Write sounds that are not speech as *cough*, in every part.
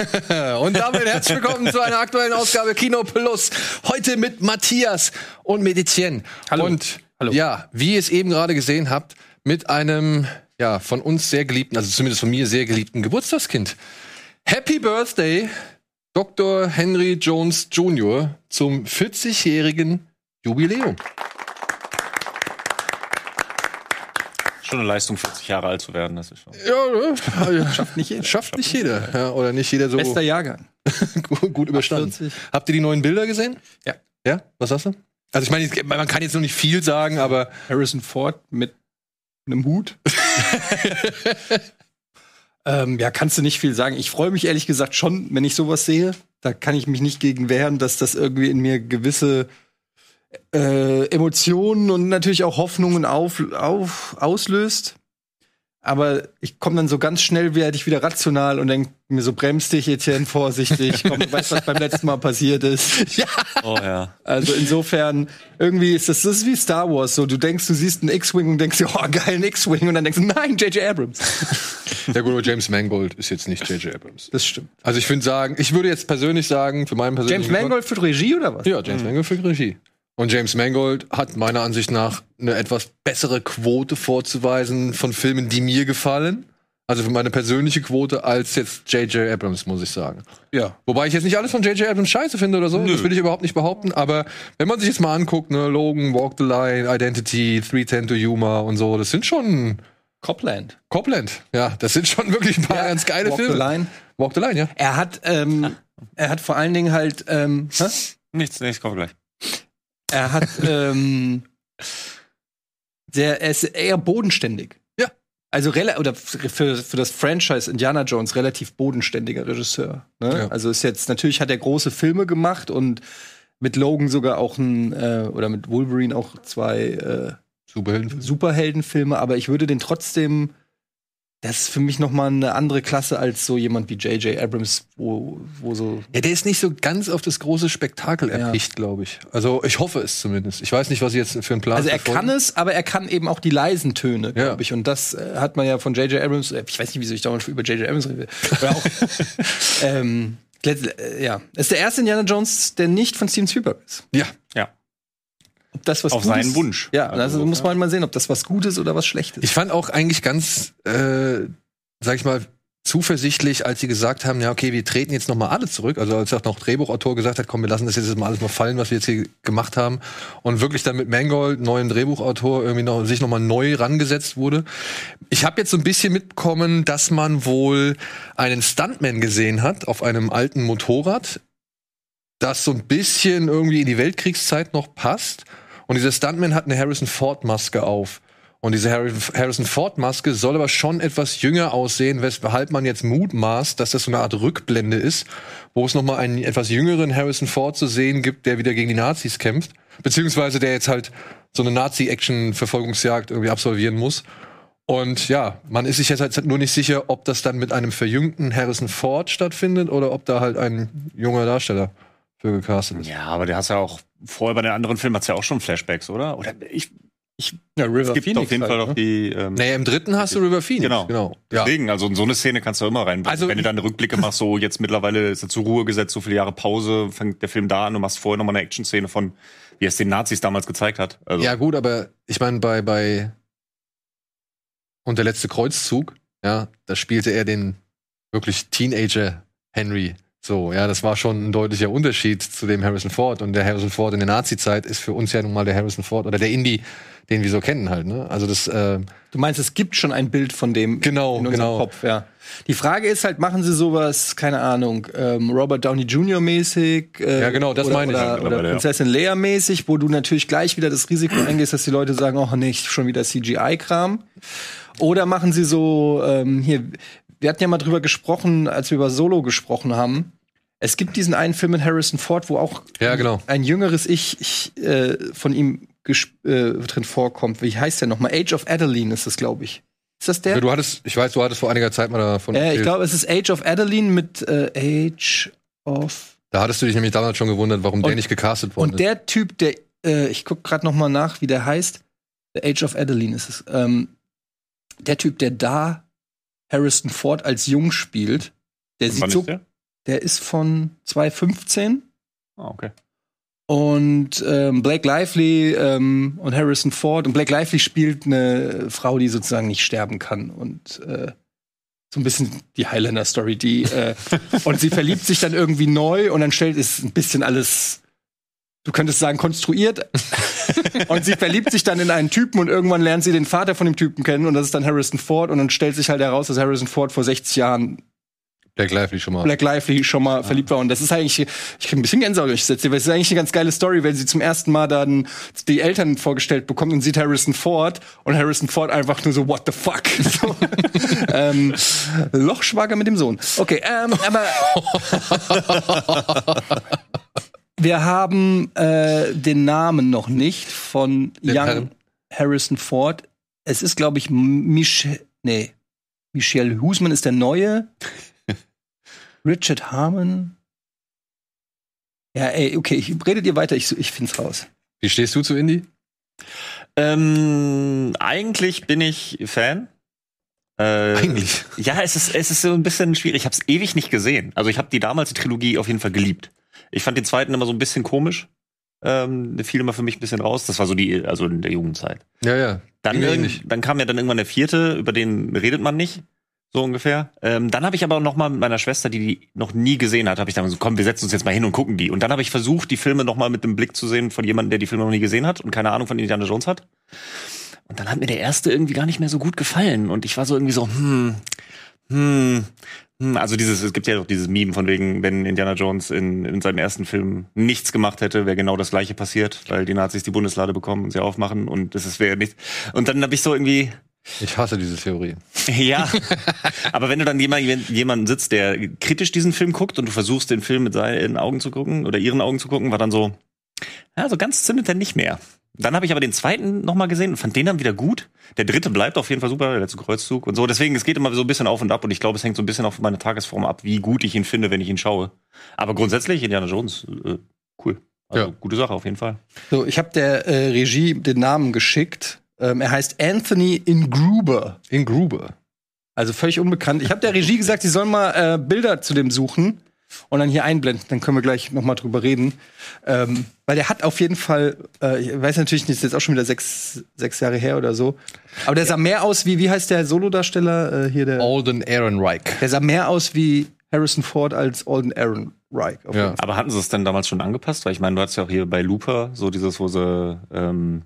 *laughs* Und damit herzlich willkommen zu einer aktuellen Ausgabe Kino Plus. Heute mit Matthias und Etienne. Hallo. Und Hallo. ja, wie ihr es eben gerade gesehen habt, mit einem ja, von uns sehr geliebten, also zumindest von mir sehr geliebten Geburtstagskind. Happy Birthday, Dr. Henry Jones Jr. zum 40-jährigen Jubiläum. Schon eine Leistung, 40 Jahre alt zu werden, das ist schon. Ja, ne? *laughs* Schafft nicht jeder. Schafft nicht jeder. Ja, oder nicht jeder so Bester Jahrgang. *laughs* gut, gut überstanden. 40. Habt ihr die neuen Bilder gesehen? Ja. Ja? Was sagst du? Also ich meine, man kann jetzt noch nicht viel sagen, aber Harrison Ford mit einem Hut. *laughs* ähm, ja, kannst du nicht viel sagen. Ich freue mich ehrlich gesagt schon, wenn ich sowas sehe. Da kann ich mich nicht gegen wehren, dass das irgendwie in mir gewisse äh, Emotionen und natürlich auch Hoffnungen auf, auf, auslöst. Aber ich komme dann so ganz schnell, werde ich wieder rational und denke mir so, bremst dich, Etienne, vorsichtig. *laughs* Komm, du weißt, was beim letzten Mal passiert ist. *laughs* Ja. Oh ja. Also insofern, irgendwie ist das, das ist wie Star Wars. So, du denkst, du siehst einen X-Wing und denkst dir, oh, geil, ein X-Wing. Und dann denkst du, nein, J.J. Abrams. *laughs* der gute James Mangold ist jetzt nicht J.J. Abrams. Das stimmt. Also ich würde sagen, ich würde jetzt persönlich sagen, für meinen persönlichen James Mangold für Regie oder was? Ja, James Mangold für Regie. Und James Mangold hat meiner Ansicht nach eine etwas bessere Quote vorzuweisen von Filmen, die mir gefallen. Also für meine persönliche Quote als jetzt J.J. Abrams, muss ich sagen. Ja. Wobei ich jetzt nicht alles von J.J. Abrams scheiße finde oder so, das will ich überhaupt nicht behaupten, aber wenn man sich jetzt mal anguckt, ne, Logan, Walk the Line, Identity, 310 to Yuma und so, das sind schon Copland. Copland. Ja, das sind schon wirklich ein paar ganz geile Walk Filme. the Line. Walk the Line, ja. Er hat, ähm, er hat vor allen Dingen halt, ähm, hä? Nichts, nichts, komm gleich. Er hat, *laughs* ähm, sehr, er ist eher bodenständig. Ja. Also oder für, für das Franchise Indiana Jones relativ bodenständiger Regisseur. Ne? Ja. Also ist jetzt natürlich hat er große Filme gemacht und mit Logan sogar auch ein äh, oder mit Wolverine auch zwei äh, Superheldenfilm. Superheldenfilme, aber ich würde den trotzdem das ist für mich noch mal eine andere Klasse als so jemand wie J.J. Abrams, wo, wo so Ja, der ist nicht so ganz auf das große Spektakel Ja. erpicht, glaube ich. Also ich hoffe es zumindest. Ich weiß nicht, was sie jetzt für einen Plan Also er verfolgen. kann es, aber er kann eben auch die leisen Töne, Ja. glaube ich. Und das äh, hat man ja von J.J. Abrams, äh, ich weiß nicht, wieso ich dauernd über J.J. Abrams rede. Oder auch, *laughs* ähm, äh, ja. Ist der erste Indiana Jones, der nicht von Steven Spielberg ist. Ja, Ja. Ob das was Auf Gutes seinen Wunsch. Ja, Also, also muss man mal sehen, ob das was Gutes oder was Schlechtes ich fand auch eigentlich ganz, äh, sag ich mal, zuversichtlich, als sie gesagt haben, ja, okay, wir treten jetzt noch mal alle zurück. Also als auch noch Drehbuchautor gesagt hat, komm, wir lassen das jetzt mal alles mal fallen, was wir jetzt hier gemacht haben. Und wirklich dann mit Mangold, neuen Drehbuchautor, irgendwie noch, sich noch mal neu rangesetzt wurde. Ich habe jetzt so ein bisschen mitbekommen, dass man wohl einen Stuntman gesehen hat auf einem alten Motorrad, das so ein bisschen irgendwie in die Weltkriegszeit noch passt. Und dieser Stuntman hat eine Harrison Ford Maske auf. Und diese Harrison Ford Maske soll aber schon etwas jünger aussehen, weshalb man jetzt mutmaßt, dass das so eine Art Rückblende ist, wo es noch mal einen etwas jüngeren Harrison Ford zu sehen gibt, der wieder gegen die Nazis kämpft, beziehungsweise der jetzt halt so eine Nazi-Action-Verfolgungsjagd irgendwie absolvieren muss. Und ja, man ist sich jetzt halt nur nicht sicher, ob das dann mit einem verjüngten Harrison Ford stattfindet oder ob da halt ein junger Darsteller für gecastet ist. Ja, aber der hast ja auch vorher bei den anderen Filmen hat's ja auch schon Flashbacks, oder? Oder ich, Ja, River es gibt auf jeden Fall doch die. Ähm, Naja, im dritten hast du River Phoenix. Genau. genau. Ja. Deswegen, also in so eine Szene kannst du immer rein. Also- wenn du dann Rückblicke machst, so jetzt mittlerweile ist er zur Ruhe gesetzt, so viele Jahre Pause, fängt der Film da an, du machst vorher nochmal eine Action-Szene von, wie er es den Nazis damals gezeigt hat. Also, Ja, gut, aber ich meine, bei, bei Und der letzte Kreuzzug, ja, da spielte er den wirklich Teenager Henry. So, ja, das war schon ein deutlicher Unterschied zu dem Harrison Ford. Und der Harrison Ford in der Nazi-Zeit ist für uns ja nun mal der Harrison Ford oder der Indie, den wir so kennen halt, ne? Also das, äh, Du meinst, es gibt schon ein Bild von dem Genau, in unserem genau. Kopf, ja. Die Frage ist halt, machen sie sowas, keine Ahnung, ähm, Robert Downey Jr. mäßig? Äh, Ja, genau, das oder, meine ich Oder, ja oder. Prinzessin Leia mäßig, wo du natürlich gleich wieder das Risiko *clears throat* eingehst, dass die Leute sagen, oh nicht, schon wieder CGI-Kram. Oder machen sie so, ähm, hier, wir hatten ja mal drüber gesprochen, als wir über Solo gesprochen haben. Es gibt diesen einen Film mit Harrison Ford, wo auch Ja, genau. ein jüngeres Ich, ich äh, von ihm äh, drin vorkommt. Wie heißt der nochmal? Age of Adeline ist das, glaube ich. Ist das der? du hattest, ich weiß, du hattest vor einiger Zeit mal davon Äh, ich glaube, es ist Age of Adeline mit äh, Age of. Da hattest du dich nämlich damals schon gewundert, warum der Und- nicht gecastet worden Und der Typ, der, äh, ich guck gerade noch mal nach, wie der heißt. The Age of Adeline ist es. Ähm, der Typ, der da Harrison Ford als jung spielt. Der Und sieht so, ist der? der ist von 2015 Ah, okay. und ähm, Blake Lively ähm, und Harrison Ford und Blake Lively spielt eine Frau, die sozusagen nicht sterben kann und äh, so ein bisschen die Highlander-Story, die äh, *laughs* und sie verliebt sich dann irgendwie neu und dann stellt es ein bisschen alles, du könntest sagen konstruiert *laughs* und sie verliebt sich dann in einen Typen und irgendwann lernt sie den Vater von dem Typen kennen und das ist dann Harrison Ford und dann stellt sich halt heraus, dass Harrison Ford vor 60 Jahren Black Lively schon mal. Black Lively schon mal verliebt war. Und das ist eigentlich, ich krieg ein bisschen Gänsehaut, ich erzähle, weil es ist eigentlich eine ganz geile Story, wenn sie zum ersten Mal dann die Eltern vorgestellt bekommt und sieht Harrison Ford und Harrison Ford einfach nur so, what the fuck? *laughs* So. ähm, Lochschwager mit dem Sohn. Okay, ähm, aber *laughs* wir haben äh, den Namen noch nicht von Den Young Herrn. Harrison Ford. Es ist, glaube ich, Michel, nee, Michelle Husman ist der Neue. *laughs* Richard Harmon. Ja, ey, okay, ich, redet ihr weiter, ich, ich find's raus. Wie stehst du zu Indie? Ähm, eigentlich bin ich Fan. Äh, Eigentlich. Ja, es ist, es ist so ein bisschen schwierig. Ich habe es ewig nicht gesehen. Also ich habe die damals die Trilogie auf jeden Fall geliebt. Ich fand den zweiten immer so ein bisschen komisch. Ähm, der fiel immer für mich ein bisschen raus. Das war so die, also in der Jugendzeit. Ja, ja. Dann, irgend- ähnlich. dann kam ja dann irgendwann der vierte, über den redet man nicht. So ungefähr. Ähm, dann habe ich aber noch mal mit meiner Schwester, die die noch nie gesehen hat, habe ich dann so, komm, wir setzen uns jetzt mal hin und gucken die. Und dann habe ich versucht, die Filme noch mal mit dem Blick zu sehen von jemandem, der die Filme noch nie gesehen hat und keine Ahnung von Indiana Jones hat. Und dann hat mir der erste irgendwie gar nicht mehr so gut gefallen. Und ich war so irgendwie so, hm, hm, hm. Also dieses, es gibt ja doch dieses Meme von wegen, wenn Indiana Jones in, in seinem ersten Film nichts gemacht hätte, wäre genau das gleiche passiert, weil die Nazis die Bundeslade bekommen und sie aufmachen und das wäre nicht. Und dann habe ich so irgendwie, Ich hasse diese Theorie. *laughs* ja, *laughs* aber wenn du dann jemand, jemanden sitzt, der kritisch diesen Film guckt und du versuchst, den Film mit seinen Augen zu gucken oder ihren Augen zu gucken, war dann so, ja, so ganz zündet er nicht mehr. Dann habe ich aber den zweiten nochmal gesehen und fand den dann wieder gut. Der dritte bleibt auf jeden Fall super, der letzte Kreuzzug und so. Deswegen, es geht immer so ein bisschen auf und ab und ich glaube, es hängt so ein bisschen auf meine Tagesform ab, wie gut ich ihn finde, wenn ich ihn schaue. Aber grundsätzlich, Indiana Jones, äh, cool. Also Ja. gute Sache auf jeden Fall. So, ich habe der äh, Regie den Namen geschickt. Ähm, er heißt Anthony Ingruber. In Grube. Also völlig unbekannt. Ich habe der Regie gesagt, sie sollen mal äh, Bilder zu dem suchen und dann hier einblenden. Dann können wir gleich noch mal drüber reden. Ähm, weil der hat auf jeden Fall, äh, ich weiß natürlich nicht, ist jetzt auch schon wieder sechs, sechs Jahre her oder so. Aber der sah mehr aus wie, wie heißt der Solodarsteller äh, hier der? Alden Ehrenreich. Der sah mehr aus wie Harrison Ford als Alden Ehrenreich. Auf Ja. Aber hatten sie es denn damals schon angepasst? Weil ich meine, du hattest ja auch hier bei Looper so dieses, wo sie ähm,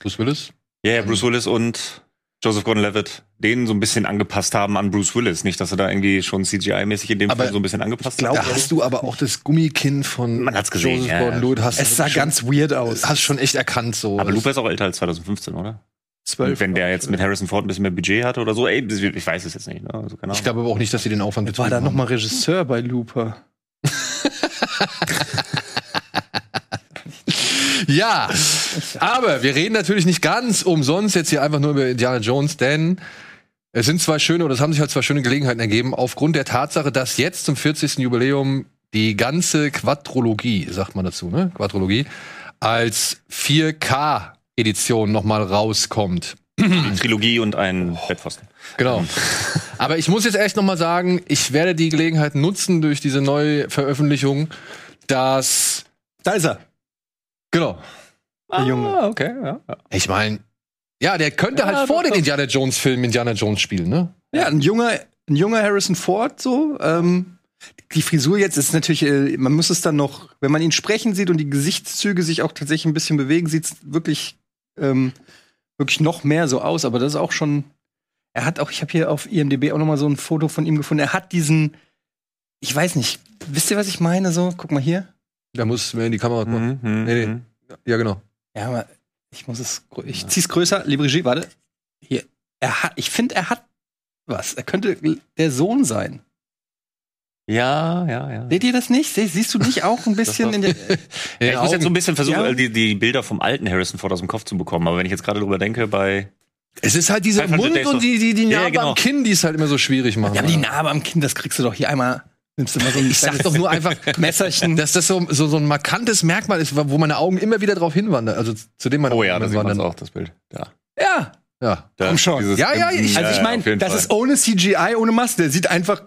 Bruce Willis? Ja, ja, Bruce Willis und Joseph Gordon-Levitt den so ein bisschen angepasst haben an Bruce Willis. Nicht, dass er da irgendwie schon CGI-mäßig in dem Aber Film so ein bisschen angepasst hat. Da hast du aber auch das Gummikinn von Man hat's gesehen, Joseph ja. Gordon-Levitt. Hast Es sah schon- ganz weird aus. Hast schon echt erkannt so. Aber Looper ist auch älter als 2015, oder? Zwölf. Wenn der jetzt mit Harrison Ford ein bisschen mehr Budget hatte oder so, ey, ich weiß es jetzt nicht. Ne? Also, keine Ich glaube aber auch nicht, dass sie den Aufwand war da betrieben noch haben. mal Regisseur bei Looper. *laughs* Ja, aber wir reden natürlich nicht ganz umsonst jetzt hier einfach nur über Indiana Jones, denn es sind zwei schöne, oder es haben sich halt zwei schöne Gelegenheiten ergeben, aufgrund der Tatsache, dass jetzt zum 40. Jubiläum die ganze Quadrologie, sagt man dazu, ne? Quadrologie, als 4K-Edition nochmal rauskommt. Die Trilogie und ein Bettpfosten. Genau. Aber ich muss jetzt echt noch mal sagen, ich werde die Gelegenheit nutzen durch diese neue Veröffentlichung, dass Da ist er. Genau. Der Junge. Ah, okay, ja. ja. Ich meine, ja, der könnte Ja, halt vor den. Indiana Jones Film Indiana Jones spielen, ne? Ja, ein junger, ein junger Harrison Ford so. Ähm, die Frisur jetzt ist natürlich, äh, man muss es dann noch, wenn man ihn sprechen sieht und die Gesichtszüge sich auch tatsächlich ein bisschen bewegen, sieht's wirklich, ähm, wirklich noch mehr so aus. Aber das ist auch schon. Er hat auch, ich habe hier auf IMDb auch noch mal so ein Foto von ihm gefunden. Er hat diesen, ich weiß nicht, wisst ihr, was ich meine? So, guck mal hier. Da muss mehr in die Kamera kommen. Mhm, mhm, Nee, nee. mhm. Ja, genau. Ja, aber ich muss es, ich zieh's größer. Liebe Regie, warte. Hier. Er hat, ich finde, er hat was. Er könnte der Sohn sein. Ja, ja, ja. Seht ihr das nicht? Sie- Siehst du nicht auch ein *laughs* bisschen in der. *laughs* Ja, ich muss jetzt so ein bisschen versuchen, Ja. die, die Bilder vom alten Harrison Ford aus dem Kopf zu bekommen. Aber wenn ich jetzt gerade drüber denke, bei Es ist halt dieser 500 Mund und die, die, die Ja, Narbe genau. am Kinn, die es halt immer so schwierig machen. Ja, aber die Narbe am Kinn, das kriegst du doch hier einmal. Nimmst du mal so ein ich sag doch nur einfach, *laughs* Messerchen. dass das so, so, so ein markantes Merkmal ist, wo meine Augen immer wieder drauf hinwandern. Also zu dem meine Oh ja, Augen da sieht man auch, das Bild. Ja. Ja. Ja. Da, Komm schon. Ja, ja, ich- Also ich meine, das Fall. ist ohne CGI, ohne Maske. Der sieht einfach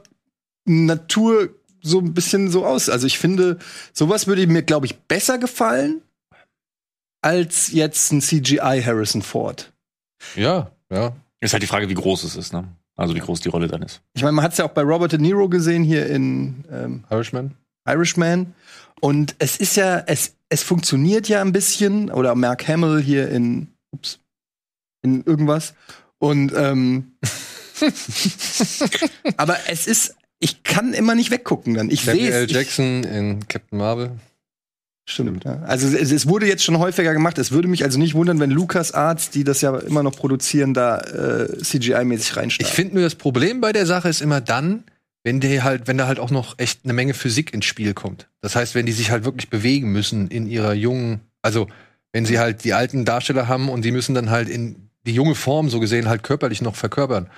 Natur so ein bisschen so aus. Also ich finde, sowas würde mir, glaube ich, besser gefallen als jetzt ein CGI Harrison Ford. Ja, ja. Ist halt die Frage, wie groß es ist, ne? Also wie groß die Rolle dann ist. Ich meine, man hat es ja auch bei Robert De Niro gesehen hier in ähm, Irishman. Irishman. Und es ist ja, es, es funktioniert ja ein bisschen. Oder Mark Hamill hier in, ups, in irgendwas. Und, ähm, *laughs* aber es ist, ich kann immer nicht weggucken dann. Ich Samuel sehe L. es. Jackson in Captain Marvel. Ich, stimmt. Ja. Also es, es wurde jetzt schon häufiger gemacht. Es würde mich also nicht wundern, wenn Lucas Arts, die das ja immer noch produzieren, da äh, CGI-mäßig Ich reinstarten. finde nur, das Problem bei der Sache ist immer dann, wenn die halt, wenn da halt auch noch echt eine Menge Physik ins Spiel kommt. Das heißt, wenn die sich halt wirklich bewegen müssen in ihrer jungen, also wenn sie halt die alten Darsteller haben und die müssen dann halt in die junge Form so gesehen halt körperlich noch verkörpern.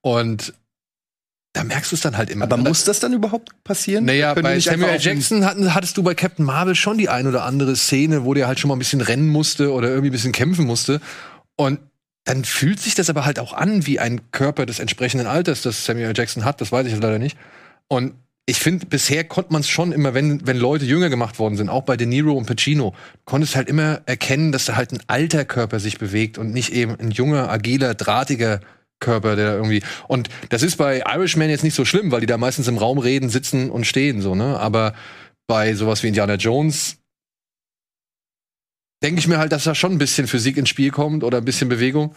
Und da merkst du es dann halt immer. aber muss das dann überhaupt passieren? Naja, Können bei Samuel Jackson hatten, hattest du bei Captain Marvel schon die ein oder andere Szene, wo der halt schon mal ein bisschen rennen musste oder irgendwie ein bisschen kämpfen musste. Und dann fühlt sich das aber halt auch an wie ein Körper des entsprechenden Alters, das Samuel. Jackson hat. Das weiß ich leider nicht. Und ich finde, bisher konnte man es schon immer, wenn, wenn Leute jünger gemacht worden sind, auch bei De Niro und Pacino, konntest halt immer erkennen, dass da halt ein alter Körper sich bewegt und nicht eben ein junger, agiler, drahtiger Körper, der irgendwie. Und das ist bei Irishman jetzt nicht so schlimm, weil die da meistens im Raum reden, sitzen und stehen, so, ne? Aber bei sowas wie Indiana Jones denke ich mir halt, dass da schon ein bisschen Physik ins Spiel kommt oder ein bisschen Bewegung.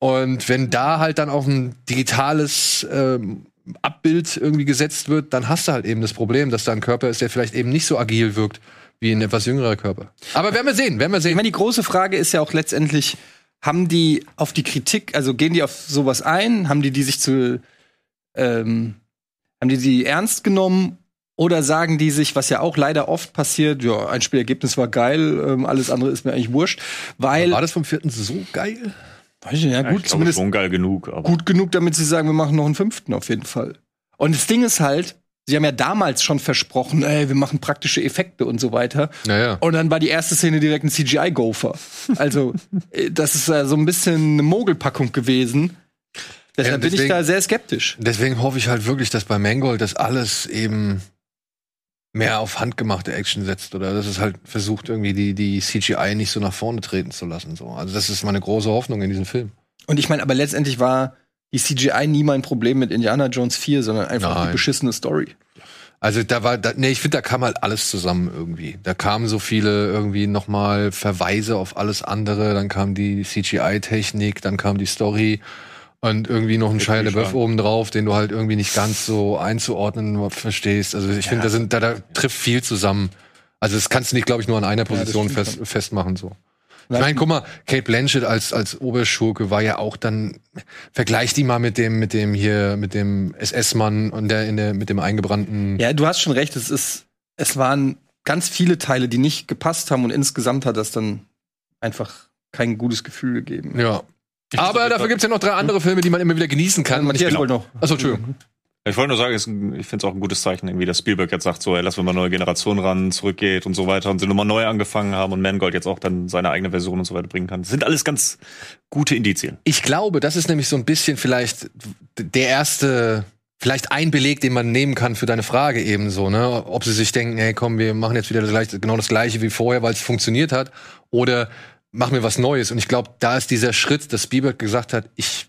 Und wenn da halt dann auch ein digitales ähm, Abbild irgendwie gesetzt wird, dann hast du halt eben das Problem, dass da ein Körper ist, der vielleicht eben nicht so agil wirkt wie ein etwas jüngerer Körper. Aber werden wir sehen, werden wir Ich sehen. meine, die große Frage ist ja auch letztendlich, haben die auf die Kritik, also gehen die auf sowas ein? Haben die die sich zu, ähm, haben die die ernst genommen? Oder sagen die sich, was ja auch leider oft passiert, ja, ein Spielergebnis war geil, ähm, alles andere ist mir eigentlich wurscht, weil, War das vom vierten so geil? weiß ich nicht, ja, Ja, gut, ich glaube, zumindest schon geil genug. Aber gut genug, damit sie sagen, wir machen noch einen fünften auf jeden Fall. Und das Ding ist halt, sie haben ja damals schon versprochen, ey, wir machen praktische Effekte und so weiter. Naja. Und dann war die erste Szene direkt ein CGI-Gopher. Also, äh, das ist äh, so ein bisschen eine Mogelpackung gewesen. Deshalb Ja, bin ich deswegen- da sehr skeptisch. Deswegen hoffe ich halt wirklich, dass bei Mangold das alles eben mehr auf handgemachte Action setzt oder dass es halt versucht, irgendwie die, die CGI nicht so nach vorne treten zu lassen. So. Also das ist meine große Hoffnung in diesem Film. Und ich meine, aber letztendlich war die CGI nie mein Problem mit Indiana Jones 4, sondern einfach Nein. die beschissene Story. Also da war, da, nee, ich finde, da kam halt alles zusammen irgendwie. Da kamen so viele irgendwie nochmal Verweise auf alles andere, dann kam die CGI-Technik, dann kam die Story und irgendwie noch ein Shia LaBeouf stark. oben drauf, den du halt irgendwie nicht ganz so einzuordnen verstehst. Also ich finde, da sind, da, da trifft viel zusammen. Also das kannst du nicht, glaube ich, nur an einer Position stimmt fest, festmachen so. Ich meine, guck mal, Kate Blanchett als als Oberschurke war ja auch dann vergleich die mal mit dem mit dem hier mit dem SS-Mann und der in der mit dem eingebrannten Ja, du hast schon recht, es ist, es waren ganz viele Teile, die nicht gepasst haben und insgesamt hat das dann einfach kein gutes Gefühl gegeben. Ja. Aber dafür gibt's ja noch drei andere Filme, die man immer wieder genießen kann. Matthias Ich bin- wollte noch. Achso, Entschuldigung. Ich wollte nur sagen, ich finde es auch ein gutes Zeichen, irgendwie, dass Spielberg jetzt sagt, so, ey, lass wir mal neue Generationen ran, zurückgeht und so weiter und sie nochmal neu angefangen haben und Mangold jetzt auch dann seine eigene Version und so weiter bringen kann. Das sind alles ganz gute Indizien. Ich glaube, das ist nämlich so ein bisschen vielleicht der erste, vielleicht ein Beleg, den man nehmen kann für deine Frage eben so, ne? Ob sie sich denken, hey, komm, wir machen jetzt wieder das gleiche, genau das gleiche wie vorher, weil es funktioniert hat, oder machen wir was Neues. Und ich glaube, da ist dieser Schritt, dass Spielberg gesagt hat, ich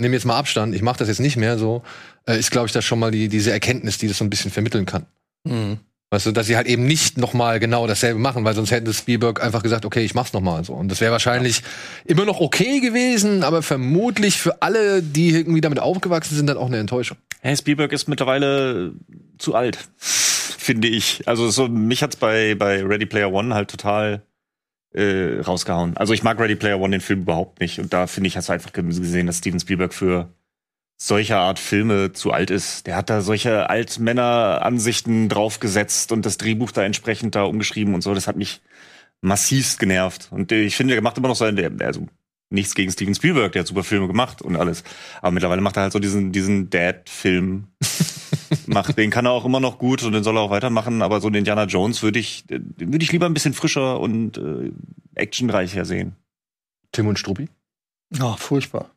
nehme jetzt mal Abstand, ich mache das jetzt nicht mehr so, äh, ist, glaube ich, das schon mal die, diese Erkenntnis, die das so ein bisschen vermitteln kann. Mhm. Weißt du, dass sie halt eben nicht noch mal genau dasselbe machen, weil sonst hätte Spielberg einfach gesagt, okay, ich mach's noch mal so. Und das wäre wahrscheinlich immer noch okay gewesen, aber vermutlich für alle, die irgendwie damit aufgewachsen sind, dann auch eine Enttäuschung. Hey, Spielberg ist mittlerweile zu alt, *laughs* finde ich. Also so, mich hat's bei, bei Ready Player One halt total äh, rausgehauen. Also ich mag Ready Player One den Film überhaupt nicht. Und da finde ich, hast du einfach gesehen, dass Steven Spielberg für solcher Art Filme zu alt ist. Der hat da solche Altmänner-Ansichten draufgesetzt und das Drehbuch da entsprechend da umgeschrieben und so. Das hat mich massivst genervt. Und äh, ich finde, der macht immer noch seinen, der, also nichts gegen Steven Spielberg, der hat super Filme gemacht und alles. Aber mittlerweile macht er halt so diesen, diesen Dad-Film. *laughs* macht, den kann er auch immer noch gut und den soll er auch weitermachen, aber so einen Indiana Jones würde ich, würde ich lieber ein bisschen frischer und äh, actionreicher sehen. Tim und Struppi? Oh, furchtbar.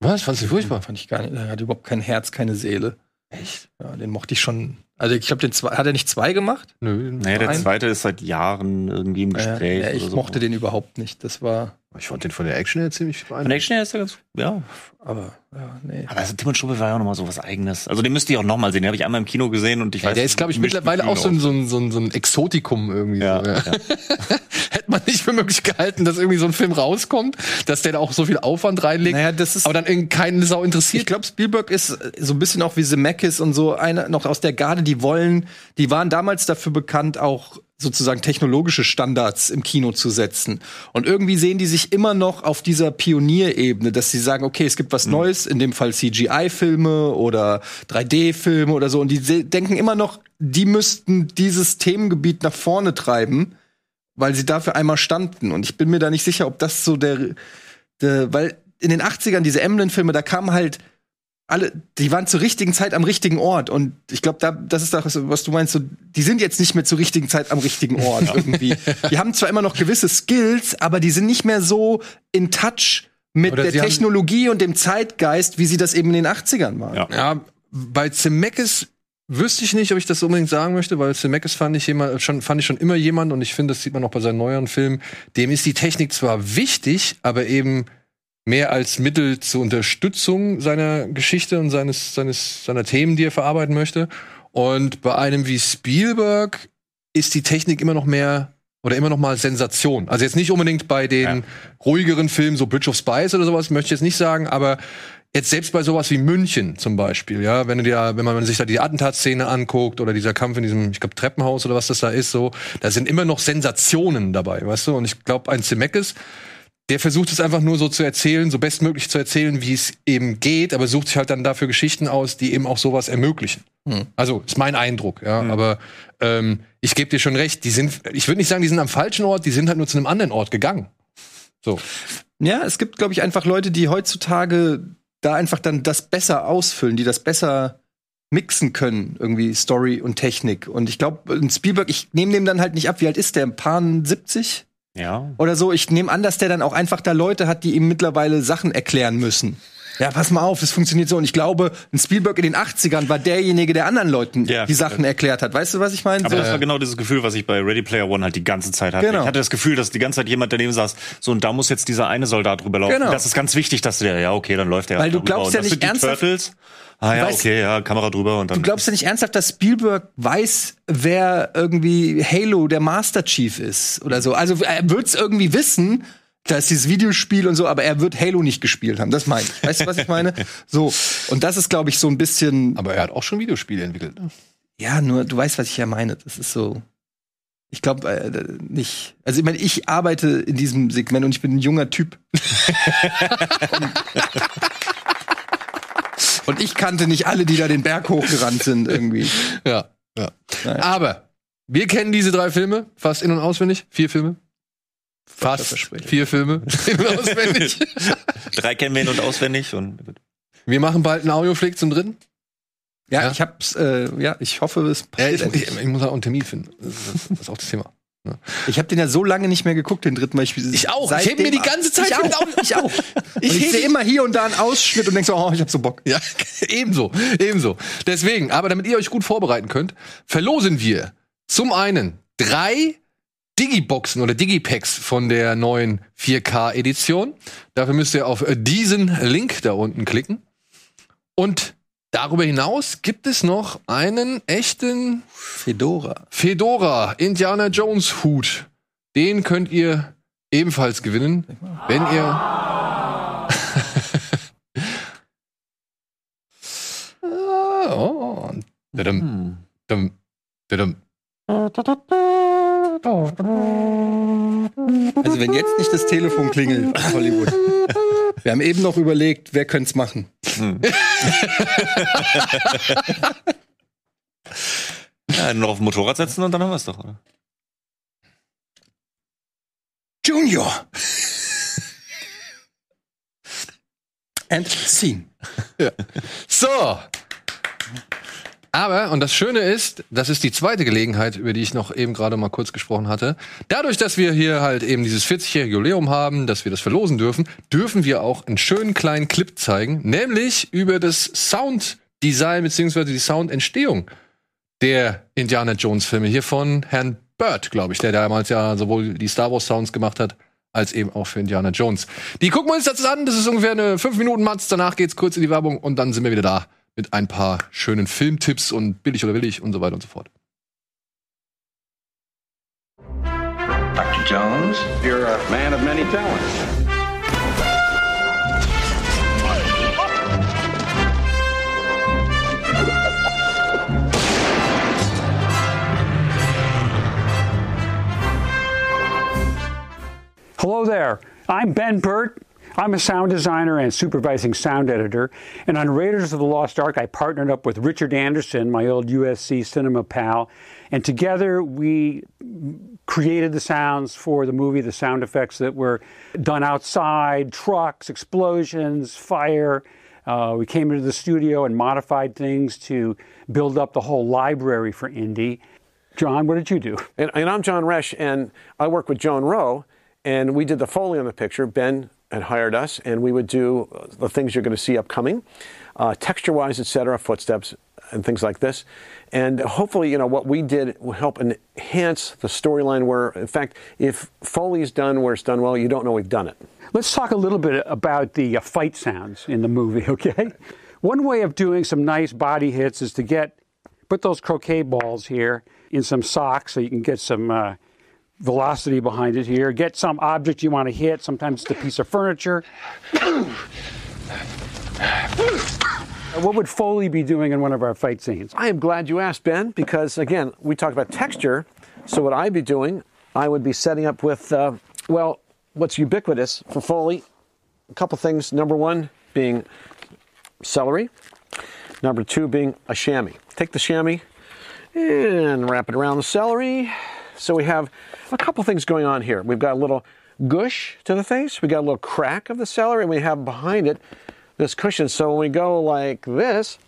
Was? Fandst du furchtbar? Fand ich gar nicht. Er hat überhaupt kein Herz, keine Seele. Echt? Ja, den mochte ich schon. Also ich glaube, den zwei, hat er nicht zwei gemacht? Nö. Naja, der zweite ist seit Jahren irgendwie im Gespräch. ja, ich oder so. mochte den überhaupt nicht. Das war, Ich fand den von der Action her ziemlich Von beeindruckend. Action her ist er ganz, ja. aber ja, nee. Aber also, Tim und Strupel war ja auch nochmal so was Eigenes. Also den müsst ihr auch nochmal sehen. Den habe ich einmal im Kino gesehen und ich Ja, weiß der ist, glaube ich, mittlerweile auch so ein, so, ein, so, ein, so ein Exotikum irgendwie. Ja, so, ja. ja. *laughs* Hätte man nicht für möglich gehalten, dass irgendwie so ein Film rauskommt, dass der da auch so viel Aufwand reinlegt, Naja, das ist. aber dann irgendwie keine Sau Ich interessiert. glaube, Spielberg ist äh, so ein bisschen auch wie Zemeckis und so einer noch aus der Garde, die wollen, die waren damals dafür bekannt, auch sozusagen technologische Standards im Kino zu setzen. Und irgendwie sehen die sich immer noch auf dieser Pionierebene, dass sie sagen, okay, es gibt was Neues, in dem Fall CGI-Filme oder 3D-Filme oder so. Und die denken immer noch, die müssten dieses Themengebiet nach vorne treiben, weil sie dafür einmal standen. Und ich bin mir da nicht sicher, ob das so der, der weil in den 80ern diese Emblem-Filme, da kamen halt alle, die waren zur richtigen Zeit am richtigen Ort. Und ich glaube, da, das ist das, was du meinst. So, die sind jetzt nicht mehr zur richtigen Zeit am richtigen Ort *laughs* irgendwie. Die haben zwar immer noch gewisse Skills, aber die sind nicht mehr so in Touch mit Oder der Technologie und dem Zeitgeist, wie sie das eben in den 80ern waren. Ja. Ja, bei Zemeckis wüsste ich nicht, ob ich das unbedingt sagen möchte, weil Zemeckis fand ich jemand, schon, fand ich schon immer jemand und ich finde, das sieht man auch bei seinen neueren Filmen, dem ist die Technik zwar wichtig, aber eben mehr als Mittel zur Unterstützung seiner Geschichte und seines, seines, seiner Themen, die er verarbeiten möchte. Und bei einem wie Spielberg ist die Technik immer noch mehr oder immer noch mal Sensation. Also jetzt nicht unbedingt bei den Ja. ruhigeren Filmen, so Bridge of Spies oder sowas, möchte ich jetzt nicht sagen, aber jetzt selbst bei sowas wie München zum Beispiel, ja, wenn du dir, wenn man sich da die Attentatsszene anguckt oder dieser Kampf in diesem, ich glaube, Treppenhaus oder was das da ist, so, da sind immer noch Sensationen dabei, weißt du? Und ich glaube, ein Zemeckis, der versucht es einfach nur so zu erzählen, so bestmöglich zu erzählen, wie es eben geht, aber sucht sich halt dann dafür Geschichten aus, die eben auch sowas ermöglichen. Hm. Also ist mein Eindruck, ja. Aber ähm, ich gebe dir schon recht, die sind, ich würde nicht sagen, die sind am falschen Ort, die sind halt nur zu einem anderen Ort gegangen. So. Ja, es gibt, glaube ich, einfach Leute, die heutzutage da einfach dann das besser ausfüllen, die das besser mixen können, irgendwie Story und Technik. Und ich glaube, Spielberg, ich nehme dem dann halt nicht ab, wie alt ist der? Ein paar 70 Ja. oder so? Ich nehme an, dass der dann auch einfach da Leute hat, die ihm mittlerweile Sachen erklären müssen. Ja, pass mal auf, das funktioniert so. Und ich glaube, ein Spielberg in den 80ern war derjenige, der anderen Leuten Ja. die Sachen erklärt hat. Weißt du, was ich meine? Aber So- das war genau dieses Gefühl, was ich bei Ready Player One halt die ganze Zeit hatte. Genau. Ich hatte das Gefühl, dass die ganze Zeit jemand daneben saß, so und da muss jetzt dieser eine Soldat drüber laufen. Genau. Das ist ganz wichtig, dass der, ja, okay, dann läuft der. Weil du glaubst ja nicht ernsthaft- Turtles. Ah ja, weißt- okay, ja, Kamera drüber und dann. Du glaubst ja nicht ernsthaft, dass Spielberg weiß, wer irgendwie Halo der Master Chief ist oder so. Also er wird es irgendwie wissen, da ist dieses Videospiel und so, aber er wird Halo nicht gespielt haben. Das meine ich. Weißt du, was ich meine? So. Und das ist, glaube ich, so ein bisschen. Aber er hat auch schon Videospiele entwickelt. Ne? Ja, nur du weißt, was ich ja meine. Das ist so. Ich glaube äh, nicht. Also ich meine, ich arbeite in diesem Segment und ich bin ein junger Typ. *laughs* und ich kannte nicht alle, die da den Berg hochgerannt sind irgendwie. Ja, ja. Naja. Aber wir kennen diese drei Filme fast in- und auswendig. Vier Filme. Fast vier Filme *laughs* *laughs* auswendig. Drei kennen wir in- und auswendig und Wir machen bald einen Audioflick zum dritten. Ja, Ja. ich hab's, äh, ja, ich hoffe, es passiert. ich, endlich. ich, ich muss auch einen Termin finden. Das ist, das ist auch das Thema. ich habe den ja so lange nicht mehr geguckt, den dritten Mal. Ich, Ich auch. Ich seitdem- heb mir die ganze Zeit Ich auch. Ich auch. Ich heb- sehe immer hier und da einen Ausschnitt und denk so, oh, ich hab so Bock. Ja, *laughs* ebenso, ebenso. Deswegen, aber damit ihr euch gut vorbereiten könnt, verlosen wir zum einen drei Digiboxen oder Digipacks von der neuen 4K-Edition. Dafür müsst ihr auf diesen Link da unten klicken. Und darüber hinaus gibt es noch einen echten Fedora. Fedora Indiana Jones Hut. Den könnt ihr ebenfalls gewinnen, wenn ihr. *laughs* *laughs* Ah, oh. Dadum, hm. dum, dadum. Also wenn jetzt nicht das Telefon klingelt Hollywood. Wir haben eben noch überlegt, wer könnte es machen. *laughs* ja, nur auf dem Motorrad setzen und dann haben wir es doch, oder? Junior. And scene. So. Aber, und das Schöne ist, das ist die zweite Gelegenheit, über die ich noch eben gerade mal kurz gesprochen hatte. Dadurch, dass wir hier halt eben dieses 40-jährige Jubiläum haben, dass wir das verlosen dürfen, dürfen wir auch einen schönen kleinen Clip zeigen, nämlich über das Sounddesign beziehungsweise die Soundentstehung der Indiana Jones Filme hier von Herrn Bird, glaube ich, der damals ja sowohl die Star Wars Sounds gemacht hat, als eben auch für Indiana Jones. Die gucken wir uns jetzt an. Das ist ungefähr eine 5 Minuten Matz. Danach geht's kurz in die Werbung und dann sind wir wieder da mit ein paar schönen Filmtipps und billig oder willig und so weiter und so fort. Dr. Jones, you're a man of many talents. Hello there. I'm Ben Burt. I'm a sound designer and supervising sound editor. And on Raiders of the Lost Ark, I partnered up with Richard Anderson, my old USC cinema pal. And together we created the sounds for the movie, the sound effects that were done outside trucks, explosions, fire. Uh, we came into the studio and modified things to build up the whole library for Indy. John, what did you do? And, and I'm John Resch, and I work with Joan Rowe, and we did the Foley on the picture. Ben had hired us, and we would do the things you're going to see upcoming, uh, texture-wise, et cetera, footsteps and things like this. And hopefully, you know, what we did will help enhance the storyline where, in fact, if Foley's done where it's done well, you don't know we've done it. Let's talk a little bit about the uh, fight sounds in the movie, *laughs* okay? One way of doing some nice body hits is to get, put those croquet balls here in some socks so you can get some uh, velocity behind it here. Get some object you want to hit. Sometimes it's a piece of furniture. what would Foley be doing in one of our fight scenes? I am glad you asked, Ben, because again, we talked about texture. So, what I'd be doing, I would be setting up with, uh, well, what's ubiquitous for Foley? A couple things. Number one being celery. Number two being a chamois. Take the chamois and wrap it around the celery. So we have a couple things going on here. We've got a little gush to the face, we got a little crack of the celery, and we have behind it this cushion. So when we go like this,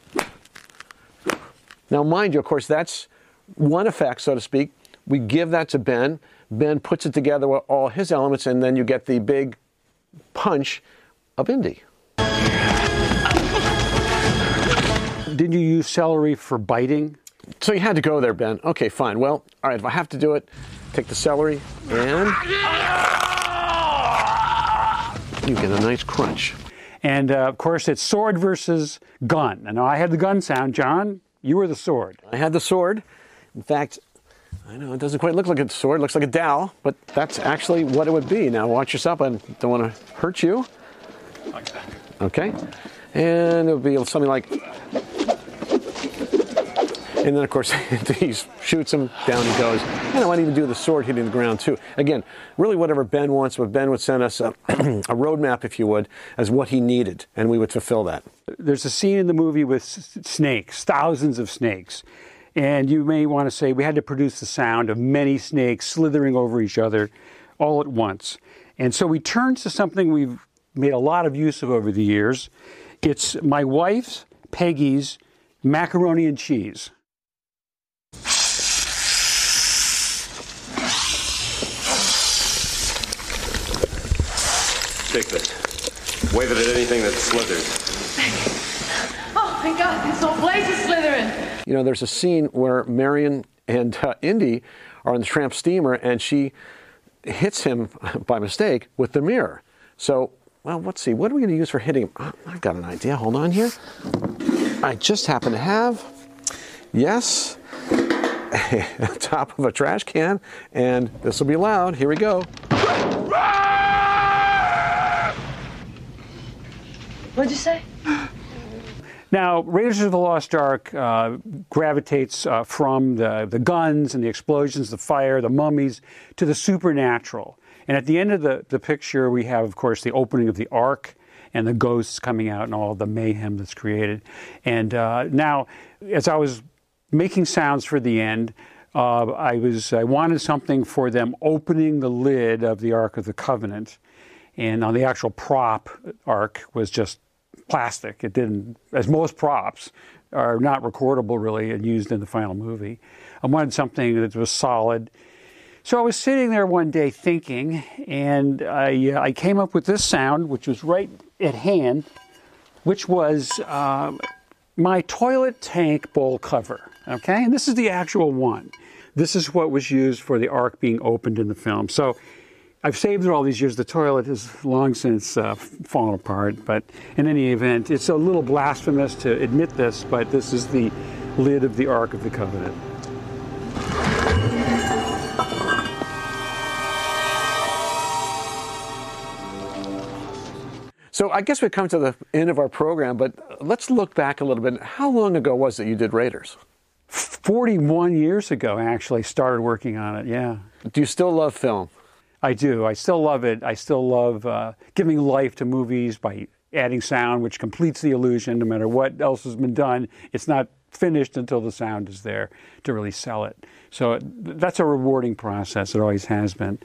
now mind you, of course, that's one effect, so to speak. We give that to Ben. Ben puts it together with all his elements, and then you get the big punch of Indy. Did you use celery for biting? So you had to go there, Ben. Okay, fine. Well, all right, if I have to do it, take the celery and you get a nice crunch. And uh, of course, it's sword versus gun. And I had the gun sound. John, you were the sword. I had the sword. In fact, I know it doesn't quite look like a sword, it looks like a dowel, but that's actually what it would be. Now, watch yourself. I don't want to hurt you. Like that. Okay. And it would be something like and then, of course, *laughs* he shoots him, down he goes. And I might even do the sword hitting the ground, too. Again, really whatever Ben wants, but Ben would send us uh, *clears throat* a, a roadmap, if you would, as what he needed, and we would fulfill that. There's a scene in the movie with snakes, thousands of snakes. And you may want to say we had to produce the sound of many snakes slithering over each other all at once. And so we turned to something we've made a lot of use of over the years. It's my wife's, Peggy's, macaroni and cheese. Take this. Wave it at anything that slithers. *laughs* Oh my God, this whole place is slithering. You know, there's a scene where Marion and uh, Indy are on the tramp steamer and she hits him *laughs* by mistake with the mirror. So, well, let's see. What are we going to use for hitting him? Uh, I've got an idea. Hold on here. I just happen to have, yes, *laughs* top of a trash can, and this will be loud. Here we go. What'd you say? Now, Raiders of the Lost Ark uh, gravitates uh, from the, the guns and the explosions, the fire, the mummies, to the supernatural. And at the end of the, the picture, we have, of course, the opening of the Ark and the ghosts coming out and all the mayhem that's created. And uh, now, as I was making sounds for the end, uh, I was I wanted something for them opening the lid of the Ark of the Covenant, and on the actual prop ark was just plastic. It didn't, as most props, are not recordable really and used in the final movie. I wanted something that was solid. So I was sitting there one day thinking, and I, uh, I came up with this sound, which was right at hand, which was um, my toilet tank bowl cover. Okay, and this is the actual one. This is what was used for the ark being opened in the film. So I've saved it all these years. The toilet has long since uh, fallen apart, but in any event, it's a little blasphemous to admit this, but this is the lid of the Ark of the Covenant. So I guess we've come to the end of our program, but let's look back a little bit. How long ago was it you did Raiders? 41 years ago, I actually, started working on it, yeah. Do you still love film? I do. I still love it. I still love uh, giving life to movies by adding sound, which completes the illusion no matter what else has been done. It's not finished until the sound is there to really sell it. So that's a rewarding process. It always has been.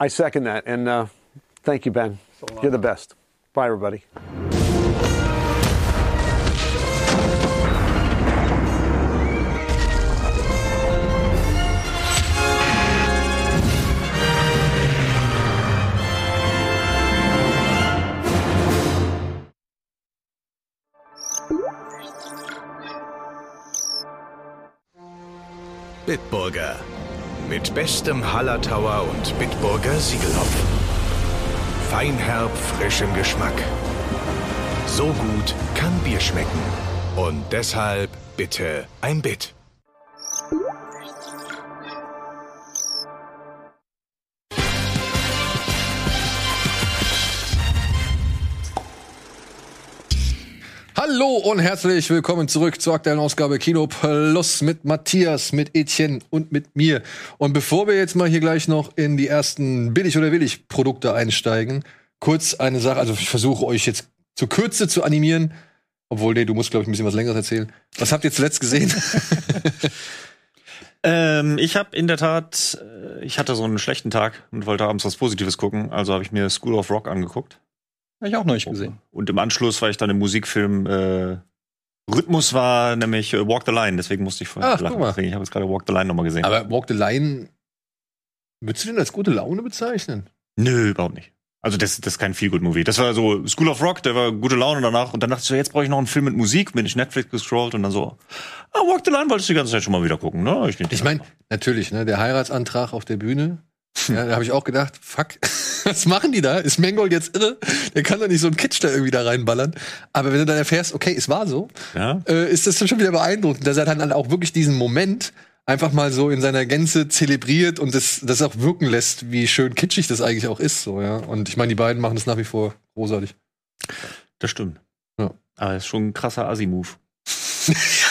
I second that. And uh, thank you, Ben. You're the best. Bye, everybody. Bitburger. Mit bestem Hallertauer und Bitburger Siegelhopf. Feinherb, frisch im Geschmack. So gut kann Bier schmecken. Und deshalb bitte ein Bit. Hallo und herzlich willkommen zurück zur aktuellen Ausgabe Kino Plus mit Matthias, mit Etienne und mit mir. Und bevor wir jetzt mal hier gleich noch in die ersten billig oder willig Produkte einsteigen, kurz eine Sache, also ich versuche euch jetzt zur Kürze zu animieren, obwohl nee, du musst glaube ich ein bisschen was längeres erzählen. Was habt ihr zuletzt gesehen? *laughs* Ähm, ich habe in der Tat, äh, ich hatte so einen schlechten Tag und wollte abends was Positives gucken, also habe ich mir School of Rock angeguckt. Habe ich auch noch nicht gesehen. Und im Anschluss war ich dann im Musikfilm äh, Rhythmus war nämlich äh, Walk the Line, deswegen musste ich vorher Ach, guck lachen. mal. Deswegen, ich habe jetzt gerade Walk the Line nochmal gesehen. Aber Walk the Line würdest du den als gute Laune bezeichnen? Nö, überhaupt nicht. Also das, das ist kein Feel-Good-Movie. Das war so School of Rock, der war gute Laune danach. Und dann dachte ich so, jetzt brauche ich noch einen Film mit Musik. Bin ich Netflix gescrollt und dann so, ah, Walk the Line wolltest du die ganze Zeit schon mal wieder gucken, ne? Ich, Ich meine, natürlich, ne, der Heiratsantrag auf der Bühne. Ja, da habe ich auch gedacht, fuck, *laughs* was machen die da? Ist Mangold jetzt irre? Der kann doch nicht so einen Kitsch da irgendwie da reinballern. Aber wenn du dann erfährst, okay, es war so, ja? äh, ist das schon wieder beeindruckend, dass er dann auch wirklich diesen Moment einfach mal so in seiner Gänze zelebriert und das, das auch wirken lässt, wie schön kitschig das eigentlich auch ist. So, ja. Und ich meine, die beiden machen das nach wie vor großartig. Das stimmt. Ja. Aber das ist schon ein krasser Assi-Move. *laughs*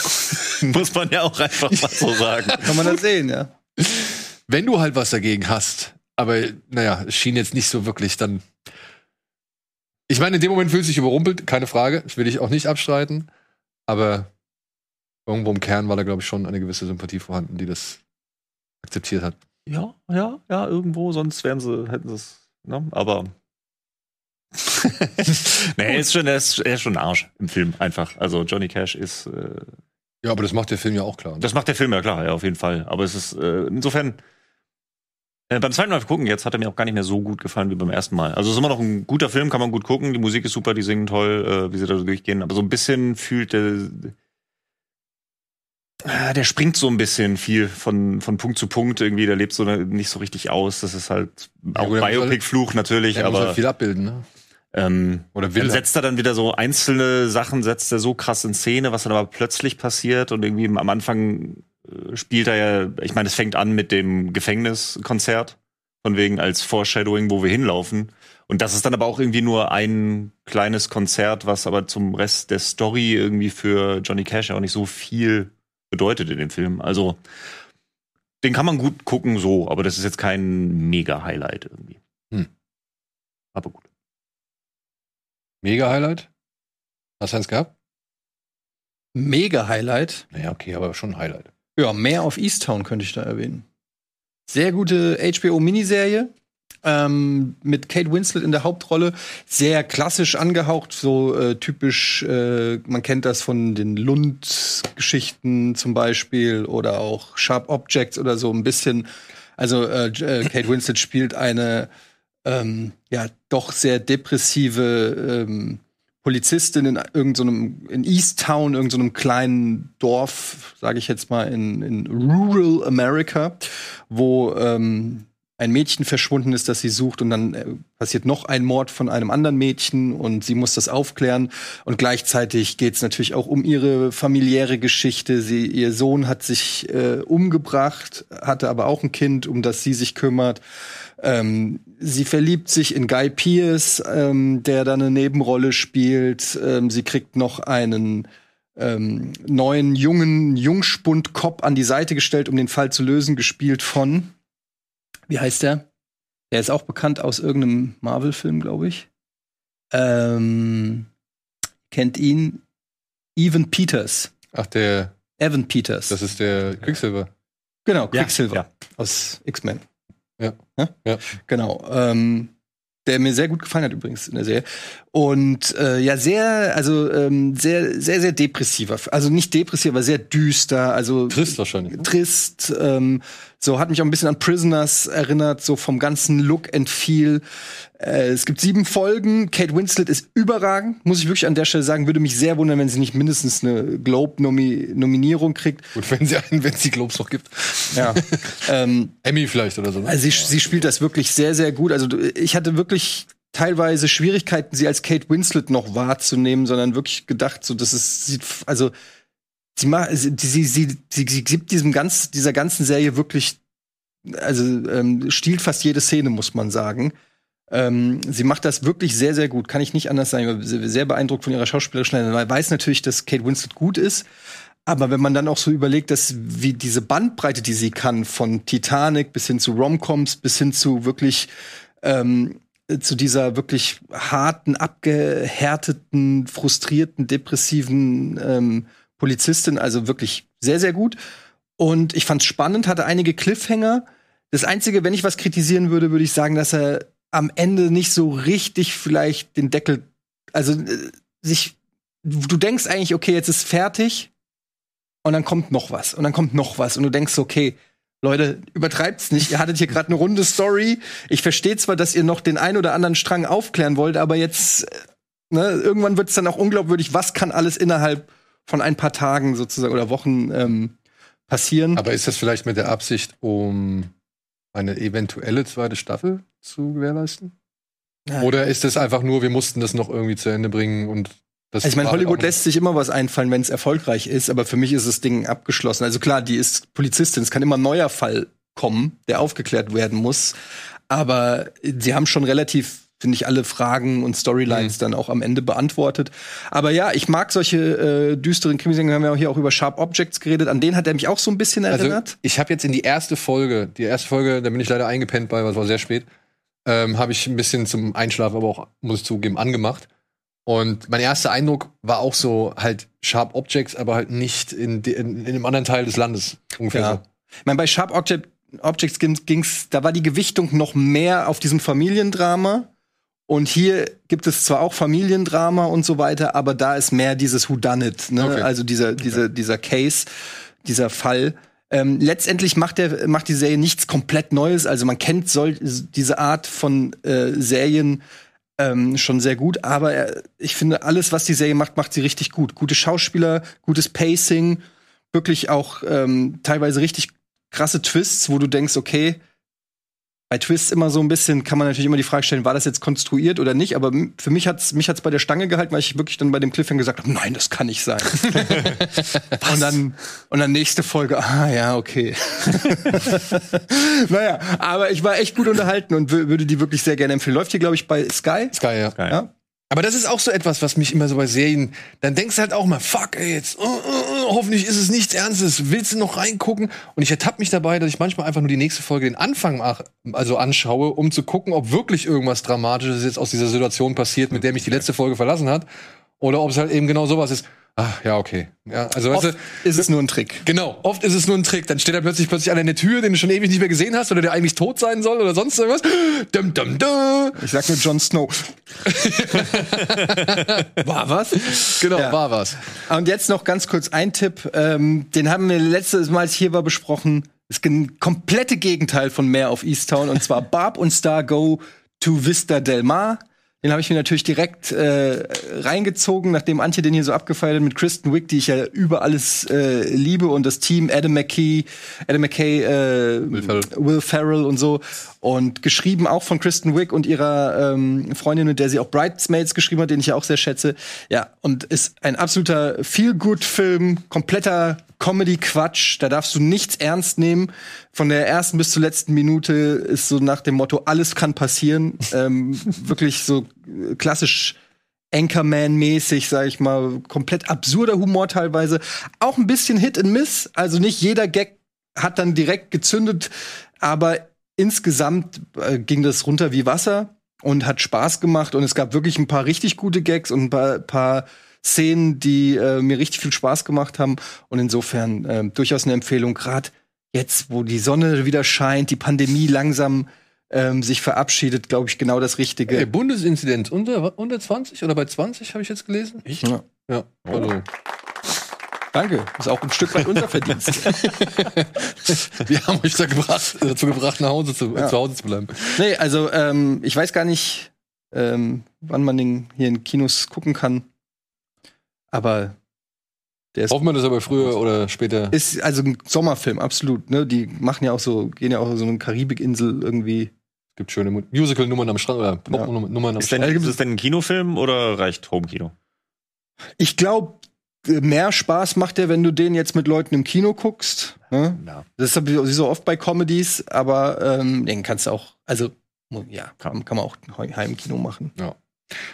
*laughs* Muss man ja auch einfach mal so sagen. Kann man das sehen, ja. Wenn du halt was dagegen hast, aber naja, es schien jetzt nicht so wirklich dann. Ich meine, in dem Moment fühlt sich überrumpelt, keine Frage, das will ich auch nicht abstreiten, aber irgendwo im Kern war da, glaube ich, schon eine gewisse Sympathie vorhanden, die das akzeptiert hat. Ja, ja, ja, irgendwo, sonst wären sie, hätten sie es, ne? Aber. *laughs* nee, er ist schon, er ist, er ist schon ein Arsch im Film, einfach. Also Johnny Cash ist. Äh, Ja, aber das macht der Film ja auch klar. das macht der Film ja klar, ja, auf jeden Fall. Aber es ist, äh, insofern. Äh, beim zweiten Mal gucken jetzt hat er mir auch gar nicht mehr so gut gefallen wie beim ersten Mal. Also es ist immer noch ein guter Film, kann man gut gucken. Die Musik ist super, die singen toll, äh, wie sie da so durchgehen. Aber so ein bisschen fühlt der, Ah, der springt so ein bisschen viel von, von Punkt zu Punkt irgendwie, der lebt so ne- nicht so richtig aus. Das ist halt Ja, auch muss halt- Biopic-Fluch natürlich, er muss aber halt viel abbilden, ne? ähm, Oder will dann er. setzt er dann wieder so einzelne Sachen, setzt er so krass in Szene, was dann aber plötzlich passiert und irgendwie am Anfang äh, spielt er ja, ich meine, es fängt an mit dem Gefängniskonzert, von wegen als Foreshadowing, wo wir hinlaufen. Und das ist dann aber auch irgendwie nur ein kleines Konzert, was aber zum Rest der Story irgendwie für Johnny Cash ja auch nicht so viel bedeutet in dem Film. Also, den kann man gut gucken so, aber das ist jetzt kein Mega-Highlight irgendwie. Hm. Aber gut. Mega Highlight. Hast du eins gehabt? Mega Highlight. Naja, okay, aber schon ein Highlight. Ja, mehr auf Easttown könnte ich da erwähnen. Sehr gute HBO-Miniserie. ähm, mit Kate Winslet in der Hauptrolle. Sehr klassisch angehaucht, so äh, typisch, äh, man kennt das von den Lund-Geschichten zum Beispiel oder auch Sharp Objects oder so ein bisschen. Also äh, äh, *laughs* Kate Winslet spielt eine ähm, ja doch sehr depressive ähm, Polizistin in irgendeinem so in Easttown, irgendeinem so kleinen Dorf, sage ich jetzt mal in, in Rural America, wo ähm, ein Mädchen verschwunden ist, das sie sucht und dann äh, passiert noch ein Mord von einem anderen Mädchen und sie muss das aufklären und gleichzeitig geht es natürlich auch um ihre familiäre Geschichte. Sie, ihr Sohn hat sich äh, umgebracht, hatte aber auch ein Kind, um das sie sich kümmert. Ähm, sie verliebt sich in Guy Pearce, ähm, der da eine Nebenrolle spielt. Ähm, sie kriegt noch einen ähm, neuen jungen Jungspund-Cop an die Seite gestellt, um den Fall zu lösen, gespielt von wie heißt der? Der ist auch bekannt aus irgendeinem Marvel-Film, glaube ich. Ähm, kennt ihn Evan Peters. Ach, der. Evan Peters. Das ist der Quicksilver. Genau, Quicksilver Ja. aus X-Men. Ja. Ja? Ja. Genau. Ähm, der mir sehr gut gefallen hat übrigens in der Serie. Und äh, ja, sehr, also ähm, sehr, sehr, sehr depressiver. Also nicht depressiv, aber sehr düster. Also Trist wahrscheinlich. ne? trist. Ähm, so hat mich auch ein bisschen an Prisoners erinnert, so vom ganzen Look and Feel. Äh, es gibt sieben Folgen. Kate Winslet ist überragend, muss ich wirklich an der Stelle sagen. Würde mich sehr wundern, wenn sie nicht mindestens eine Globe-Nominierung kriegt. Gut, wenn sie einen, wenn es die Globes noch gibt. Ja. *laughs* ähm, Emmy vielleicht oder so. Ne? also sie, sie spielt das wirklich sehr, sehr gut. Also ich hatte wirklich teilweise Schwierigkeiten, sie als Kate Winslet noch wahrzunehmen, sondern wirklich gedacht, so das ist, sieht, also sie, sie, sie, sie, sie, gibt diesem ganz, dieser ganzen Serie wirklich, also ähm, stiehlt fast jede Szene, muss man sagen. Ähm, sie macht das wirklich sehr, sehr gut. Kann ich nicht anders sagen. Ich sehr- sehr beeindruckt von ihrer schauspielerischen Leistung. Man weiß natürlich, dass Kate Winslet gut ist. Aber wenn man dann auch so überlegt, dass wie diese Bandbreite, die sie kann, von Titanic bis hin zu Romcoms, bis hin zu wirklich ähm, zu dieser wirklich harten, abgehärteten, frustrierten, depressiven ähm, Polizistin, also wirklich sehr, sehr gut. Und ich fand's spannend, hatte einige Cliffhanger. Das Einzige, wenn ich was kritisieren würde, würde ich sagen, dass er am Ende nicht so richtig vielleicht den Deckel, also äh, sich, du denkst eigentlich, okay, jetzt ist fertig, und dann kommt noch was und dann kommt noch was und du denkst, okay, Leute, übertreibt's nicht. Ihr hattet hier gerade eine runde Story. Ich verstehe zwar, dass ihr noch den ein oder anderen Strang aufklären wollt, aber jetzt, äh, ne, irgendwann wird's dann auch unglaubwürdig, was kann alles innerhalb von ein paar Tagen sozusagen oder Wochen ähm, passieren. Aber ist das vielleicht mit der Absicht, um eine eventuelle zweite Staffel zu gewährleisten? Ja. Oder ist es einfach nur, wir mussten das noch irgendwie zu Ende bringen und das Also ich meine, Hollywood lässt sich immer was einfallen, wenn es erfolgreich ist, aber für mich ist das Ding abgeschlossen. Also klar, die ist Polizistin, es kann immer ein neuer Fall kommen, der aufgeklärt werden muss. Aber sie haben schon relativ, finde ich, alle Fragen und Storylines dann auch am Ende beantwortet. Aber ja, ich mag solche äh, düsteren Krimis. Wir haben ja auch hier auch über Sharp Objects geredet. An den hat er mich auch so ein bisschen Also, erinnert. ich habe jetzt in die erste Folge, die erste Folge, da bin ich leider eingepennt bei, weil es war sehr spät, ähm, habe ich ein bisschen zum Einschlafen, aber auch, muss ich zugeben, angemacht. Und mein erster Eindruck war auch so halt Sharp Objects, aber halt nicht in, in, in einem anderen Teil des Landes. Ungefähr Ja. Ich meine, bei Sharp Object, Objects ging- ging's, da war die Gewichtung noch mehr auf diesem Familiendrama. Und hier gibt es zwar auch Familiendrama und so weiter, aber da ist mehr dieses Whodunit, ne? Okay. Also dieser, dieser, dieser Case, dieser Fall. Ähm, letztendlich macht der, macht die Serie nichts komplett Neues. Also man kennt soll, diese Art von äh, Serien ähm, schon sehr gut, aber äh, ich finde, alles, was die Serie macht, macht sie richtig gut. Gute Schauspieler, gutes Pacing, wirklich auch ähm, teilweise richtig krasse Twists, wo du denkst, okay, bei Twists immer so ein bisschen kann man natürlich immer die Frage stellen, war das jetzt konstruiert oder nicht, aber für mich hat's mich hat's bei der Stange gehalten, weil ich wirklich dann bei dem Cliffhanger gesagt habe, nein, das kann nicht sein. *laughs* und dann und dann nächste Folge, ah ja, okay. *laughs* naja, aber ich war echt gut unterhalten und wü- würde die wirklich sehr gerne empfehlen. Läuft hier glaube ich bei Sky. Sky, ja. Geil. Ja. Aber das ist auch so etwas, was mich immer so bei Serien, dann denkst du halt auch mal, fuck, ey, jetzt, uh, uh, uh, hoffentlich ist es nichts Ernstes, willst du noch reingucken? Und ich ertappe mich dabei, dass ich manchmal einfach nur die nächste Folge den Anfang mach, also anschaue, um zu gucken, ob wirklich irgendwas Dramatisches jetzt aus dieser Situation passiert, mit der mich die letzte Folge verlassen hat. Oder ob es halt eben genau sowas ist. Ach, ja, okay. Ja, also, weißt Oft du, ist es nur ein Trick. Genau, oft ist es nur ein Trick. Dann steht da plötzlich plötzlich einer in der Tür, den du schon ewig nicht mehr gesehen hast oder der eigentlich tot sein soll oder sonst irgendwas. Dum, dum, dum. Ich sag nur Jon Snow. *laughs* War was? Genau, Ja. war was. Und jetzt noch ganz kurz ein Tipp. Ähm, den haben wir letztes Mal, als ich hier war, besprochen. Das komplette Gegenteil von Mehr auf Easttown. Und zwar Barb und Star Go to Vista Del Mar. Den habe ich mir natürlich direkt äh, reingezogen, nachdem Antje den hier so abgefeiert hat mit Kristen Wiig, die ich ja über alles äh, liebe und das Team Adam McKay, Adam McKay, äh, Will Ferrell. Will Ferrell und so und geschrieben auch von Kristen Wiig und ihrer ähm, Freundin, mit der sie auch Bridesmaids geschrieben hat, den ich ja auch sehr schätze. Ja, und ist ein absoluter Feel-Good-Film, kompletter Comedy-Quatsch. Da darfst du nichts ernst nehmen. Von der ersten bis zur letzten Minute ist so nach dem Motto, alles kann passieren. *laughs* ähm, wirklich so klassisch Anchorman-mäßig, sag ich mal, komplett absurder Humor teilweise. Auch ein bisschen Hit and Miss. Also nicht jeder Gag hat dann direkt gezündet, aber insgesamt äh, ging das runter wie Wasser und hat Spaß gemacht und es gab wirklich ein paar richtig gute Gags und ein paar, paar Szenen, die äh, mir richtig viel Spaß gemacht haben und insofern äh, durchaus eine Empfehlung, gerade jetzt, wo die Sonne wieder scheint, die Pandemie langsam ähm, sich verabschiedet, glaube ich, genau das Richtige. Ey, Bundesinzidenz unter, unter 20 oder bei 20 habe ich jetzt gelesen? Ich? Ja. Ja, also. Danke, ist auch ein Stück weit unser Verdienst. *laughs* Wir haben euch da gebracht, dazu gebracht, nach Hause zu, Ja. zu Hause zu bleiben. nee, also ähm, ich weiß gar nicht, ähm, wann man den hier in Kinos gucken kann. Aber der ist, Hoffen wir, dass aber früher oder später. ist also ein Sommerfilm, absolut. Ne? Die machen ja auch so, gehen ja auch so eine Karibikinsel irgendwie. gibt schöne Mu- Musical-Nummern am Strand oder Pop-Nummern am Ist, denn, Strand. ist es denn ein Kinofilm oder reicht Homekino? Ich glaube, mehr Spaß macht der, wenn du den jetzt mit Leuten im Kino guckst. Ne? Ja. Das ist wie so oft bei Comedies, aber ähm, den kannst du auch, also ja, kann, kann man auch Heimkino machen.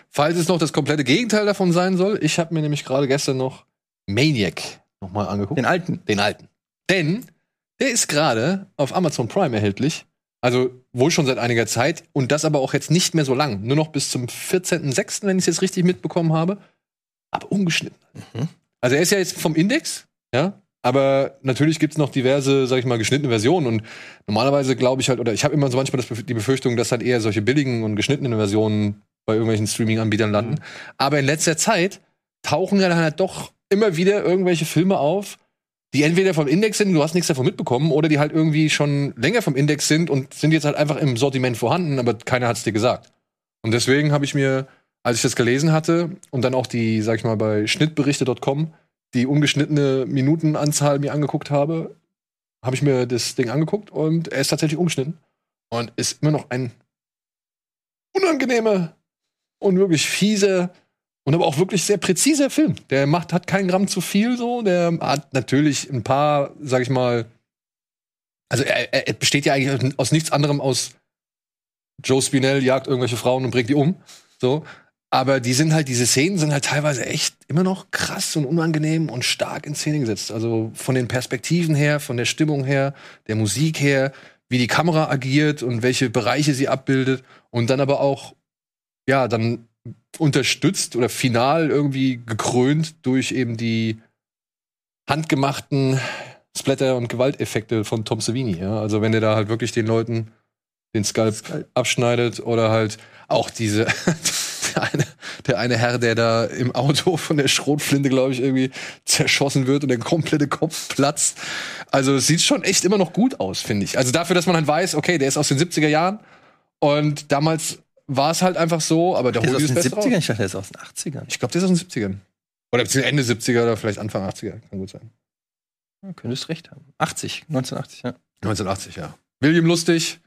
Falls es noch das komplette Gegenteil davon sein soll, ich habe mir nämlich gerade gestern noch Maniac nochmal angeguckt. Den alten. Den alten. Denn der ist gerade auf Amazon Prime erhältlich. Also wohl schon seit einiger Zeit und das aber auch jetzt nicht mehr so lang. Nur noch bis zum 14.06., wenn ich es jetzt richtig mitbekommen habe. Aber ungeschnitten. Mhm. Also er ist ja jetzt vom Index, ja. Aber natürlich gibt's noch diverse, sag ich mal, geschnittene Versionen. Und normalerweise glaube ich halt, oder ich habe immer so manchmal das, die Befürchtung, dass halt eher solche billigen und geschnittenen Versionen bei irgendwelchen Streaming-Anbietern landen. Aber in letzter Zeit tauchen ja dann halt doch immer wieder irgendwelche Filme auf, die entweder vom Index sind, du hast nichts davon mitbekommen, oder die halt irgendwie schon länger vom Index sind und sind jetzt halt einfach im Sortiment vorhanden, aber keiner hat's dir gesagt. Und deswegen habe ich mir, als ich das gelesen hatte und dann auch die, sag ich mal, bei schnittberichte.com die ungeschnittene Minutenanzahl mir angeguckt habe, habe ich mir das Ding angeguckt und er ist tatsächlich ungeschnitten und ist immer noch ein unangenehmer und wirklich fieser und aber auch wirklich sehr präziser Film. Der macht, hat kein Gramm zu viel so. Der hat natürlich ein paar, sag ich mal, also er, er- er besteht ja eigentlich aus nichts anderem aus Joe Spinell jagt irgendwelche Frauen und bringt die um. So. Aber die sind halt, diese Szenen sind halt teilweise echt immer noch krass und unangenehm und stark in Szene gesetzt. Also von den Perspektiven her, von der Stimmung her, der Musik her, wie die Kamera agiert und welche Bereiche sie abbildet und dann aber auch, ja, dann unterstützt oder final irgendwie gekrönt durch eben die handgemachten Splatter- und Gewalteffekte von Tom Savini. Ja? Also wenn er da halt wirklich den Leuten den Skalp abschneidet oder halt auch diese *laughs* der eine, der eine Herr, der da im Auto von der Schrotflinte, glaube ich, irgendwie zerschossen wird und der komplette Kopf platzt. Also es sieht schon echt immer noch gut aus, finde ich. Also dafür, dass man halt weiß, okay, der ist aus den 70er Jahren und damals war es halt einfach so, aber Der ist holt aus den das Beste 70ern, raus. ich dachte, der ist aus den 80ern. Ich glaube, der ist aus den 70ern. Oder beziehungsweise Ende 70er oder vielleicht Anfang 80er. Kann gut sein. Ja, könntest recht haben. 80, 1980, ja. 1980, ja. William Lustig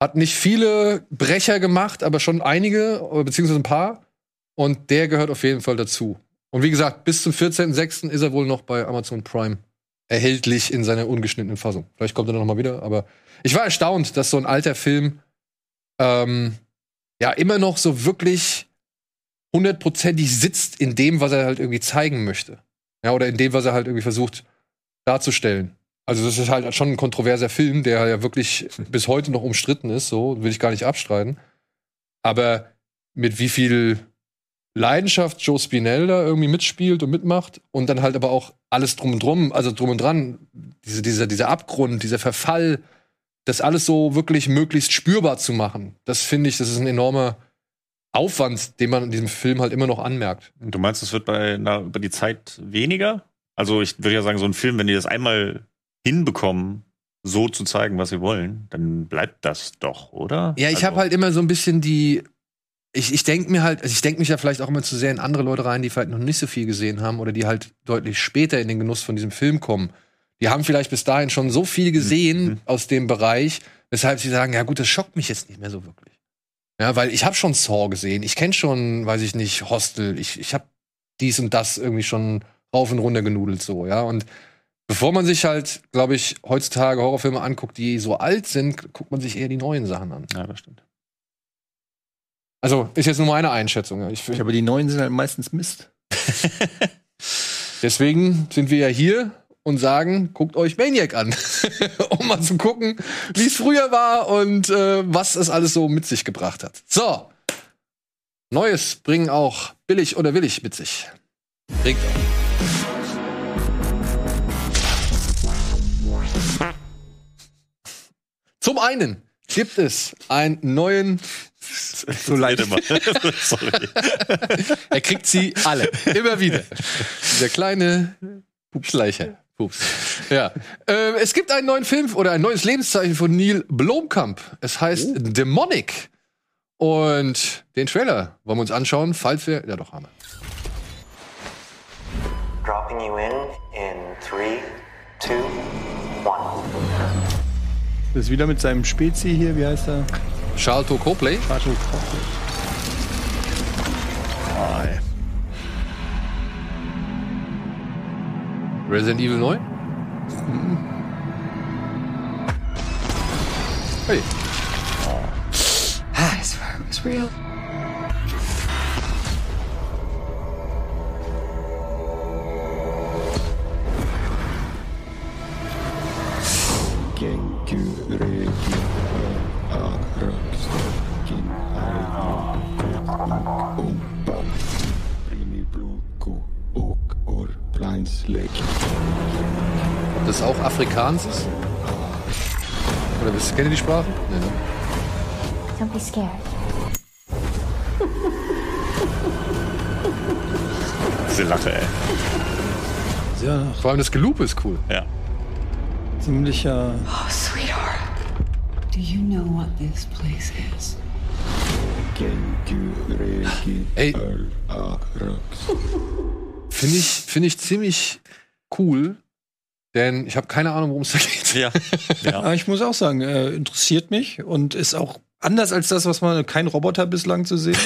hat nicht viele Brecher gemacht, aber schon einige, beziehungsweise ein paar. Und der gehört auf jeden Fall dazu. Und wie gesagt, bis zum 14.06. ist er wohl noch bei Amazon Prime erhältlich in seiner ungeschnittenen Fassung. Vielleicht kommt er noch mal wieder, aber ich war erstaunt, dass so ein alter Film ähm, ja immer noch so wirklich hundertprozentig sitzt in dem, was er halt irgendwie zeigen möchte. Ja, oder in dem, was er halt irgendwie versucht darzustellen. Also das ist halt schon ein kontroverser Film, der ja wirklich bis heute noch umstritten ist, so will ich gar nicht abstreiten. Aber mit wie viel Leidenschaft Joe Spinell da irgendwie mitspielt und mitmacht und dann halt aber auch alles drum und drum, also drum und dran, diese, dieser, dieser Abgrund, dieser Verfall, das alles so wirklich möglichst spürbar zu machen. Das finde ich, das ist ein enormer Aufwand, den man in diesem Film halt immer noch anmerkt. Du meinst, es wird bei na, über die Zeit weniger? Also ich würde ja sagen, so ein Film, wenn die das einmal hinbekommen, so zu zeigen, was sie wollen, dann bleibt das doch, oder? Ja, ich also, habe halt immer so ein bisschen die. Ich, ich denke mir halt, also ich denke mich ja vielleicht auch immer zu sehr in andere Leute rein, die vielleicht noch nicht so viel gesehen haben oder die halt deutlich später in den Genuss von diesem Film kommen. Die haben vielleicht bis dahin schon so viel gesehen Mhm. aus dem Bereich, weshalb sie sagen, ja gut, das schockt mich jetzt nicht mehr so wirklich. Ja, weil ich habe schon Saw gesehen, ich kenne schon, weiß ich nicht, Hostel, ich, ich habe dies und das irgendwie schon rauf und runter genudelt so, ja. Und bevor man sich halt, glaube ich, heutzutage Horrorfilme anguckt, die so alt sind, guckt man sich eher die neuen Sachen an. Ja, das stimmt. Also, ist jetzt nur meine Einschätzung. Ich, Ja, aber die neuen sind halt meistens Mist. *laughs* deswegen sind wir ja hier und sagen, guckt euch Maniac an, *laughs* um mal zu gucken, wie es früher war und äh, was es alles so mit sich gebracht hat. So, Neues bringen auch billig oder willig mit sich. Bringt Zum einen gibt es einen neuen *laughs* So leid immer. *laughs* Sorry. Er kriegt sie alle. Immer wieder. Dieser kleine Schleicher. Pups. Ja. Ähm, es gibt einen neuen Film oder ein neues Lebenszeichen von Neil Blomkamp. Es heißt Demonic. Und den Trailer wollen wir uns anschauen, falls wir. Ja, doch, haben wir. Dropping you in in three, two, one. Das ist wieder mit seinem Spezi hier, wie heißt er? Charlton Copley. Charlton Copley. Resident Evil 9. Hey. I swear it was real. Afrikaans ist? Oder wisst- kennt ihr die Sprache? Nee, ne? Don't be scared. Diese Lache, ey. Ja, Vor allem das Gelupe ist cool. Ja. ziemlicher. Oh, sweetheart. Do you know what this place is? Ey. Finde ich, finde ich ziemlich cool, denn ich habe keine Ahnung, worum es da geht. Ja. *laughs* ja. Aber ich muss auch sagen, äh, interessiert mich und ist auch anders als das, was man kein Roboter bislang zu sehen.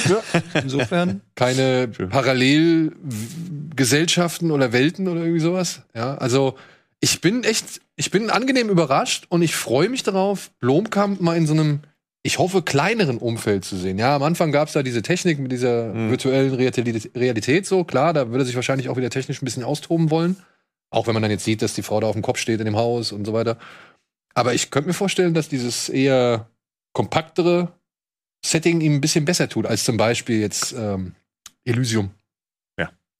Insofern. Keine Parallelgesellschaften oder Welten oder irgendwie sowas. Ja, also ich bin echt, ich bin angenehm überrascht und ich freue mich darauf, Blomkamp mal in so einem, ich hoffe, kleineren Umfeld zu sehen. Ja, am Anfang gab es da diese Technik mit dieser virtuellen Realität, Realität so, klar, da würde er sich wahrscheinlich auch wieder technisch ein bisschen austoben wollen. Auch wenn man dann jetzt sieht, dass die Frau da auf dem Kopf steht in dem Haus und so weiter. Aber ich könnte mir vorstellen, dass dieses eher kompaktere Setting ihm ein bisschen besser tut, als zum Beispiel jetzt ähm, Elysium.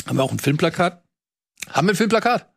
Haben wir auch ein Filmplakat? Haben wir ein Filmplakat?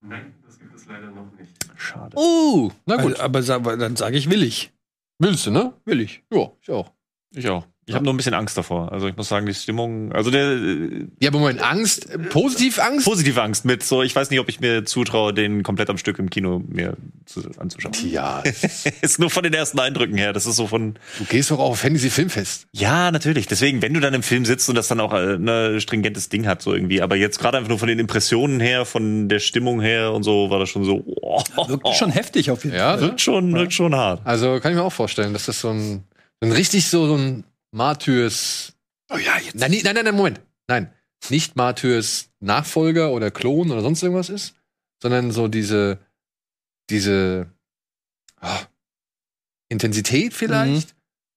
Nein, das gibt es leider noch nicht. Schade. Uh, na gut. Also, aber dann sage ich willig. Willst du, ne? Will ich. Ja, ich auch. Ich auch. Ich habe nur ein bisschen Angst davor. Also ich muss sagen, die Stimmung, also der äh, Ja, aber Moment, Angst, positiv Angst? positive Angst mit so, ich weiß nicht, ob ich mir zutraue, den komplett am Stück im Kino mir zu, anzuschauen. Ja, *laughs* ist nur von den ersten Eindrücken her. Das ist so von, du gehst doch auch auf Fantasy Filmfest. ja, natürlich. Deswegen, wenn du dann im Film sitzt und das dann auch äh, ein stringentes Ding hat, so irgendwie. Aber jetzt gerade einfach nur von den Impressionen her, von der Stimmung her und so, war das schon so, oh, Wirkt schon heftig auf jeden Ja, Fall. wirkt schon, wirkt schon hart. Also kann ich mir auch vorstellen, dass das so ein, so ein richtig so, so ein Martyrs. Oh ja, jetzt. Nein, nein, nein, nein, Moment. Nein. Nicht Martyrs Nachfolger oder Klon oder sonst irgendwas ist, sondern so diese, diese ah, Intensität vielleicht.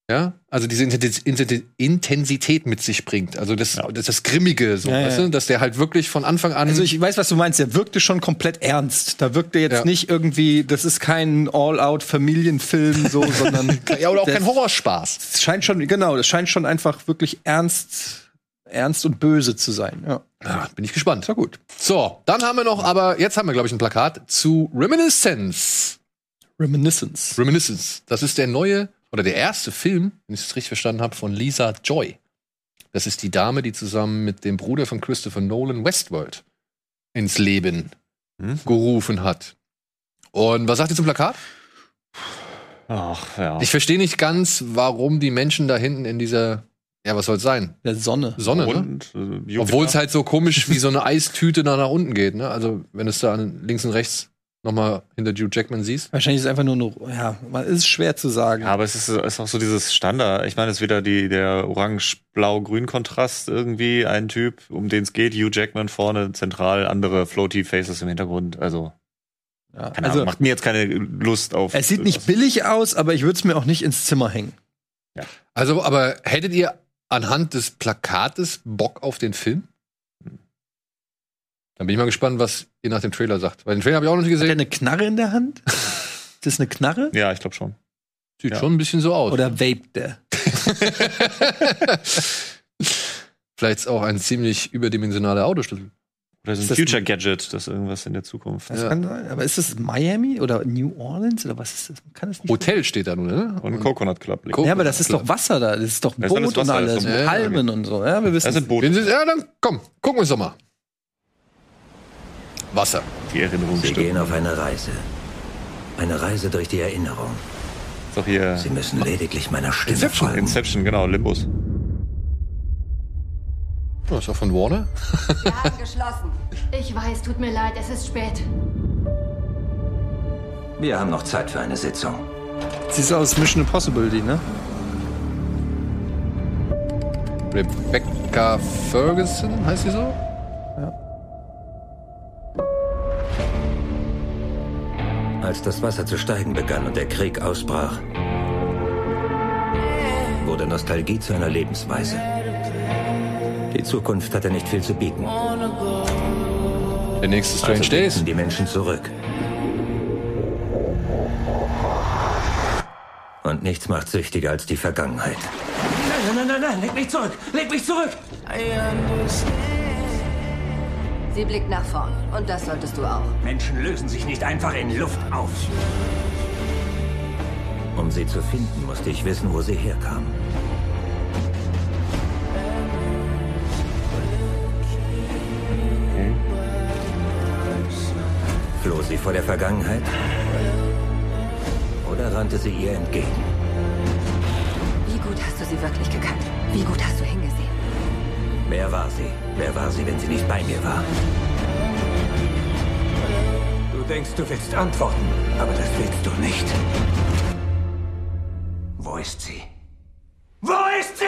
Ja, also diese Intensi- Intensi- Intensität mit sich bringt. Also das, Ja. das, das Grimmige, so, Ja, weißt du? dass der halt wirklich von Anfang an. Also ich weiß, was du meinst. Der wirkte schon komplett ernst. Da wirkte jetzt nicht irgendwie, das ist kein All-out-Familienfilm, so, *laughs* sondern ja, oder auch kein Horrorspaß. Es scheint schon, genau, das scheint schon einfach wirklich ernst ernst und böse zu sein. Ja. Ja, bin ich gespannt. Ja, gut. So, dann haben wir noch, aber jetzt haben wir, glaube ich, ein Plakat zu Reminiscence. Reminiscence. Reminiscence. Das ist der neue oder der erste Film, wenn ich es richtig verstanden habe, von Lisa Joy. Das ist die Dame, die zusammen mit dem Bruder von Christopher Nolan Westworld ins Leben Mhm. gerufen hat. Und was sagt ihr zum Plakat? Ach, ja. Ich verstehe nicht ganz, warum die Menschen da hinten in dieser, ja, was soll es sein? Der Sonne. Sonne, ne? Und, äh. Obwohl es halt so komisch wie so eine Eistüte nach, nach unten geht, ne? Also, wenn es da an, links und rechts nochmal hinter Hugh Jackman siehst. Wahrscheinlich ist es einfach nur eine, ja, man ist schwer zu sagen. Ja, aber es ist, ist auch so dieses Standard. Ich meine, es ist wieder die, der orange-blau-grün-Kontrast irgendwie. Ein Typ, um den es geht. Hugh Jackman vorne, zentral, andere floaty Faces im Hintergrund. Also, Ja, keine also, Ahnung, macht mir jetzt keine Lust auf. es sieht nicht billig aus, aber ich würde es mir auch nicht ins Zimmer hängen. Also, aber hättet ihr anhand des Plakates Bock auf den Film? Dann bin ich mal gespannt, was ihr nach dem Trailer sagt. Weil den Trailer habe ich auch noch nicht Hat er gesehen. eine Knarre in der Hand? *laughs* Ist das eine Knarre? Ja, ich glaube schon. Sieht Ja. schon ein bisschen so aus. Oder vaped der? *laughs* Vielleicht ist auch ein ziemlich überdimensionaler Autoschlüssel. Oder so ein Ist das Future Gadget, das irgendwas in der Zukunft. Das Ja. kann sein. Aber ist das Miami oder New Orleans oder was ist das? Man kann es nicht. Hotel steht da nur, ne? Und ein Coconut Club. Co- Ja, aber das ist doch Wasser da. Das ist doch Das ist alles Boot und alles. das und doch- Ja, Palmen und so. Ja, wir wissen. Das sind Boote. Ja, dann komm, gucken wir uns doch mal. Wasser. Die Erinnerung Sie stimmt. gehen auf eine Reise. Eine Reise durch die Erinnerung. Ist doch hier Sie müssen lediglich meiner Stimme Inception. folgen. Inception, genau, Limbus. Oh, ist auch von Warner. Ja, geschlossen. Ich weiß, tut mir leid, es ist spät. Wir haben noch Zeit für eine Sitzung. Sie ist aus Mission Impossible, die, ne? Rebecca Ferguson, heißt sie so? Als das Wasser zu steigen begann und der Krieg ausbrach, wurde Nostalgie zu einer Lebensweise. Die Zukunft hatte nicht viel zu bieten. Der nächste Strange Also Days. die Menschen zurück. Und nichts macht süchtiger als die Vergangenheit. Nein, nein, nein, nein, leg mich zurück! Leg mich zurück! Sie blickt nach vorn. Und das solltest du auch. Menschen lösen sich nicht einfach in Luft auf. Um sie zu finden, musste ich wissen, wo sie herkam. Floh sie vor der Vergangenheit? Oder rannte sie ihr entgegen? Wie gut hast du sie wirklich gekannt? Wie gut hast du hingesehen? Wer war sie? Wer war sie, wenn sie nicht bei mir war? Du denkst, du willst antworten, aber das willst du nicht. Wo ist sie? Wo ist sie?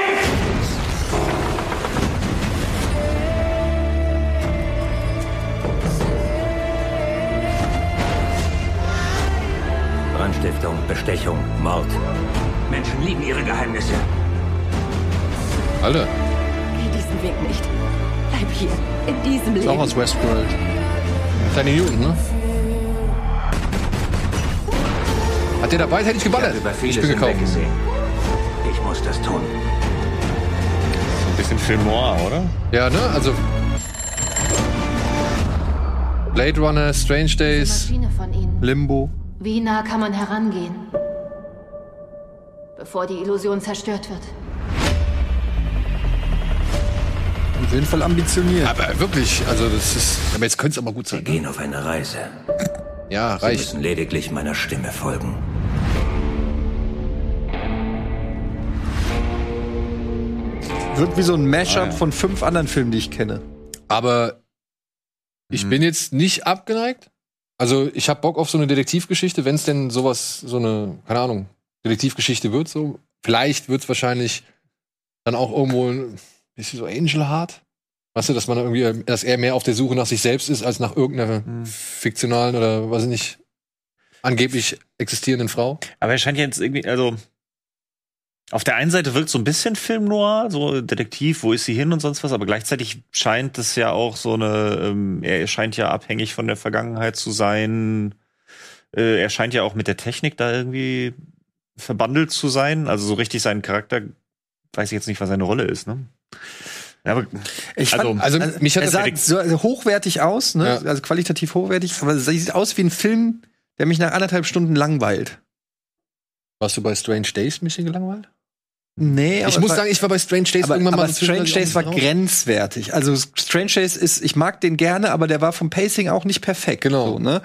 Brandstiftung, Bestechung, Mord. Menschen lieben ihre Geheimnisse. Alter. Diesen Weg nicht. Bleib hier, in diesem Ist auch Leben. aus Westworld. Kleine Newton, ne? Hat der dabei, hätte ich geballert. Ich vieles bin gekauft. Ich muss das tun. So ein bisschen Film noir, oder? Ja, ne? Also. Blade Runner, Strange Days. Maschine von ihnen. Limbo. Wie nah kann man herangehen? Bevor die Illusion zerstört wird. Auf jeden Fall ambitioniert. Aber wirklich, also das ist. Aber jetzt könnte es aber gut Sie sein. gehen auf eine Reise. Ja, Sie reicht. müssen lediglich meiner Stimme folgen. Wird wie so ein Mashup Ah, ja. von fünf anderen Filmen, die ich kenne. Aber ich Mhm. bin jetzt nicht abgeneigt. Also ich habe Bock auf so eine Detektivgeschichte, wenn es denn sowas, so eine, keine Ahnung, Detektivgeschichte wird. So vielleicht wird es wahrscheinlich dann auch irgendwo ein bisschen so Angel Heart. Weißt du, dass man irgendwie, dass er mehr auf der Suche nach sich selbst ist als nach irgendeiner Mhm. fiktionalen oder weiß ich nicht angeblich existierenden Frau. Aber er scheint jetzt irgendwie, also auf der einen Seite wirkt so ein bisschen Film noir, so Detektiv, wo ist sie hin und sonst was, aber gleichzeitig scheint es ja auch so eine, ähm, er scheint ja abhängig von der Vergangenheit zu sein. Äh, er scheint ja auch mit der Technik da irgendwie verbandelt zu sein. Also so richtig seinen Charakter, weiß ich jetzt nicht, was seine Rolle ist, ne? Aber Ich Also- fand, also mich hat er sah direkt- so also hochwertig aus, ne? Ja. also qualitativ hochwertig, aber es sieht aus wie ein Film, der mich nach anderthalb Stunden langweilt. Warst du bei Strange Days ein bisschen gelangweilt? Nee, ich muss sagen, ich war bei Strange Days aber, irgendwann aber mal Strange Days war raus. grenzwertig. Also Strange Days ist, ich mag den gerne, aber der war vom Pacing auch nicht perfekt. Genau. So, ne?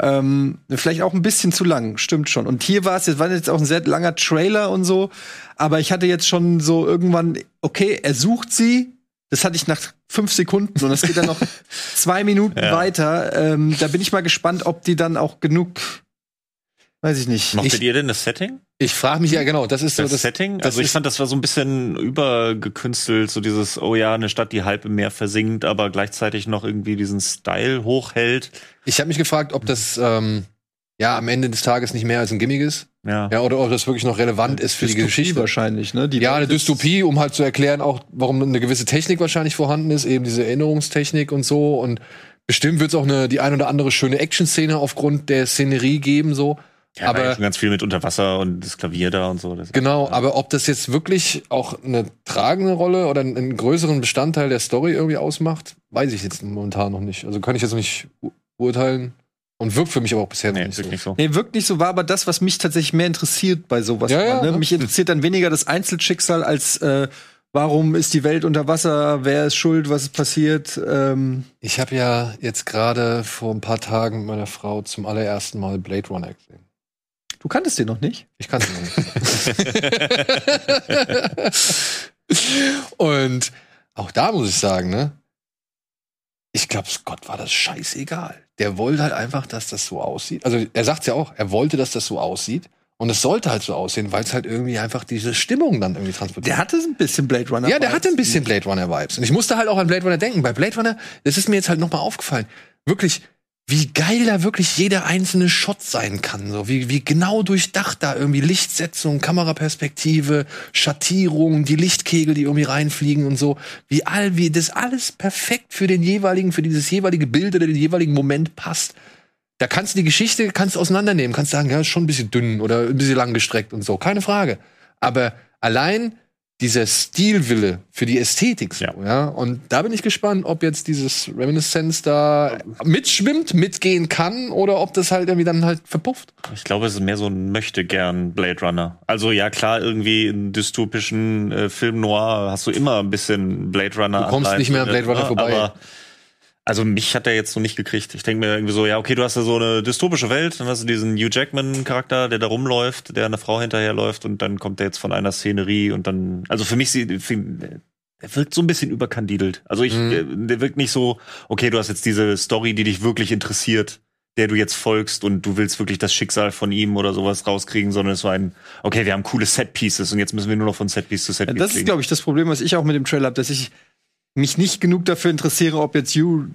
ähm, vielleicht auch ein bisschen zu lang, stimmt schon. Und hier war es, jetzt war jetzt auch ein sehr langer Trailer und so, aber ich hatte jetzt schon so irgendwann, okay, er sucht sie. Das hatte ich nach fünf Sekunden und es geht dann noch *laughs* zwei Minuten Ja. weiter. Ähm, da bin ich mal gespannt, ob die dann auch genug, weiß ich nicht. mochtet Ich- ihr denn das Setting? Ich frage mich ja genau, das ist so Das, das Setting? das Also ich fand, das war so ein bisschen übergekünstelt, so dieses, oh ja, eine Stadt, die halb im Meer versinkt, aber gleichzeitig noch irgendwie diesen Style hochhält. Ich habe mich gefragt, ob das ähm, ja am Ende des Tages nicht mehr als ein Gimmick ist. Ja. Ja, oder ob das wirklich noch relevant ist für die Dystopie Geschichte. wahrscheinlich, ne? Die Ja, eine Dystopie, um halt zu erklären, auch warum eine gewisse Technik wahrscheinlich vorhanden ist, eben diese Erinnerungstechnik und so. Und bestimmt wird es auch eine, die ein oder andere schöne Action-Szene aufgrund der Szenerie geben, so. Ja, aber schon ganz viel mit Unterwasser und das Klavier da und so. Das genau, aber ob das jetzt wirklich auch eine tragende Rolle oder einen, größeren Bestandteil der Story irgendwie ausmacht, weiß ich jetzt momentan noch nicht. Also kann ich jetzt noch nicht urteilen. Und wirkt für mich aber auch bisher noch Nee, nicht so. so. Nee, wirkt nicht so, war aber das, was mich tatsächlich mehr interessiert bei sowas. Ja, ja, ne? ja. Mich interessiert dann weniger das Einzelschicksal als äh, warum ist die Welt unter Wasser, wer ist schuld, was ist passiert. Ähm, Ich habe ja jetzt gerade vor ein paar Tagen mit meiner Frau zum allerersten Mal Blade Runner gesehen. Du kanntest den noch nicht? Ich kann es nicht. *laughs* Und auch da muss ich sagen, ne? Ich glaube, Scott war das scheißegal. Der wollte halt einfach, dass das so aussieht. Also er sagt ja auch, er wollte, dass das so aussieht. Und es sollte halt so aussehen, weil es halt irgendwie einfach diese Stimmung dann irgendwie transportiert. Der hatte ein bisschen Blade Runner. Ja, der hatte ein bisschen Blade Runner Vibes. Und ich musste halt auch an Blade Runner denken. Bei Blade Runner, das ist mir jetzt halt nochmal aufgefallen. Wirklich, wie geil da wirklich jeder einzelne Shot sein kann. So wie, wie genau durchdacht da irgendwie Lichtsetzung, Kameraperspektive, Schattierung, die Lichtkegel, die irgendwie reinfliegen und so. Wie all, wie das alles perfekt für den jeweiligen, für dieses jeweilige Bild oder den jeweiligen Moment passt. Da kannst du die Geschichte kannst du auseinandernehmen, kannst sagen, ja, ist schon ein bisschen dünn oder ein bisschen langgestreckt und so, keine Frage. Aber allein dieser Stilwille für die Ästhetik, so, ja. Und da bin ich gespannt, ob jetzt dieses Reminiscence da mitschwimmt, mitgehen kann oder ob das halt irgendwie dann halt verpufft. Ich glaube, es ist mehr so ein möchte gern Blade Runner. Also ja, klar, irgendwie in dystopischen äh, Film noir hast du immer ein bisschen Blade Runner. Du kommst nicht mehr an Blade Runner ne? vorbei. Aber also mich hat er jetzt so nicht gekriegt. Ich denke mir irgendwie so, ja, okay, du hast ja so eine dystopische Welt, dann hast du diesen Hugh Jackman-Charakter, der da rumläuft, der einer Frau hinterherläuft und dann kommt er jetzt von einer Szenerie und dann, also für mich, sie- er wirkt so ein bisschen überkandidelt. Also ich, Mhm. der, wirkt nicht so, okay, du hast jetzt diese Story, die dich wirklich interessiert, der du jetzt folgst und du willst wirklich das Schicksal von ihm oder sowas rauskriegen, sondern es war ein, okay, wir haben coole Setpieces und jetzt müssen wir nur noch von Setpiece zu Setpiece Das ist, glaube ich, das Problem, was ich auch mit dem Trailer habe, dass ich mich nicht genug dafür interessiere, ob jetzt Hugh,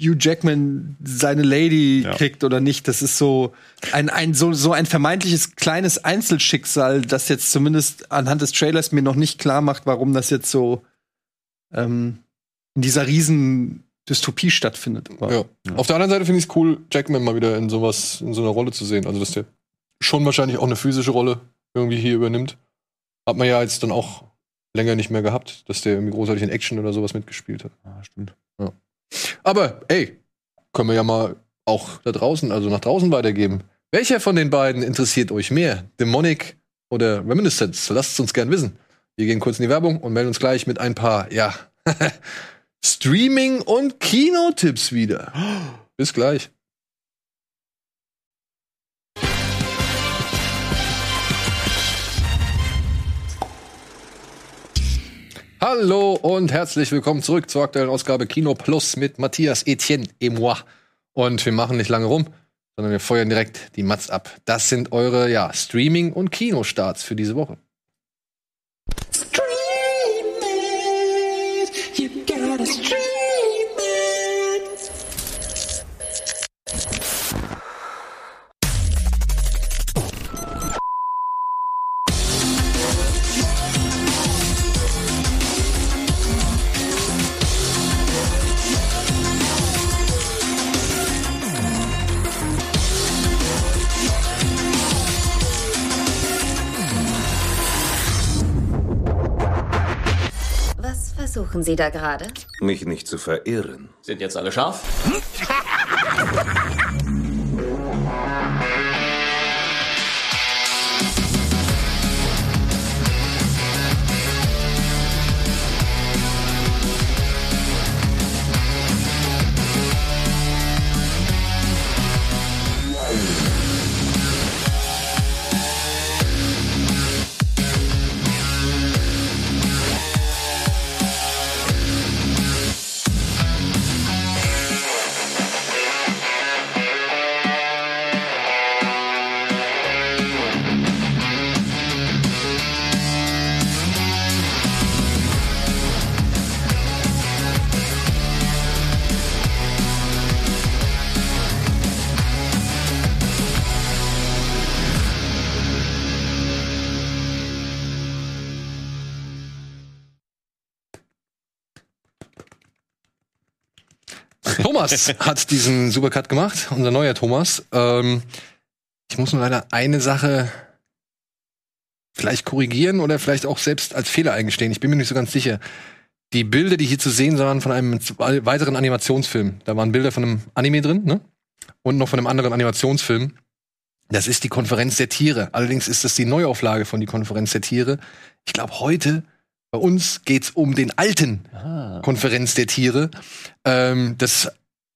Hugh Jackman seine Lady Ja. kriegt oder nicht. Das ist so ein, ein so, so ein vermeintliches kleines Einzelschicksal, das jetzt zumindest anhand des Trailers mir noch nicht klar macht, warum das jetzt so ähm, in dieser riesen Dystopie stattfindet. Aber Ja. Auf der anderen Seite finde ich es cool, Jackman mal wieder in sowas, in so einer Rolle zu sehen. Also, dass der schon wahrscheinlich auch eine physische Rolle irgendwie hier übernimmt. Hat man ja jetzt dann auch länger nicht mehr gehabt, dass der irgendwie großartig in Action oder sowas mitgespielt hat. Ja, stimmt. Aber, ey, können wir ja mal auch da draußen, also nach draußen weitergeben. Welcher von den beiden interessiert euch mehr? Demonic oder Reminiscence? Lasst es uns gern wissen. Wir gehen kurz in die Werbung und melden uns gleich mit ein paar, ja, *laughs* Streaming- und Kinotipps wieder. Bis gleich. Hallo und herzlich willkommen zurück zur aktuellen Ausgabe Kino Plus mit Matthias Etienne et moi. Und wir machen nicht lange rum, sondern wir feuern direkt die Mats ab. Das sind eure ja, Streaming- und Kinostarts für diese Woche. You gotta stream Was suchen Sie da gerade? Mich nicht zu verirren. Sind jetzt alle scharf? *laughs* Thomas hat diesen Supercut gemacht, unser neuer Thomas. Ähm, ich muss nur leider eine Sache vielleicht korrigieren oder vielleicht auch selbst als Fehler eingestehen. Ich bin mir nicht so ganz sicher. Die Bilder, die hier zu sehen waren von einem weiteren Animationsfilm, da waren Bilder von einem Anime drin, ne? Und noch von einem anderen Animationsfilm. Das ist die Konferenz der Tiere. Allerdings ist das die Neuauflage von die Konferenz der Tiere. Ich glaube, heute bei uns geht's um den alten Konferenz der Tiere. Ähm, das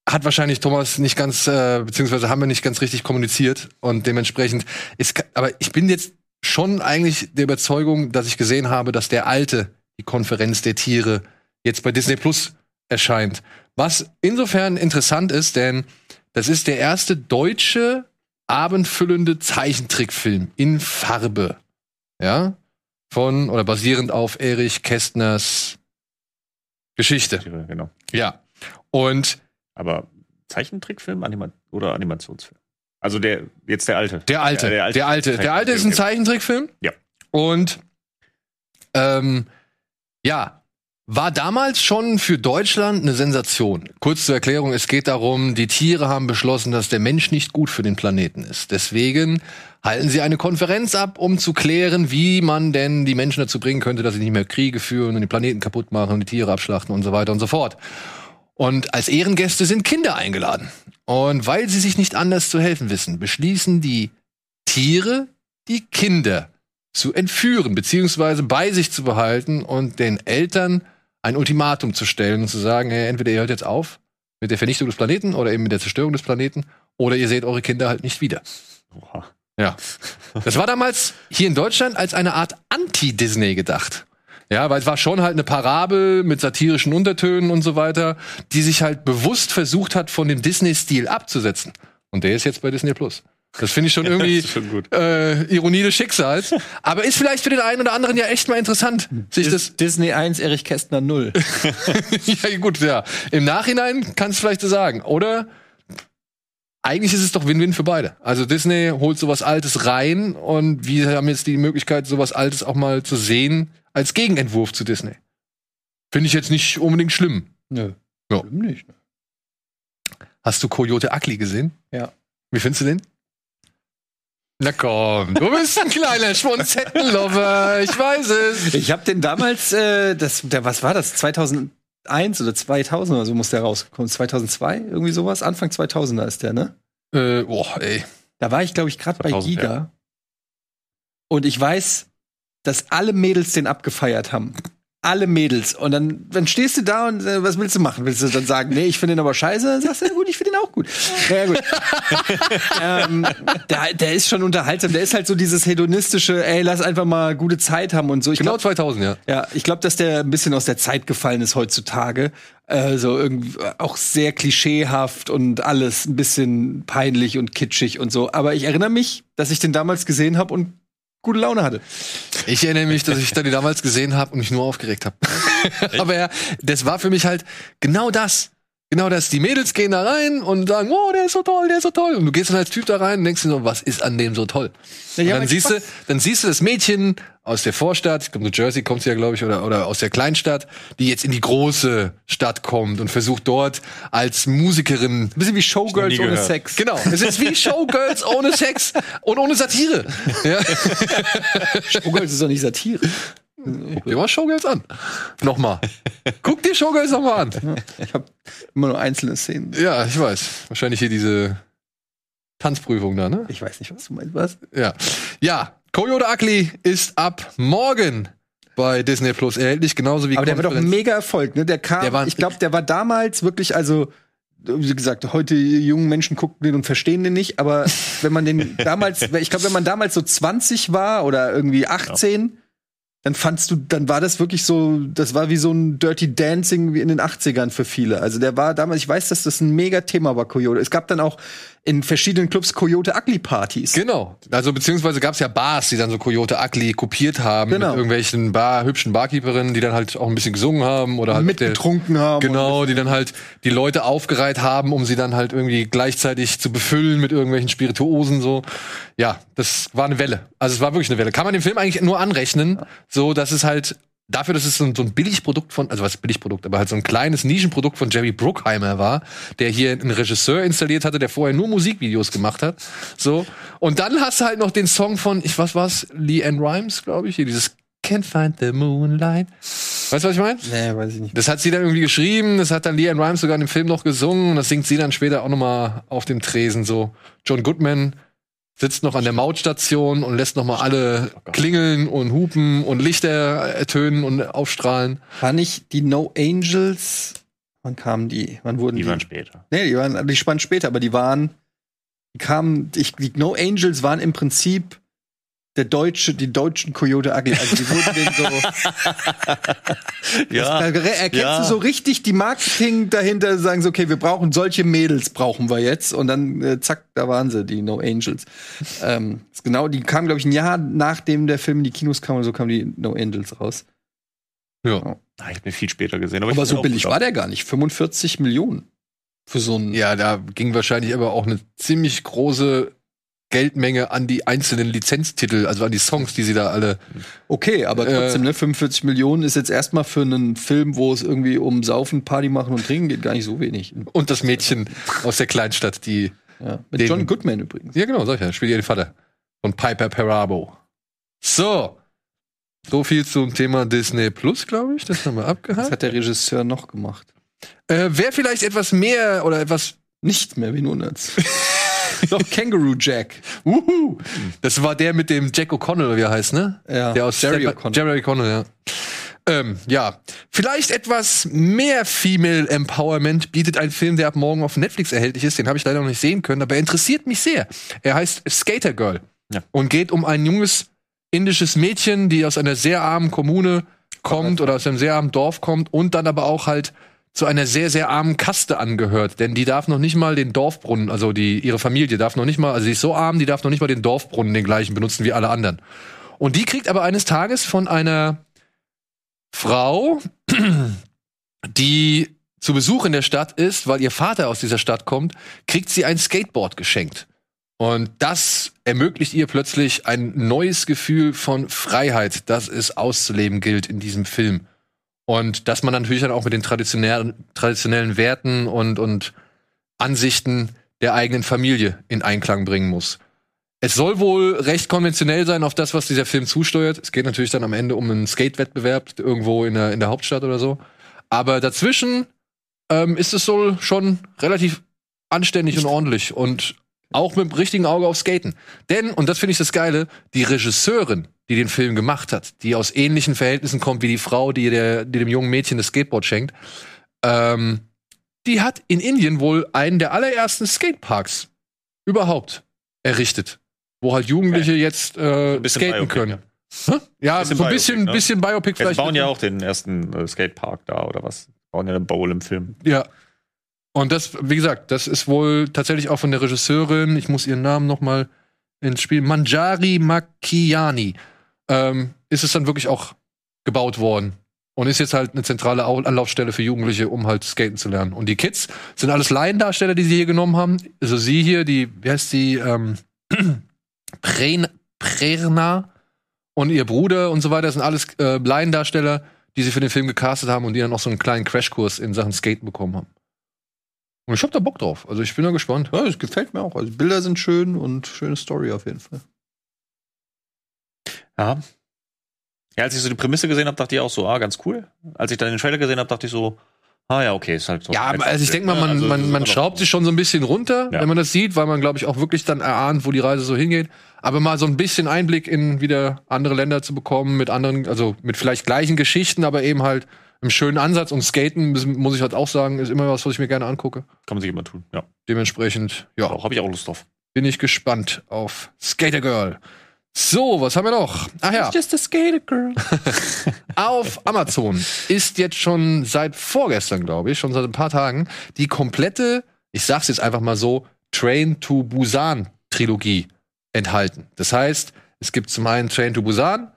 hat wahrscheinlich Thomas nicht ganz, äh, beziehungsweise haben wir nicht ganz richtig kommuniziert und dementsprechend ist, aber ich bin jetzt schon eigentlich der Überzeugung, dass ich gesehen habe, dass der alte, die Konferenz der Tiere, jetzt bei Disney Plus erscheint. Was insofern interessant ist, denn das ist der erste deutsche abendfüllende Zeichentrickfilm in Farbe. Ja? Von oder basierend auf Erich Kästners Geschichte. Genau. Ja. Und Aber Zeichentrickfilm Anima oder Animationsfilm? Also der jetzt der alte. Der alte. Ja, der alte. Der alte ist ein Okay. Zeichentrickfilm. Ja. Und ähm, ja, war damals schon für Deutschland eine Sensation. Kurz zur Erklärung, es geht darum, die Tiere haben beschlossen, dass der Mensch nicht gut für den Planeten ist. Deswegen halten sie eine Konferenz ab, um zu klären, wie man denn die Menschen dazu bringen könnte, dass sie nicht mehr Kriege führen und den Planeten kaputt machen und die Tiere abschlachten und so weiter und so fort. Und als Ehrengäste sind Kinder eingeladen. Und weil sie sich nicht anders zu helfen wissen, beschließen die Tiere, die Kinder zu entführen, beziehungsweise bei sich zu behalten und den Eltern ein Ultimatum zu stellen und zu sagen, hey, entweder ihr hört jetzt auf mit der Vernichtung des Planeten oder eben mit der Zerstörung des Planeten oder ihr seht eure Kinder halt nicht wieder. Ja. Das war damals hier in Deutschland als eine Art Anti-Disney gedacht. Ja, weil es war schon halt eine Parabel mit satirischen Untertönen und so weiter, die sich halt bewusst versucht hat, von dem Disney-Stil abzusetzen. Und der ist jetzt bei Disney Plus. Das finde ich schon *laughs* irgendwie ist schon gut. Äh, Ironie des Schicksals. Aber ist vielleicht für den einen oder anderen ja echt mal interessant, sich das. Disney 1, Erich Kästner 0. *laughs* ja, gut, ja. Im Nachhinein kannst du vielleicht so sagen. Oder eigentlich ist es doch Win-Win für beide. Also Disney holt sowas Altes rein und wir haben jetzt die Möglichkeit, sowas Altes auch mal zu sehen als Gegenentwurf zu Disney. Finde ich jetzt nicht unbedingt schlimm. Nö. Ja. Schlimm nicht. ne? Hast du Coyote Ugly gesehen? Ja. Wie findest du den? Na komm, du bist ein kleiner Schmonzettenlover, ich weiß es. Ich habe den damals, äh, das, der, was war das? 2001 oder 2000 oder so muss der rauskommen. 2002, irgendwie sowas. Anfang 2000er ist der, ne? Äh, boah, ey. Da war ich, glaube ich, gerade bei 2000, Giga. ja. Und ich weiß, dass alle Mädels den abgefeiert haben. Alle Mädels. Und dann, dann stehst du da und äh, was willst du machen? Willst du dann sagen, nee, ich finde den aber scheiße? Dann sagst du, ja gut, ich finde den auch gut. Ja, gut. *laughs* ähm, der, der ist schon unterhaltsam. Der ist halt so dieses hedonistische, ey, lass einfach mal gute Zeit haben und so. Ich Genau glaub, 2000, ja. ja, ich glaube, dass der ein bisschen aus der Zeit gefallen ist heutzutage. Äh, so irgendwie auch sehr klischeehaft und alles ein bisschen peinlich und kitschig und so. Aber ich erinnere mich, dass ich den damals gesehen habe und gute Laune hatte. Ich erinnere mich, dass ich den damals gesehen habe und mich nur aufgeregt habe. *laughs* Aber ja, das war für mich halt genau das. Genau das. Die Mädels gehen da rein und sagen, oh, der ist so toll, der ist so toll. Und du gehst dann als Typ da rein und denkst dir so, was ist an dem so toll? Ja, Und dann siehst du, Spaß. dann siehst du das Mädchen aus der Vorstadt, ich glaube New Jersey kommt sie ja, glaube ich, oder, oder aus der Kleinstadt, die jetzt in die große Stadt kommt und versucht dort als Musikerin. Ein bisschen wie Showgirls ohne gehört. Sex. Genau, es ist wie Showgirls ohne Sex und ohne Satire. Ja. *laughs* Showgirls ist doch nicht Satire. Guck dir mal Showgirls an. Nochmal. *laughs* Guck dir Showgirls nochmal an. Ich habe immer nur einzelne Szenen. Ja, ich weiß. Wahrscheinlich hier diese Tanzprüfung da, ne? Ich weiß nicht, was du meinst, was? Ja. Ja, Coyote Ugly ist ab morgen bei Disney Plus erhältlich, genauso wie Aber der war doch ein Konferenz. mega Erfolg, ne? Der kam, Der war- ich glaube, der war damals wirklich, also wie gesagt, heute jungen Menschen gucken den und verstehen den nicht, aber *laughs* wenn man den damals, ich glaube, wenn man damals so 20 war oder irgendwie 18, dann fandst du, dann war das wirklich so, das war wie so ein Dirty Dancing wie in den 80ern für viele. Also der war damals, ich weiß, dass das ein mega Thema war, Coyote. Es gab dann auch in verschiedenen Clubs Coyote Ugly Partys. Genau. Also beziehungsweise gab es ja Bars, die dann so Coyote Ugly kopiert haben Genau. mit irgendwelchen Bar, hübschen Barkeeperinnen, die dann halt auch ein bisschen gesungen haben oder halt auf der- Mitgetrunken haben. Genau, die dann halt die Leute aufgereiht haben, um sie dann halt irgendwie gleichzeitig zu befüllen mit irgendwelchen Spirituosen so. Ja, das war eine Welle. Also es war wirklich eine Welle. Kann man dem Film eigentlich nur anrechnen, so dass es halt dafür, dass es so ein, so ein Billigprodukt von, also was Billigprodukt, aber halt so ein kleines Nischenprodukt von Jerry Bruckheimer war, der hier einen Regisseur installiert hatte, der vorher nur Musikvideos gemacht hat. So. Und dann hast du halt noch den Song von, ich was war's, Lee Ann Rimes, glaube ich, hier dieses Can't find the moonlight. Weißt du, was ich meine? Nee, weiß ich nicht. Das hat sie dann irgendwie geschrieben, das hat dann Leanne Rimes sogar in dem Film noch gesungen und das singt sie dann später auch nochmal auf dem Tresen so. John Goodman sitzt noch an der Mautstation und lässt nochmal alle klingeln und hupen und Lichter ertönen und aufstrahlen. War nicht die No Angels? Wann kamen die? Wann wurden die? Die waren später. Nee, die waren die spannen später, aber die waren die kamen ich, die No Angels waren im Prinzip der deutsche die deutschen Coyote Ugly. Also die wurden den so *laughs* Ja. Da erkennst Ja. du so richtig die Marketing dahinter, sagen so, okay, wir brauchen solche Mädels, brauchen wir jetzt. Und dann, äh, zack, da waren sie, die No Angels. ähm, genau, die kamen, glaube ich, ein Jahr nachdem der Film in die Kinos kam oder so, kamen die No Angels raus. Ja. Ah, ich hab mir viel später gesehen. Aber, ich Aber so billig war der gar nicht. 45 Millionen. Für so einen. Ja, da ging wahrscheinlich aber auch eine ziemlich große Geldmenge an die einzelnen Lizenztitel, also an die Songs, die sie da alle. Okay, aber Äh, trotzdem, ne, 45 Millionen ist jetzt erstmal für einen Film, wo es irgendwie um Saufen, Party machen und trinken geht, gar nicht so wenig. Und das Mädchen aus der Kleinstadt, die. Ja, mit Den- John Goodman übrigens. Ja, genau, ja. Spielt ihr den Vater. Von Piper Perabo. So. So viel zum Thema Disney Plus, glaube ich. Das haben wir Was abgehakt. hat der Regisseur noch gemacht? Äh, Wer vielleicht etwas mehr oder etwas. Nicht mehr, wie wundert's. *laughs* *laughs* Doch, Kangaroo Jack. Uhu. Das war der mit dem Jack O'Connell, wie er heißt, ne? Ja, Der aus Jerry O'Connell. Jerry O'Connell, ja. Ähm, ja. Vielleicht etwas mehr Female Empowerment bietet ein Film, der ab morgen auf Netflix erhältlich ist. Den habe ich leider noch nicht sehen können, aber er interessiert mich sehr. Er heißt Skater Girl Ja. und geht um ein junges indisches Mädchen, die aus einer sehr armen Kommune kommt oder aus einem sehr armen Dorf kommt und dann aber auch halt zu einer sehr, sehr armen Kaste angehört. Denn die darf noch nicht mal den Dorfbrunnen, also die, ihre Familie darf noch nicht mal, also sie ist so arm, die darf noch nicht mal den Dorfbrunnen den gleichen benutzen wie alle anderen. Und die kriegt aber eines Tages von einer Frau, *clears throat* die zu Besuch in der Stadt ist, weil ihr Vater aus dieser Stadt kommt, kriegt sie ein Skateboard geschenkt. Und das ermöglicht ihr plötzlich ein neues Gefühl von Freiheit, das es auszuleben gilt in diesem Film. Und dass man natürlich dann auch mit den traditionellen, traditionellen Werten und, und Ansichten der eigenen Familie in Einklang bringen muss. Es soll wohl recht konventionell sein auf das, was dieser Film zusteuert. Es geht natürlich dann am Ende um einen Skate-Wettbewerb irgendwo in der, in der Hauptstadt oder so. Aber dazwischen ähm, ist es so schon relativ anständig und ordentlich und auch mit dem richtigen Auge auf Skaten. Denn, und das finde ich das Geile, die Regisseurin, die den Film gemacht hat, die aus ähnlichen Verhältnissen kommt wie die Frau, die, der, die dem jungen Mädchen das Skateboard schenkt, ähm, die hat in Indien wohl einen der allerersten Skateparks überhaupt errichtet, wo halt Jugendliche jetzt äh, skaten Biopic, können. Ja, Bisschen so ein Biopic, bisschen, ne? bisschen Biopic vielleicht. bauen ja auch den ersten äh, Skatepark da oder was? Bauen ja eine Bowl im Film. Ja. Und das, wie gesagt, das ist wohl tatsächlich auch von der Regisseurin, ich muss ihren Namen noch mal ins Spiel, Manjari Makiani, ähm, ist es dann wirklich auch gebaut worden. Und ist jetzt halt eine zentrale Au- Anlaufstelle für Jugendliche, um halt skaten zu lernen. Und die Kids sind alles Laiendarsteller, die sie hier genommen haben. Also sie hier, die, wie heißt die, ähm, *clears throat* Prerna und ihr Bruder und so weiter, sind alles äh, Laiendarsteller, die sie für den Film gecastet haben und die dann auch so einen kleinen Crashkurs in Sachen Skaten bekommen haben. Und ich hab da Bock drauf. Also ich bin da gespannt. Ja, das gefällt mir auch. Also Bilder sind schön und schöne Story auf jeden Fall. Ja. Ja, als ich so die Prämisse gesehen habe, dachte ich auch so, ah, ganz cool. Als ich dann den Trailer gesehen habe, dachte ich so, ah ja, okay, ist halt so. Ja, also ich denke mal, ne? man, Also, man, man schraubt sich schon so ein bisschen runter, Ja. wenn man das sieht, weil man, glaube ich, auch wirklich dann erahnt, wo die Reise so hingeht. Aber mal so ein bisschen Einblick in wieder andere Länder zu bekommen, mit anderen, also mit vielleicht gleichen Geschichten, aber eben halt einem schönen Ansatz. Und Skaten, muss- ich halt auch sagen, ist immer was, was ich mir gerne angucke. Kann man sich immer tun, ja. Dementsprechend, ja. Habe ich auch Lust drauf. Bin ich gespannt auf Skater Girl. So, was haben wir noch? Ach ja. Just a skater girl. *laughs* Auf Amazon ist jetzt schon seit vorgestern, glaube ich, schon seit ein paar Tagen, die komplette, ich sag's jetzt einfach mal so, Train to Busan Trilogie enthalten. Das heißt, es gibt zum einen Train to Busan,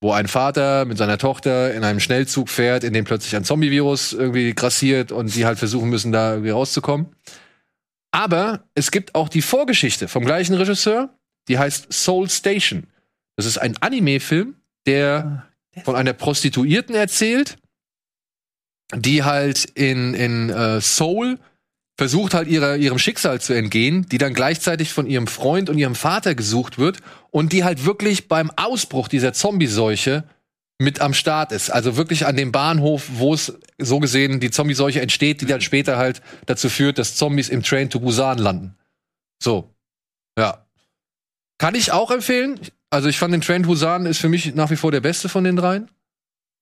wo ein Vater mit seiner Tochter in einem Schnellzug fährt, in dem plötzlich ein Zombie-Virus irgendwie grassiert und die halt versuchen müssen, da irgendwie rauszukommen. Aber es gibt auch die Vorgeschichte vom gleichen Regisseur, die heißt Soul Station. Das ist ein Anime-Film, der von einer Prostituierten erzählt, die halt in, in äh, Seoul versucht halt ihrer, ihrem Schicksal zu entgehen, die dann gleichzeitig von ihrem Freund und ihrem Vater gesucht wird und die halt wirklich beim Ausbruch dieser Zombie-Seuche mit am Start ist. Also wirklich an dem Bahnhof, wo es so gesehen die Zombie-Seuche entsteht, die dann später halt dazu führt, dass Zombies im Train to Busan landen. So. Ja. Kann ich auch empfehlen. Also ich fand den Train to Busan ist für mich nach wie vor der beste von den dreien.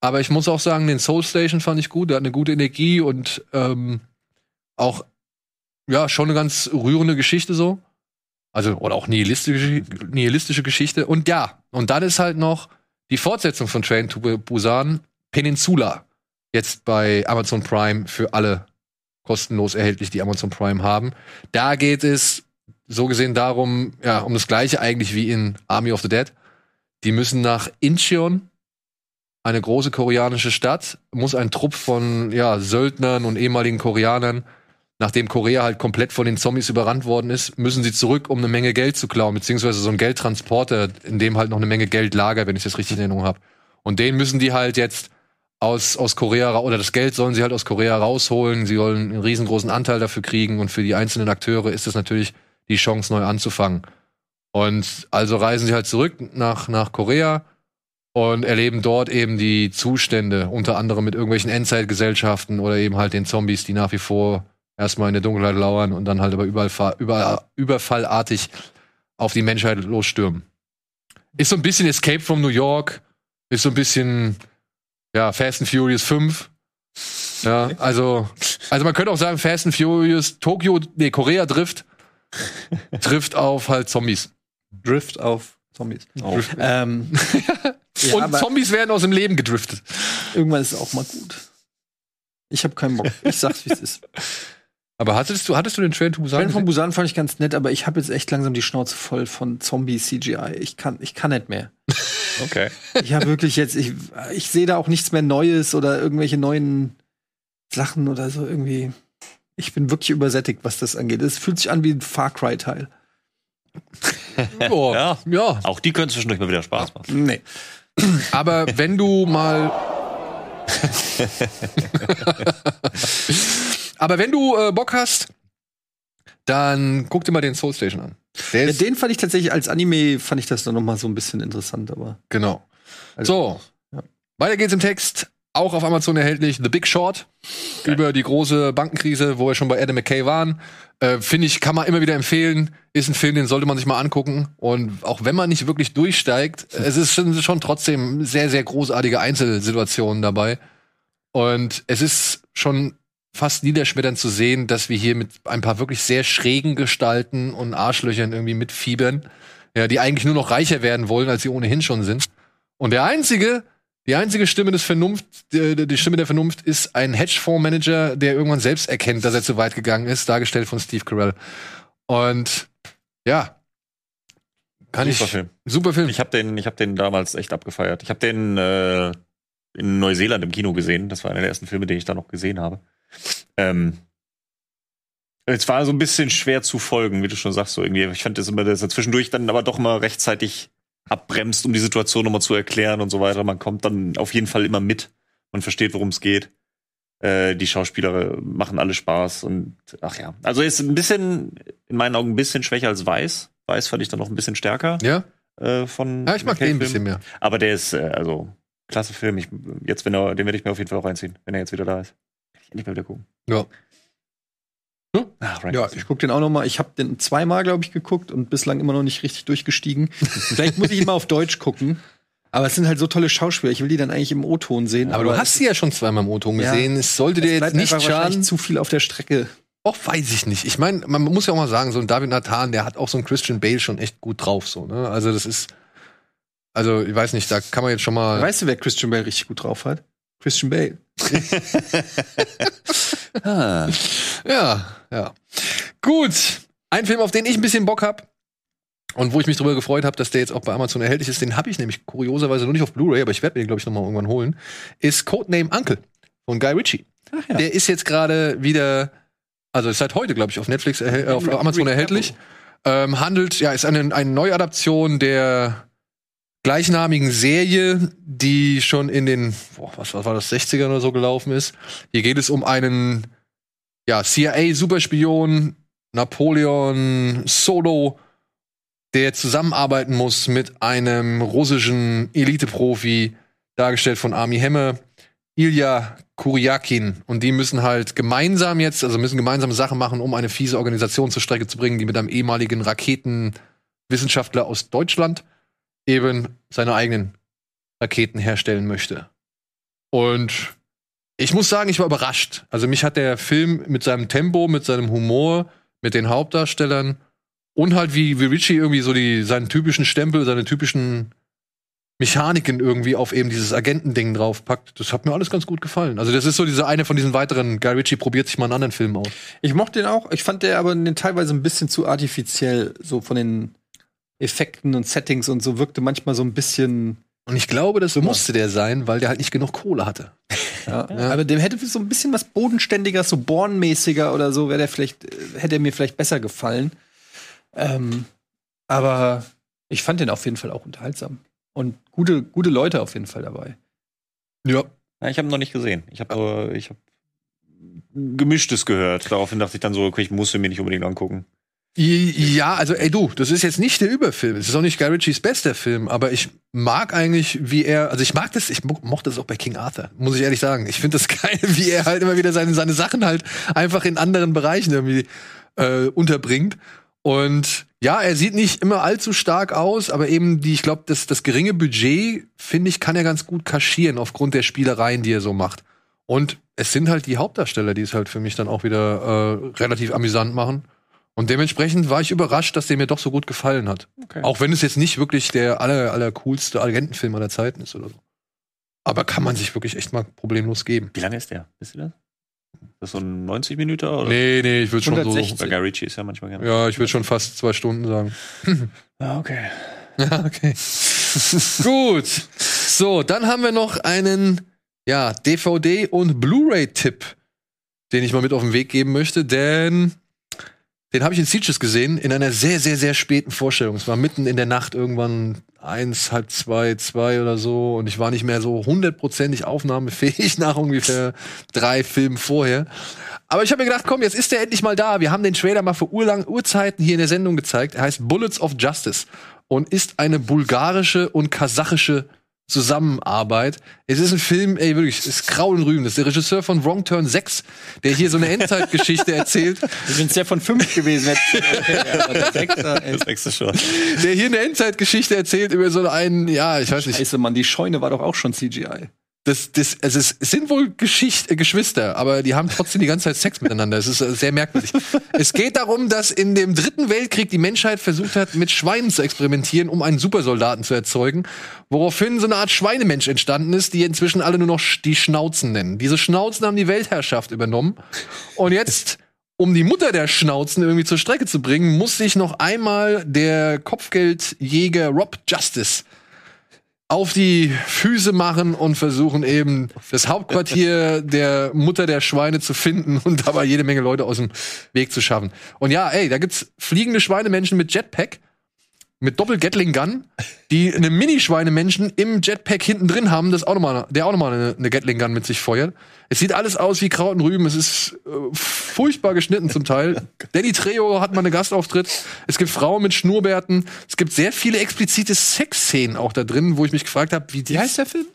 Aber ich muss auch sagen, den Soul Station fand ich gut. Der hat eine gute Energie und ähm, auch ja schon eine ganz rührende Geschichte so. Also oder auch nihilistische, nihilistische Geschichte. Und ja, und dann ist halt noch die Fortsetzung von Train to Busan Peninsula jetzt bei Amazon Prime für alle kostenlos erhältlich, die Amazon Prime haben. Da geht es so gesehen darum, ja, um das gleiche eigentlich wie in Army of the Dead. Die müssen nach Incheon, eine große koreanische Stadt, muss ein Trupp von ja, Söldnern und ehemaligen Koreanern, nachdem Korea halt komplett von den Zombies überrannt worden ist, müssen sie zurück, um eine Menge Geld zu klauen, beziehungsweise so ein Geldtransporter, in dem halt noch eine Menge Geld lagert, wenn ich das richtig in Erinnerung habe. Und den müssen die halt jetzt aus, aus Korea, oder das Geld sollen sie halt aus Korea rausholen. Sie wollen einen riesengroßen Anteil dafür kriegen und für die einzelnen Akteure ist es natürlich die Chance, neu anzufangen. Und also reisen sie halt zurück nach, nach Korea und erleben dort eben die Zustände, unter anderem mit irgendwelchen Endzeitgesellschaften oder eben halt den Zombies, die nach wie vor erstmal in der Dunkelheit lauern und dann halt aber überall, überall überfallartig auf die Menschheit losstürmen. Ist so ein bisschen Escape from New York, ist so ein bisschen ja, Fast and Furious 5. Ja, also, also man könnte auch sagen, Fast and Furious, Tokyo, nee, Korea Drift, *laughs* trifft auf halt Zombies. Drift auf Zombies. Drift. Ähm, *laughs* ja, Und Zombies werden aus dem Leben gedriftet. irgendwann ist es auch mal gut. Ich habe keinen Bock. Ich sag's, wie es ist. *laughs* Aber hattest du, hattest du den Train to Busan? Train von? Busan fand ich ganz nett, aber ich habe jetzt echt langsam die Schnauze voll von Zombie-CGI. Ich kann, ich kann nicht mehr. Okay. Ich habe wirklich jetzt, ich, ich sehe da auch nichts mehr Neues oder irgendwelche neuen Sachen oder so irgendwie. Ich bin wirklich übersättigt, was das angeht. Es fühlt sich an wie ein Far Cry-Teil. *laughs* Ja. ja. Auch die können zwischendurch mal wieder Spaß machen. Nee. *clears throat* Aber wenn du mal. *laughs* Aber wenn du äh, Bock hast, dann guck dir mal den Soul Station an. Der Ja, den fand ich tatsächlich als Anime, fand ich das dann noch mal so ein bisschen interessant, aber. genau. Also, So, weiter geht's im Text. Auch auf Amazon erhältlich The Big Short über die große Bankenkrise, wo wir schon bei Adam McKay waren. Äh, Finde ich, kann man immer wieder empfehlen. Ist ein Film, den sollte man sich mal angucken. Und auch wenn man nicht wirklich durchsteigt, es ist schon, schon trotzdem sehr, sehr großartige Einzelsituationen dabei. Und es ist schon fast niederschmetternd zu sehen, dass wir hier mit ein paar wirklich sehr schrägen Gestalten und Arschlöchern irgendwie mitfiebern, ja, die eigentlich nur noch reicher werden wollen, als sie ohnehin schon sind. Und der einzige, die einzige Stimme des Vernunft, die, die Stimme der Vernunft ist ein Hedgefondsmanager, der irgendwann selbst erkennt, dass er zu weit gegangen ist, dargestellt von Steve Carell. Und ja, kann Super ich Film. super Film. Ich habe den, ich habe den damals echt abgefeiert. Ich habe den äh, in Neuseeland im Kino gesehen. Das war einer der ersten Filme, den ich da noch gesehen habe. Ähm, es war so ein bisschen schwer zu folgen, wie du schon sagst, so irgendwie. Ich fand das immer, dass er zwischendurch dann aber doch mal rechtzeitig abbremst, um die Situation nochmal zu erklären und so weiter. Man kommt dann auf jeden Fall immer mit. Man versteht, worum es geht. Äh, die Schauspieler machen alle Spaß und ach ja. Also er ist ein bisschen, in meinen Augen ein bisschen schwächer als Weiß. Weiß fand ich dann noch ein bisschen stärker. Ja? äh, von. Ja, ich mag den ein bisschen mehr. Aber der ist, äh, also, klasse Film. Ich, jetzt, wenn er, den werde ich mir auf jeden Fall auch reinziehen, wenn er jetzt wieder da ist. Kann ich endlich mal wieder gucken. Ja. Ach, Ja, ich gucke den auch noch mal. Ich habe den zweimal, glaube ich, geguckt und bislang immer noch nicht richtig durchgestiegen. Vielleicht muss ich ihn mal auf Deutsch gucken. Aber es sind halt so tolle Schauspieler. Ich will die dann eigentlich im O-Ton sehen. Aber, du hast sie ja schon zweimal im O-Ton Ja. gesehen. Es sollte dir jetzt nicht schaden. zu viel auf der Strecke. Auch weiß ich nicht. Ich meine, man muss ja auch mal sagen, so ein David Nathan, der hat auch so ein Christian Bale schon echt gut drauf. So, ne? Also das ist, also ich weiß nicht, da kann man jetzt schon mal. Weißt du, wer Christian Bale richtig gut drauf hat? Christian Bale. Ah. *laughs* Ja, ja. Gut. Ein Film, auf den ich ein bisschen Bock hab und wo ich mich darüber gefreut habe, dass der jetzt auch bei Amazon erhältlich ist, den habe ich nämlich kurioserweise nur nicht auf Blu-ray, aber ich werde mir den, glaube ich, noch mal irgendwann holen, ist Codename Uncle von Guy Ritchie. Der ist jetzt gerade wieder, also ist seit heute, glaube ich, auf Netflix, auf Amazon erhältlich. Ähm, handelt, ja, ist eine, eine Neuadaption der gleichnamigen Serie, die schon in den, boah, was, was war das, 60ern oder so gelaufen ist. Hier geht es um einen ja, CIA-Superspion, Napoleon Solo, der zusammenarbeiten muss mit einem russischen Elite-Profi, dargestellt von Army Hemme, Ilya Kuryakin. Und die müssen halt gemeinsam jetzt, also müssen gemeinsam Sachen machen, um eine fiese Organisation zur Strecke zu bringen, die mit einem ehemaligen Raketenwissenschaftler aus Deutschland eben seine eigenen Raketen herstellen möchte. Und ich muss sagen, ich war überrascht. Also mich hat der Film mit seinem Tempo, mit seinem Humor, mit den Hauptdarstellern und halt wie, wie Richie irgendwie so die, seinen typischen Stempel, seine typischen Mechaniken irgendwie auf eben dieses Agentending draufpackt. Das hat mir alles ganz gut gefallen. Also das ist so diese eine von diesen weiteren, Guy Ritchie probiert sich mal einen anderen Film aus. Ich mochte den auch. Ich fand der aber teilweise ein bisschen zu artifiziell, so von den Effekten und Settings und so wirkte manchmal so ein bisschen. Und ich glaube, das musste der sein, weil der halt nicht genug Kohle hatte. *laughs* Ja. Aber dem hätte so ein bisschen was bodenständiger, so Born-mäßiger oder so, wäre der vielleicht, äh, hätte er mir vielleicht besser gefallen. Ähm, aber ich fand den auf jeden Fall auch unterhaltsam. Und gute, gute Leute auf jeden Fall dabei. Ja. Ja, ich habe ihn noch nicht gesehen. Ich habe ich hab gemischtes gehört. Daraufhin dachte ich dann so, okay, ich muss ihn mir nicht unbedingt angucken. Ja, also ey du, das ist jetzt nicht der Überfilm. Es ist auch nicht Guy Ritchies bester Film, aber ich mag eigentlich, wie er, also ich mag das, ich mo- mochte das auch bei King Arthur, muss ich ehrlich sagen. Ich finde das *laughs* geil, wie er halt immer wieder seine, seine Sachen halt einfach in anderen Bereichen irgendwie äh, unterbringt. Und ja, er sieht nicht immer allzu stark aus, aber eben die, ich glaube, das, das geringe Budget, finde ich, kann er ganz gut kaschieren aufgrund der Spielereien, die er so macht. Und es sind halt die Hauptdarsteller, die es halt für mich dann auch wieder äh, relativ amüsant machen. Und dementsprechend war ich überrascht, dass der mir doch so gut gefallen hat. Okay. Auch wenn es jetzt nicht wirklich der aller, aller coolste Agentenfilm aller Zeiten ist oder so. Aber kann man sich wirklich echt mal problemlos geben. Wie lange ist der? Wisst ihr das? Ist das so ein 90 Minuten oder? Nee, nee, ich würde schon so. 160. Bei Guy Ritchie ist ja manchmal gerne. Ja, ich würde schon fast zwei Stunden sagen. *laughs* Ah, okay. Ja, okay. *laughs* Gut. So, dann haben wir noch einen ja, DVD- und Blu-ray-Tipp, den ich mal mit auf den Weg geben möchte, denn den habe ich in Sieges gesehen, in einer sehr, sehr, sehr späten Vorstellung. Es war mitten in der Nacht, irgendwann eins, halb zwei, zwei oder so. Und ich war nicht mehr so hundertprozentig aufnahmefähig *laughs* nach ungefähr drei Filmen vorher. Aber ich habe mir gedacht, komm, jetzt ist der endlich mal da. Wir haben den Trailer mal für urlang Urzeiten hier in der Sendung gezeigt. Er heißt Bullets of Justice und ist eine bulgarische und kasachische Zusammenarbeit. Es ist ein Film, ey, wirklich, es ist Kraul und Rüben. Das ist der Regisseur von Wrong Turn 6, der hier so eine Endzeitgeschichte erzählt. Wenn es ja von fünf gewesen *laughs* wäre. Das sechste schon. Der hier eine Endzeitgeschichte erzählt über so einen, ja, ich weiß nicht. Scheiße, Mann, die Scheune war doch auch schon CGI. Das, das, also es, sind wohl Geschicht, äh, Geschwister, aber die haben trotzdem die ganze Zeit Sex miteinander. Es ist äh, sehr merkwürdig. es geht darum, dass in dem dritten Weltkrieg die Menschheit versucht hat, mit Schweinen zu experimentieren, um einen Supersoldaten zu erzeugen. Woraufhin so eine Art Schweinemensch entstanden ist, die inzwischen alle nur noch die Schnauzen nennen. Diese Schnauzen haben die Weltherrschaft übernommen. Und jetzt, um die Mutter der Schnauzen irgendwie zur Strecke zu bringen, muss sich noch einmal der Kopfgeldjäger Rob Justice auf die Füße machen und versuchen eben das Hauptquartier *laughs* der Mutter der Schweine zu finden und dabei jede Menge Leute aus dem Weg zu schaffen. Und ja, ey, da gibt's fliegende Schweinemenschen mit Jetpack. Mit Doppel-Gatling-Gun, die eine Mini-Schweinemenschen im Jetpack hinten drin haben, das auch noch mal, der auch nochmal eine, eine Gatling-Gun mit sich feuert. Es sieht alles aus wie Kraut und Rüben. Es ist äh, furchtbar geschnitten zum Teil. *laughs* Danny Trejo hat mal einen Gastauftritt. Es gibt Frauen mit Schnurrbärten. Es gibt sehr viele explizite Sexszenen auch da drin, wo ich mich gefragt habe, wie, Wie heißt der Film?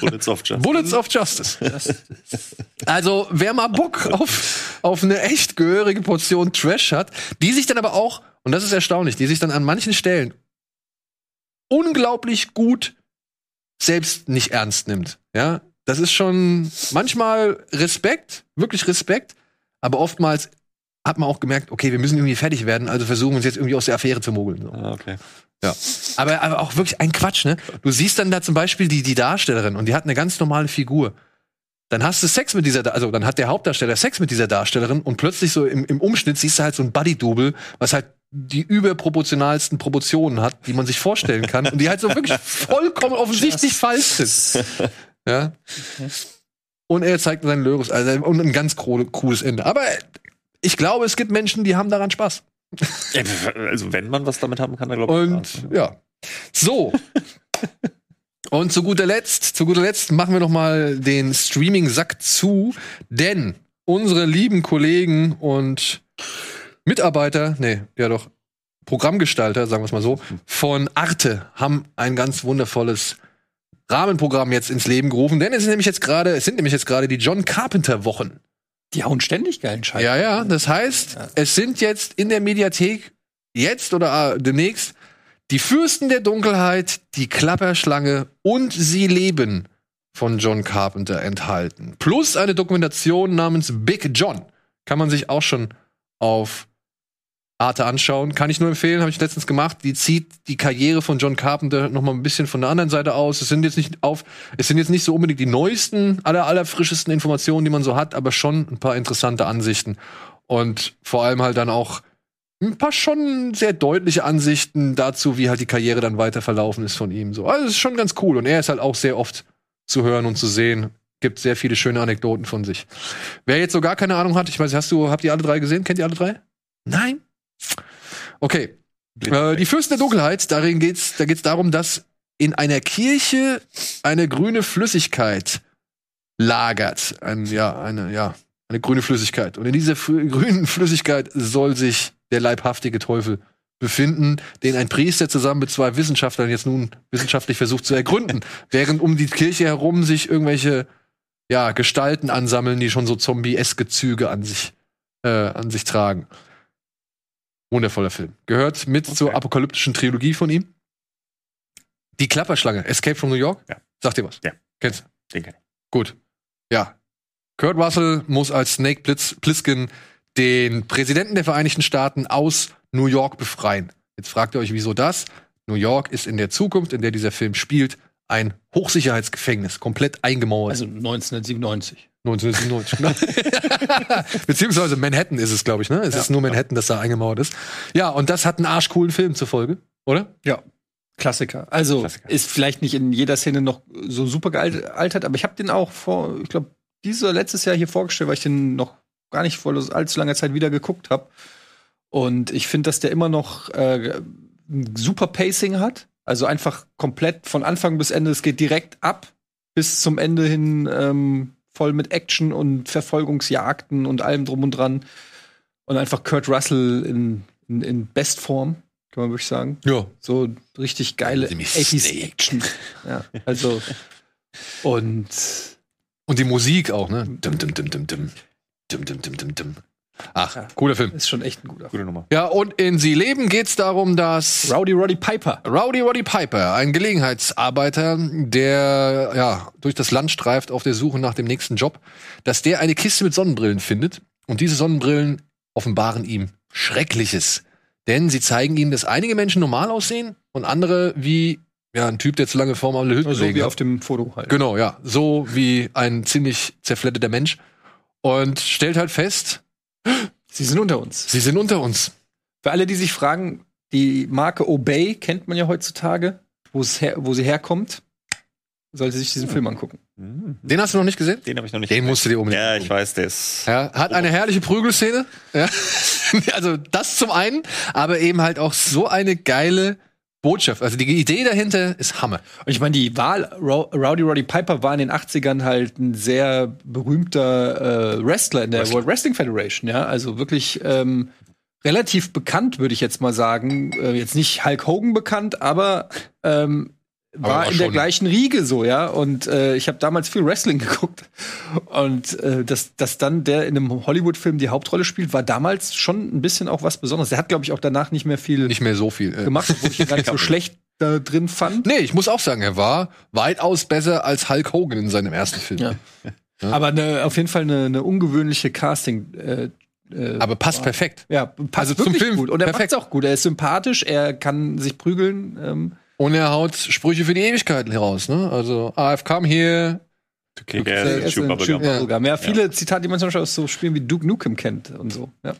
Bullets of Justice. Bullets of Justice. Also, wer mal Bock auf, auf eine echt gehörige Portion Trash hat, die sich dann aber auch, und das ist erstaunlich, die sich dann an manchen Stellen unglaublich gut selbst nicht ernst nimmt. Ja, das ist schon manchmal Respekt, wirklich Respekt, aber oftmals hat man auch gemerkt, okay, wir müssen irgendwie fertig werden, also versuchen wir uns jetzt irgendwie aus der Affäre zu mogeln. So. Ah, okay. Ja. Aber, aber auch wirklich ein Quatsch, ne? Du siehst dann da zum Beispiel die, die Darstellerin und die hat eine ganz normale Figur. Dann hast du Sex mit dieser, also dann hat der Hauptdarsteller Sex mit dieser Darstellerin und plötzlich so im, im Umschnitt siehst du halt so ein Buddy-Double, was halt die überproportionalsten Proportionen hat, die man sich vorstellen kann und die halt so wirklich *laughs* vollkommen offensichtlich falsch sind. Ja. Und er zeigt seinen Lörus, also und ein ganz cooles cooles Ende. Aber ich glaube, es gibt Menschen, die haben daran Spaß. Also, wenn man was damit haben kann, dann glaube ich. Und ja. So. *laughs* Und zu guter Letzt, zu guter Letzt machen wir noch mal den Streaming-Sack zu, denn unsere lieben Kollegen und Mitarbeiter, nee, ja doch, Programmgestalter, sagen wir es mal so, von Arte haben ein ganz wundervolles Rahmenprogramm jetzt ins Leben gerufen, denn es ist nämlich jetzt gerade, es sind nämlich jetzt gerade die John Carpenter Wochen. Die hauen ständig geilen Scheiß. Ja, ja, das heißt, es sind jetzt in der Mediathek jetzt oder äh, demnächst die Fürsten der Dunkelheit, die Klapperschlange und Sie leben von John Carpenter enthalten. Plus eine Dokumentation namens Big John. Kann man sich auch schon auf Arte anschauen. Kann ich nur empfehlen, habe ich letztens gemacht. Die zieht die Karriere von John Carpenter noch mal ein bisschen von der anderen Seite aus. Es sind jetzt nicht auf, es sind jetzt nicht so unbedingt die neuesten, aller, aller frischesten Informationen, die man so hat, aber schon ein paar interessante Ansichten. Und vor allem halt dann auch ein paar schon sehr deutliche Ansichten dazu, wie halt die Karriere dann weiter verlaufen ist von ihm. So, also es ist schon ganz cool. Und er ist halt auch sehr oft zu hören und zu sehen. Gibt sehr viele schöne Anekdoten von sich. Wer jetzt so gar keine Ahnung hat, ich weiß, hast du, habt ihr alle drei gesehen? Kennt ihr alle drei? Nein? Okay. Äh, die Fürsten der Dunkelheit, darin geht's, da geht's darum, dass in einer Kirche eine grüne Flüssigkeit lagert. Ein, ja, eine, ja, eine grüne Flüssigkeit. Und in dieser *laughs* grünen Flüssigkeit soll sich der leibhaftige Teufel befinden, den ein Priester zusammen mit zwei Wissenschaftlern jetzt nun wissenschaftlich versucht zu ergründen, *laughs* während um die Kirche herum sich irgendwelche ja, Gestalten ansammeln, die schon so zombie-eske Züge an sich, äh, an sich tragen. Wundervoller Film. Gehört mit zur apokalyptischen Trilogie von ihm. Die Klapperschlange, Escape from New York? Ja. Sagt dir was? Ja. Kennst du? Den kenn ich. Gut. Ja. Kurt Russell muss als Snake Blitz Plissken den Präsidenten der Vereinigten Staaten aus New York befreien. Jetzt fragt ihr euch, wieso das? New York ist in der Zukunft, in der dieser Film spielt, ein Hochsicherheitsgefängnis, komplett eingemauert. Also 1997. 1997. *laughs* Beziehungsweise Manhattan ist es, glaube ich, ne? Es ist nur Manhattan, das da eingemauert ist. Ja, und das hat einen arschcoolen Film zur Folge, oder? Ja. Klassiker. Also ist vielleicht nicht in jeder Szene noch so super gealtert, aber ich habe den auch vor, ich glaube, dieses oder letztes Jahr hier vorgestellt, weil ich den noch gar nicht vor allzu langer Zeit wieder geguckt habe. Und ich finde, dass der immer noch äh, ein super Pacing hat. Also einfach komplett von Anfang bis Ende. Es geht direkt ab bis zum Ende hin ähm, voll mit Action und Verfolgungsjagden und allem drum und dran. Und einfach Kurt Russell in, in, in Bestform, kann man wirklich sagen. Ja. So richtig geile 80s Action. Ja, also und Und die Musik auch, ne? Dim, dim, dim, dim, dim. Dim, dim, dim, dim, dim. Ach, cooler Film. ist schon echt ein guter. Gute Nummer. Ja, und in Sie leben geht's darum, dass Rowdy Roddy Piper. Rowdy Roddy Piper, ein Gelegenheitsarbeiter, der ja durch das Land streift auf der Suche nach dem nächsten Job, dass der eine Kiste mit Sonnenbrillen findet und diese Sonnenbrillen offenbaren ihm Schreckliches, denn sie zeigen ihm, dass einige Menschen normal aussehen und andere wie ja ein Typ, der zu lange vorm alle Hütten So wie auf dem Foto halt. Genau, ja, so wie ein ziemlich zerfledderter Mensch und stellt halt fest, Sie sind unter uns. sie sind unter uns. Für alle, die sich fragen, die Marke Obey kennt man ja heutzutage, her, wo sie herkommt, sollte sich diesen Film angucken. Den hast du noch nicht gesehen? Den habe ich noch nicht Den musst du dir unbedingt Ja, ich weiß, der ist. Ja, hat eine herrliche Prügelszene. Ja. *laughs* also das zum einen, aber eben halt auch so eine geile Botschaft. Also die Idee dahinter ist Hammer. Und ich meine, die Wahl, Ro- Rowdy Roddy Piper war in den 80ern halt ein sehr berühmter äh, Wrestler in der Wrestler. World Wrestling Federation, ja. Also wirklich ähm, relativ bekannt, würde ich jetzt mal sagen. Äh, jetzt nicht Hulk Hogan bekannt, aber ähm, Aber war in der gleichen Riege so, ja. Und äh, ich habe damals viel Wrestling *laughs* geguckt. Und äh, dass, dass dann der in einem Hollywood-Film die Hauptrolle spielt, war damals schon ein bisschen auch was Besonderes. Der hat, glaube ich, auch danach nicht mehr viel Nicht mehr so viel. äh. gemacht, obwohl ich ihn gar nicht so *laughs* schlecht da drin fand. Nee, ich muss auch sagen, er war weitaus besser als Hulk Hogan in seinem ersten Film. Ja. *laughs* Aber eine, auf jeden Fall eine, eine ungewöhnliche Casting. Äh, äh, Aber passt perfekt. ja, passt Also zum wirklich Film gut. Und er macht's auch gut. Er ist sympathisch, er kann sich prügeln. Ähm, Und er haut Sprüche für die Ewigkeiten heraus. Ne? Also, I've come here. Okay, er der ist Chew Bubblegum. Chew Bubblegum. Ja, viele Zitate, die man zum Beispiel aus so Spielen wie Duke Nukem kennt und so. Ja.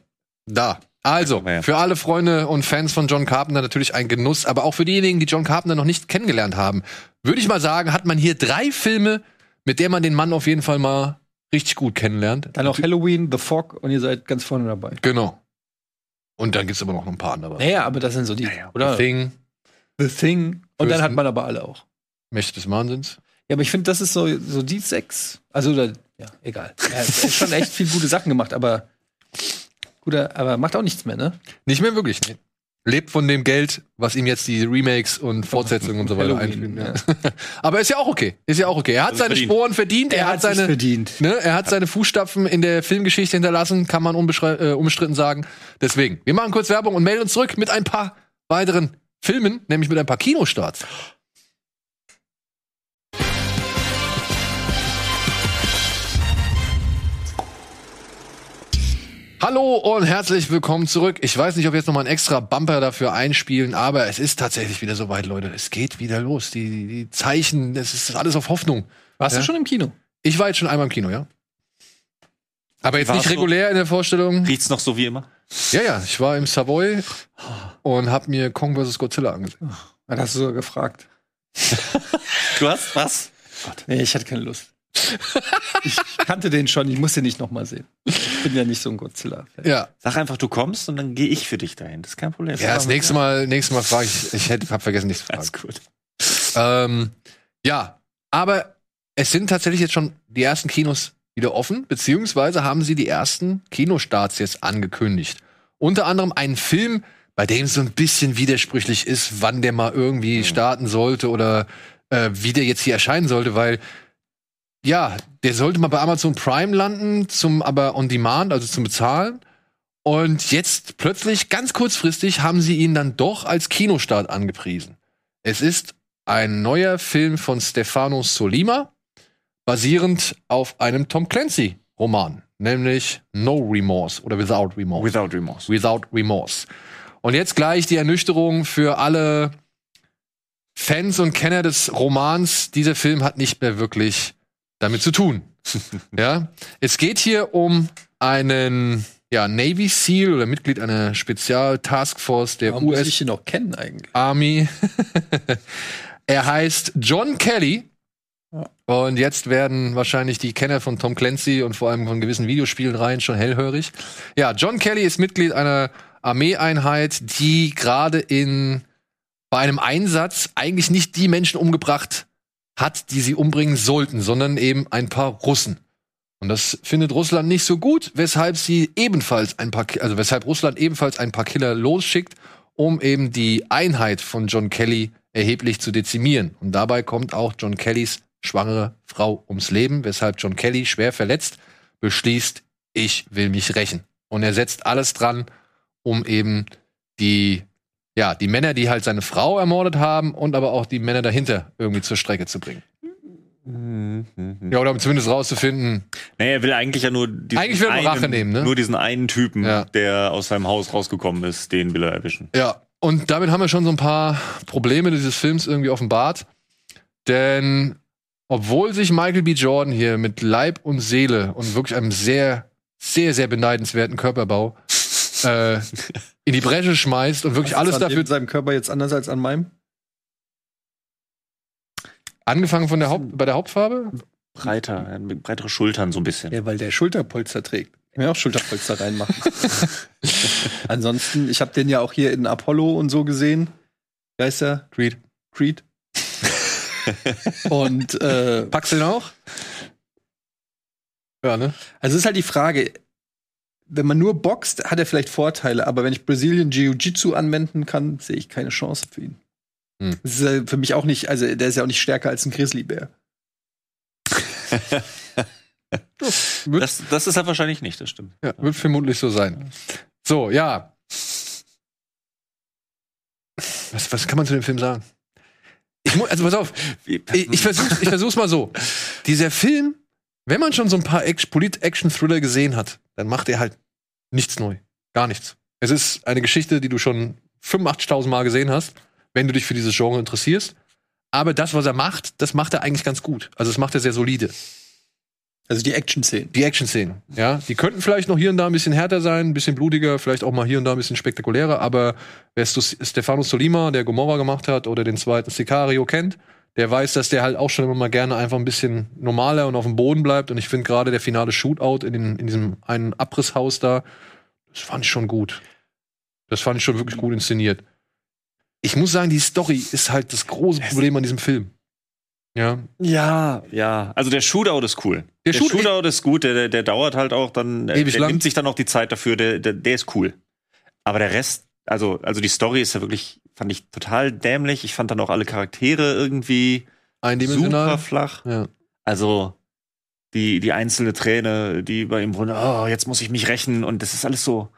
Da. Also, ja. für alle Freunde und Fans von John Carpenter natürlich ein Genuss, aber auch für diejenigen, die John Carpenter noch nicht kennengelernt haben, würde ich mal sagen, hat man hier drei Filme, mit denen man den Mann auf jeden Fall mal richtig gut kennenlernt. Dann auch Halloween, The Fog und ihr seid ganz vorne dabei. Genau. Und dann gibt's aber noch ein paar andere. Naja, aber das sind so die, oder? The Thing, The Thing. Und dann hat man aber alle auch. Mächte des Wahnsinns. Ja, aber ich finde, das ist so, so die sechs. Also, da, ja, egal. Er hat schon echt viel gute Sachen gemacht, aber guter, aber macht auch nichts mehr, ne? Nicht mehr wirklich, nee. Lebt von dem Geld, was ihm jetzt die Remakes und Fortsetzungen und so weiter einführen. Ja. *laughs* aber ist ja auch okay. Ist ja auch okay. Er hat Also seine verdient. Sporen verdient. Er, hat sich's seine, verdient. Ne, er hat seine Fußstapfen in der Filmgeschichte hinterlassen, kann man äh, unbestritten sagen. Deswegen, wir machen kurz Werbung und melden uns zurück mit ein paar weiteren Filmen, nämlich mit ein paar Kinostarts. Hallo und herzlich willkommen zurück. Ich weiß nicht, ob wir jetzt noch mal einen extra Bumper dafür einspielen, aber es ist tatsächlich wieder soweit, Leute. Es geht wieder los. Die, die, die Zeichen, es ist alles auf Hoffnung. Warst Ja. du schon im Kino? Ich war jetzt schon einmal im Kino, ja. Aber jetzt Warst nicht regulär in der Vorstellung. Riecht's noch so wie immer? Ja, ja, ich war im Savoy und hab mir Kong vs. Godzilla angesehen. Dann hast du sogar gefragt. *laughs* Du hast was? Nee, ich hatte keine Lust. ich kannte den schon, ich muss den nicht noch mal sehen. Ich bin ja nicht so ein Godzilla. Ja, Sag einfach, du kommst und dann gehe ich für dich dahin. Das ist kein Problem. ja das nächste Mal, nächstes Mal frage ich, ich hätte, hab vergessen, nichts zu fragen. Alles gut. Ähm, ja, aber es sind tatsächlich jetzt schon die ersten Kinos wieder offen, beziehungsweise haben sie die ersten Kinostarts jetzt angekündigt. Unter anderem einen Film, bei dem es so ein bisschen widersprüchlich ist, wann der mal irgendwie starten sollte oder äh, wie der jetzt hier erscheinen sollte, weil ja, der sollte mal bei Amazon Prime landen, zum aber on demand, also zum Bezahlen. Und jetzt plötzlich, ganz kurzfristig, haben sie ihn dann doch als Kinostart angepriesen. Es ist ein neuer Film von Stefano Solima, basierend auf einem Tom Clancy-Roman, nämlich No Remorse oder Without Remorse. Without Remorse. Without Remorse. Und jetzt gleich die Ernüchterung für alle Fans und Kenner des Romans. Dieser Film hat nicht mehr wirklich damit zu tun. *laughs* ja, es geht hier um einen ja, Navy SEAL oder Mitglied einer Spezial-Taskforce der Warum muss US ich ihn noch kennen eigentlich? Army. *laughs* er heißt John Kelly. Und jetzt werden wahrscheinlich die Kenner von Tom Clancy und vor allem von gewissen Videospielen rein schon hellhörig. Ja, John Kelly ist Mitglied einer Armeeeinheit, die gerade in bei einem Einsatz eigentlich nicht die Menschen umgebracht hat, die sie umbringen sollten, sondern eben ein paar Russen. Und das findet Russland nicht so gut, weshalb sie ebenfalls ein paar, also weshalb Russland ebenfalls ein paar Killer losschickt, um eben die Einheit von John Kelly erheblich zu dezimieren. Und dabei kommt auch John Kellys schwangere Frau ums Leben, weshalb John Kelly schwer verletzt beschließt, ich will mich rächen. Und er setzt alles dran, um eben die, ja, die Männer, die halt seine Frau ermordet haben und aber auch die Männer dahinter irgendwie zur Strecke zu bringen. Ja, oder um zumindest rauszufinden. Nee, er will eigentlich ja nur diesen Eigentlich will er nur Rache nehmen, ne? Nur diesen einen Typen, Ja. der aus seinem Haus rausgekommen ist, den will er erwischen. Ja, und damit haben wir schon so ein paar Probleme dieses Films irgendwie offenbart. Denn obwohl sich Michael B. Jordan hier mit Leib und Seele und wirklich einem sehr, sehr, sehr beneidenswerten Körperbau äh, in die Bresche schmeißt und wirklich alles Was ist an dafür seinem Körper jetzt anders als an meinem? angefangen von der Haupt bei der Hauptfarbe. breiter, er breitere Schultern so ein bisschen. Ja, weil der Schulterpolster trägt. Kann ja auch Schulterpolster reinmachen. *laughs* Ansonsten, ich habe den ja auch hier in Apollo und so gesehen. Wie heißt der? Creed. Creed. und äh, Packst du den auch? Ja, ne? Also es ist halt die Frage, wenn man nur boxt, hat er vielleicht Vorteile, aber wenn ich Brazilian Jiu-Jitsu anwenden kann, sehe ich keine Chance für ihn. Hm. Das ist ja für mich auch nicht, also der ist ja auch nicht stärker als ein Grizzlybär. *laughs* Das, das ist er wahrscheinlich nicht, das stimmt. Ja, wird vermutlich so sein. So, ja. Was, was kann man zu dem Film sagen? Ich also pass auf, ich, ich versuch's, ich versuch's mal so. Dieser Film, wenn man schon so ein paar Act- Polit-Action-Thriller gesehen hat, dann macht er halt nichts neu. Gar nichts. Es ist eine Geschichte, die du schon 85.000 Mal gesehen hast, wenn du dich für dieses Genre interessierst. Aber das, was er macht, das macht er eigentlich ganz gut. Also das macht er sehr solide. Also die Action-Szenen. Die Action-Szenen, ja. Die könnten vielleicht noch hier und da ein bisschen härter sein, ein bisschen blutiger, vielleicht auch mal hier und da ein bisschen spektakulärer, aber wer Stefano Solima, der Gomorra gemacht hat, oder den zweiten Sicario kennt, der weiß, dass der halt auch schon immer mal gerne einfach ein bisschen normaler und auf dem Boden bleibt. Und ich finde gerade der finale Shootout in, den, in diesem einen Abrisshaus da, das fand ich schon gut. Das fand ich schon wirklich gut inszeniert. Ich muss sagen, die Story ist halt das große Problem an diesem Film. Ja. Ja, ja. Also der Shootout ist cool. Der Der, Shoot- Shootout ist gut, der, der, der dauert halt auch dann, der, Ewig der lang. nimmt sich dann auch die Zeit dafür, der, der, der ist cool. Aber der Rest, also, also die Story ist ja wirklich, fand ich total dämlich. Ich fand dann auch alle Charaktere irgendwie super flach. Ja. Also die, die einzelne Träne, die bei ihm wohnt, oh, jetzt muss ich mich rächen und das ist alles so.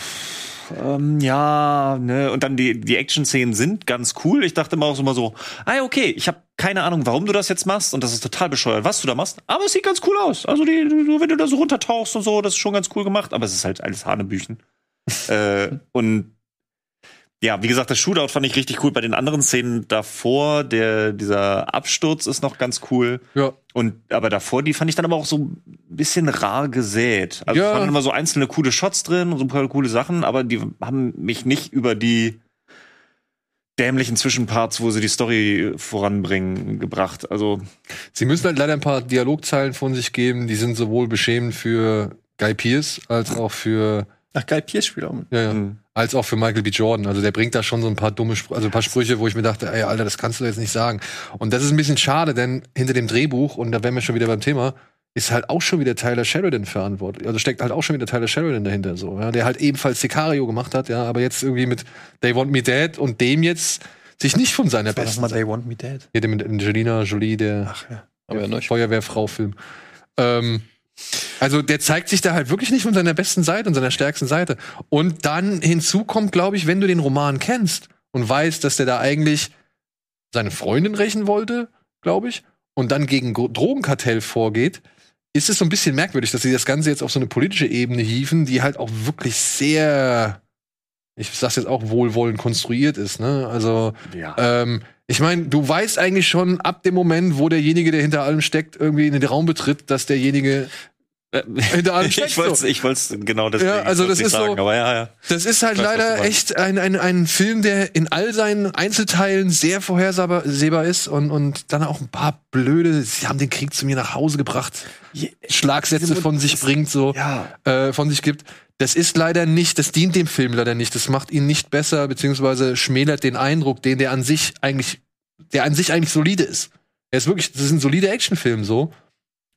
pff, Ähm, ja, ne, und dann die, die Action-Szenen sind ganz cool. Ich dachte immer auch so mal so, ah, okay, ich habe keine Ahnung, warum du das jetzt machst und das ist total bescheuert, was du da machst, aber es sieht ganz cool aus. Also, die, du, wenn du da so runtertauchst und so, das ist schon ganz cool gemacht, aber es ist halt alles Hanebüchen. *laughs* äh, und ja, wie gesagt, das Shootout fand ich richtig cool. Bei den anderen Szenen davor, der, dieser Absturz ist noch ganz cool. Ja. Und, aber davor, die fand ich dann aber auch so ein bisschen rar gesät. Also Ja. es waren immer so einzelne coole Shots drin und so ein paar coole Sachen, aber die haben mich nicht über die dämlichen Zwischenparts, wo sie die Story voranbringen, gebracht. Also, Sie müssen halt leider ein paar Dialogzeilen von sich geben, die sind sowohl beschämend für Guy Pearce als auch für Ach, Guy Pierce spielt auch mit. ja, ja, Mhm. Als auch für Michael B. Jordan. Also der bringt da schon so ein paar dumme Sprüche, also ein paar Sprüche, wo ich mir dachte, ey, Alter, das kannst du jetzt nicht sagen. Und das ist ein bisschen schade, denn hinter dem Drehbuch, und da wären wir schon wieder beim Thema, ist halt auch schon wieder Tyler Sheridan verantwortlich. Also steckt halt auch schon wieder Tyler Sheridan dahinter, so, ja, der halt ebenfalls Sicario gemacht hat, ja, aber jetzt irgendwie mit They Want Me Dead und dem jetzt sich nicht von seiner das besten mal They Want Me Dead? ja, der mit Angelina Jolie, der, Ach ja. der ja. Feuerwehrfrau-Film. Ähm, also der zeigt sich da halt wirklich nicht von seiner besten Seite und seiner stärksten Seite. Und dann hinzu kommt, glaube ich, wenn du den Roman kennst und weißt, dass der da eigentlich seine Freundin rächen wollte, glaube ich, und dann gegen Drogenkartell vorgeht, ist es so ein bisschen merkwürdig, dass sie das Ganze jetzt auf so eine politische Ebene hieven, die halt auch wirklich sehr, ich sag's jetzt auch wohlwollend konstruiert ist, ne? Also ja. ähm, ich meine, du weißt eigentlich schon ab dem Moment, wo derjenige, der hinter allem steckt, irgendwie in den Raum betritt, dass derjenige allem steckt. *laughs* ich wollte so. ich wollt's genau das Ja, also das ist so- aber ja, ja. Das ist halt weiß, leider echt ein, ein, ein Film, der in all seinen Einzelteilen sehr vorhersehbar ist und, und dann auch ein paar blöde, sie haben den Krieg zu mir nach Hause gebracht, Schlagsätze von sich bringt, so äh, von sich gibt. Das ist leider nicht, das dient dem Film leider nicht. Das macht ihn nicht besser, beziehungsweise schmälert den Eindruck, den der an sich eigentlich, der an sich eigentlich solide ist. Er ist wirklich, das ist ein solider Actionfilm so.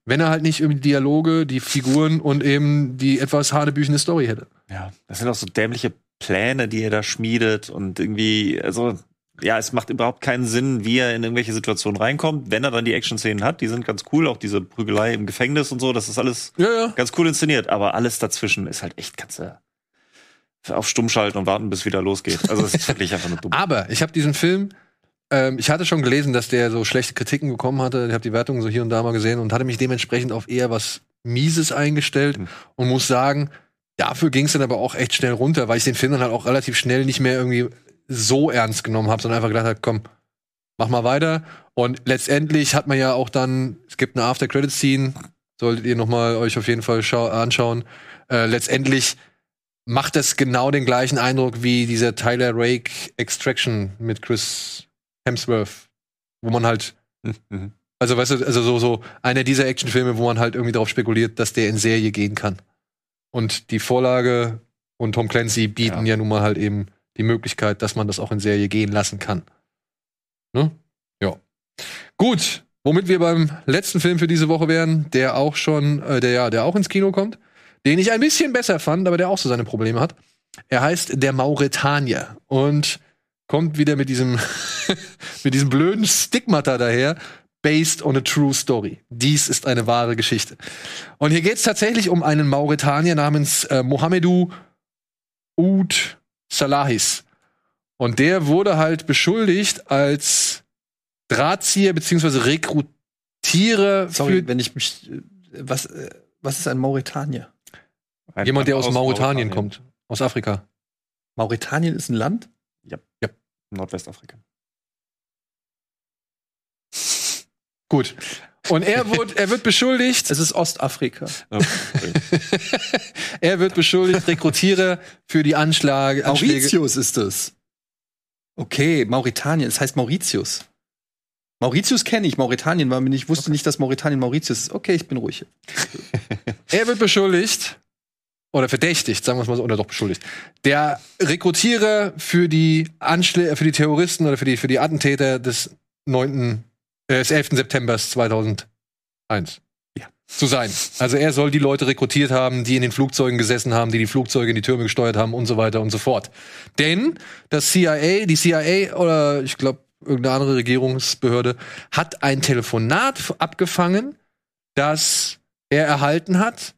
Wenn er halt nicht irgendwie die Dialoge, die Figuren und eben die etwas hanebüchene Story hätte. Ja, das sind auch so dämliche Pläne, die er da schmiedet und irgendwie, also ja, es macht überhaupt keinen Sinn, wie er in irgendwelche Situationen reinkommt. Wenn er dann die Action-Szenen hat, die sind ganz cool, auch diese Prügelei im Gefängnis und so, das ist alles Ja, ja. ganz cool inszeniert, aber alles dazwischen ist halt echt, du auf stumm schalten und warten, bis wieder losgeht. Also es ist *laughs* wirklich einfach nur dumm. Aber ich habe diesen Film, ähm, ich hatte schon gelesen, dass der so schlechte Kritiken bekommen hatte. Ich habe die Wertungen so hier und da mal gesehen und hatte mich dementsprechend auf eher was Mieses eingestellt Hm. und muss sagen, dafür ging es dann aber auch echt schnell runter, weil ich den Film dann halt auch relativ schnell nicht mehr irgendwie so ernst genommen habe, sondern einfach gedacht habe, komm, mach mal weiter. Und letztendlich hat man ja auch dann, es gibt eine After-Credit-Scene, solltet ihr noch mal euch auf jeden Fall schau- anschauen. Äh, letztendlich macht das genau den gleichen Eindruck wie dieser Tyler Rake Extraction mit Chris Hemsworth, wo man halt Mhm. Also, weißt du, also so, so einer dieser Actionfilme, wo man halt irgendwie darauf spekuliert, dass der in Serie gehen kann. Und die Vorlage und Tom Clancy bieten ja, nun mal halt eben die Möglichkeit, dass man das auch in Serie gehen lassen kann. Ne? Ja. Gut, womit wir beim letzten Film für diese Woche wären, der auch schon, äh, der ja, der auch ins Kino kommt, den ich ein bisschen besser fand, aber der auch so seine Probleme hat. Er heißt Der Mauretanier und kommt wieder mit diesem, *laughs* mit diesem blöden Stigmata daher, based on a true story. Dies ist eine wahre Geschichte. Und hier geht es tatsächlich um einen Mauretanier namens äh, Mohamedou Oud Salahis. Und der wurde halt beschuldigt als Drahtzieher beziehungsweise Rekrutierer Sorry, für wenn ich mich. äh, Was, äh, was ist ein Mauretanier? jemand, der aus, Aus Mauretanien Mauretanien. kommt, aus Afrika. Mauretanien ist ein Land? Ja. Ja. Nordwestafrika. Gut. Und er wird, er wird beschuldigt. Es ist Ostafrika. *laughs* er wird beschuldigt, Rekrutierer für die Anschläge. Mauritius ist es. Okay, Mauretanien. Es heißt Mauritius. Mauritius kenne ich. Mauretanien war mir nicht. Ich wusste nicht, dass Mauretanien Mauritius ist. Okay, ich bin ruhig. Er wird beschuldigt oder verdächtigt, sagen wir es mal so, oder doch beschuldigt. Der Rekrutierer für die Anschläge, für die Terroristen oder für die, für die Attentäter des 9., äh, des 11. September 2001 Ja. zu sein. Also er soll die Leute rekrutiert haben, die in den Flugzeugen gesessen haben, die die Flugzeuge in die Türme gesteuert haben und so weiter und so fort. Denn das CIA, die CIA oder ich glaube irgendeine andere Regierungsbehörde hat ein Telefonat abgefangen, das er erhalten hat,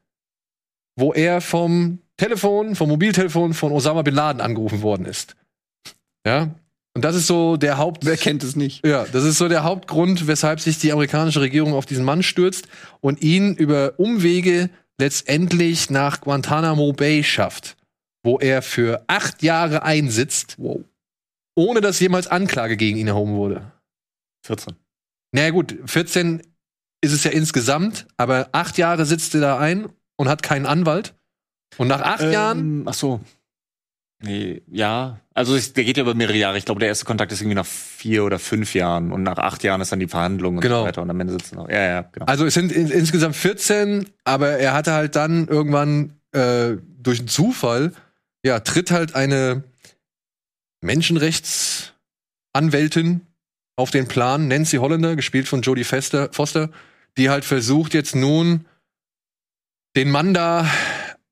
wo er vom Telefon, vom Mobiltelefon von Osama bin Laden angerufen worden ist. Ja. Und das ist so der Haupt. Wer kennt es nicht? Ja, das ist so der Hauptgrund, weshalb sich die amerikanische Regierung auf diesen Mann stürzt und ihn über Umwege letztendlich nach Guantanamo Bay schafft, wo er für acht Jahre einsitzt, ohne dass jemals Anklage gegen ihn erhoben wurde. 14. Naja gut, 14 ist es ja insgesamt, aber acht Jahre sitzt er da ein und hat keinen Anwalt. Und nach acht Jahren, Ähm, ach so. Nee, ja. Also es, der geht ja über mehrere Jahre. Ich glaube, der erste Kontakt ist irgendwie nach vier oder fünf Jahren und nach acht Jahren ist dann die Verhandlung und Genau. so weiter. Und am Ende sitzen noch. Ja, ja, genau. also es sind in, insgesamt 14, aber er hatte halt dann irgendwann äh, durch einen Zufall, ja, tritt halt eine Menschenrechtsanwältin auf den Plan, Nancy Hollander, gespielt von Jodie Foster, die halt versucht jetzt nun den Mann da,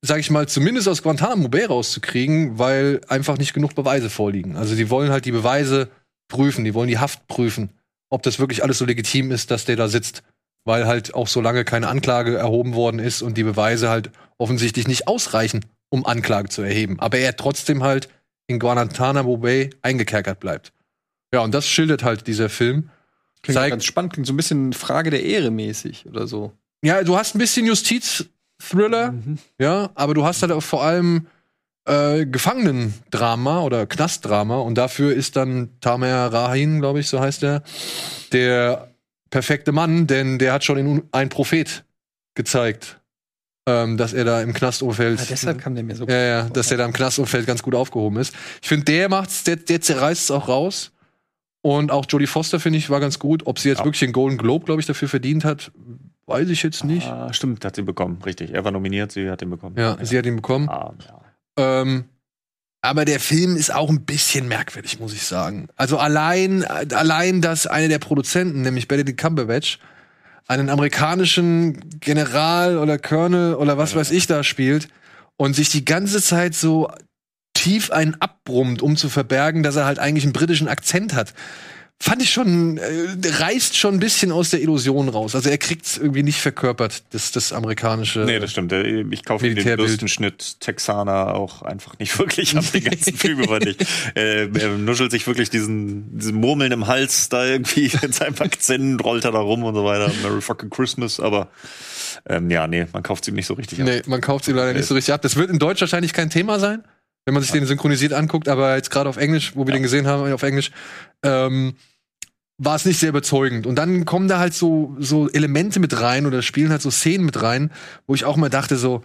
sag ich mal, zumindest aus Guantanamo Bay rauszukriegen, weil einfach nicht genug Beweise vorliegen. Also die wollen halt die Beweise prüfen, die wollen die Haft prüfen, ob das wirklich alles so legitim ist, dass der da sitzt, weil halt auch so lange keine Anklage erhoben worden ist und die Beweise halt offensichtlich nicht ausreichen, um Anklage zu erheben. Aber er trotzdem halt in Guantanamo Bay eingekerkert bleibt. Ja, und das schildert halt dieser Film. Klingt Zeigt- ganz spannend, klingt so ein bisschen Frage der Ehre mäßig oder so. Ja, du hast ein bisschen Justiz-Thriller, ja, aber du hast halt auch vor allem äh, Gefangenendrama oder Knastdrama und dafür ist dann Tamer Rahin, glaube ich, so heißt er, der perfekte Mann, denn der hat schon in ein Prophet gezeigt, ähm, dass er da im Knastumfeld Ah, deshalb kam der mir so ja, ja, dass der da im Knastumfeld ganz gut aufgehoben ist. Ich finde, der macht's, der, der zerreißt es auch raus. Und auch Jodie Foster, finde ich, war ganz gut. Ob sie jetzt Ja. wirklich den Golden Globe, glaube ich, dafür verdient hat, weiß ich jetzt nicht. Ah, stimmt, hat sie bekommen, richtig. Er war nominiert, sie hat ihn bekommen. Ja, sie hat ihn bekommen. Ah, ja. Ähm, aber der Film ist auch ein bisschen merkwürdig, muss ich sagen. Also allein, allein, dass einer der Produzenten, nämlich Benedict Cumberbatch, einen amerikanischen General oder Colonel oder was weiß ich da spielt und sich die ganze Zeit so tief einen abbrummt, um zu verbergen, dass er halt eigentlich einen britischen Akzent hat. Fand ich schon, äh, reißt schon ein bisschen aus der Illusion raus. Also er kriegt's irgendwie nicht verkörpert, das, das amerikanische. Nee, das stimmt. Äh, Ich kaufe den. Bürstenschnitt Texaner auch einfach nicht *laughs* wirklich ab den ganzen *laughs* Film über nicht. Äh, er nuschelt sich wirklich diesen, diesen Murmeln im Hals da irgendwie *laughs* in seinem Akzent, rollt er da rum und so weiter. Merry fucking Christmas, aber ähm, ja, nee, man kauft ihm nicht so richtig ab. Nee, man kauft sie leider nicht so richtig ab. Das wird in Deutsch wahrscheinlich kein Thema sein, wenn man sich den synchronisiert anguckt, aber jetzt gerade auf Englisch, wo wir den gesehen haben, auf Englisch, ähm, war es nicht sehr überzeugend. Und dann kommen da halt so, so Elemente mit rein oder spielen halt so Szenen mit rein, wo ich auch mal dachte so,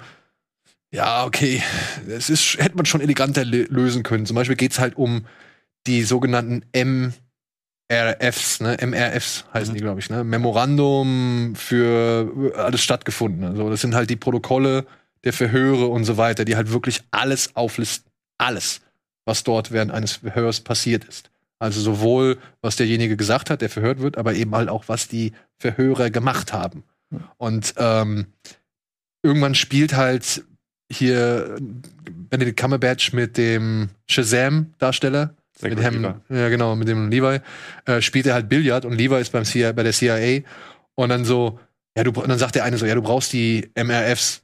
ja, okay, das ist, hätte man schon eleganter lö- lösen können. Zum Beispiel geht's halt um die sogenannten RFs, ne? MRFs heißen die, glaube ich, ne? Memorandum für alles stattgefunden. Also das sind halt die Protokolle der Verhöre und so weiter, die halt wirklich alles auflisten. Alles, was dort während eines Verhörs passiert ist. Also sowohl, was derjenige gesagt hat, der verhört wird, aber eben halt auch, was die Verhörer gemacht haben. Und ähm, irgendwann spielt halt hier Benedict Cumberbatch mit dem Shazam-Darsteller. Mit dem, ja, genau, mit dem Levi. Äh, spielt er halt Billard und Levi ist beim CIA, bei der CIA. Und dann so, ja, du, und dann sagt der eine so, ja, du brauchst die MRFs.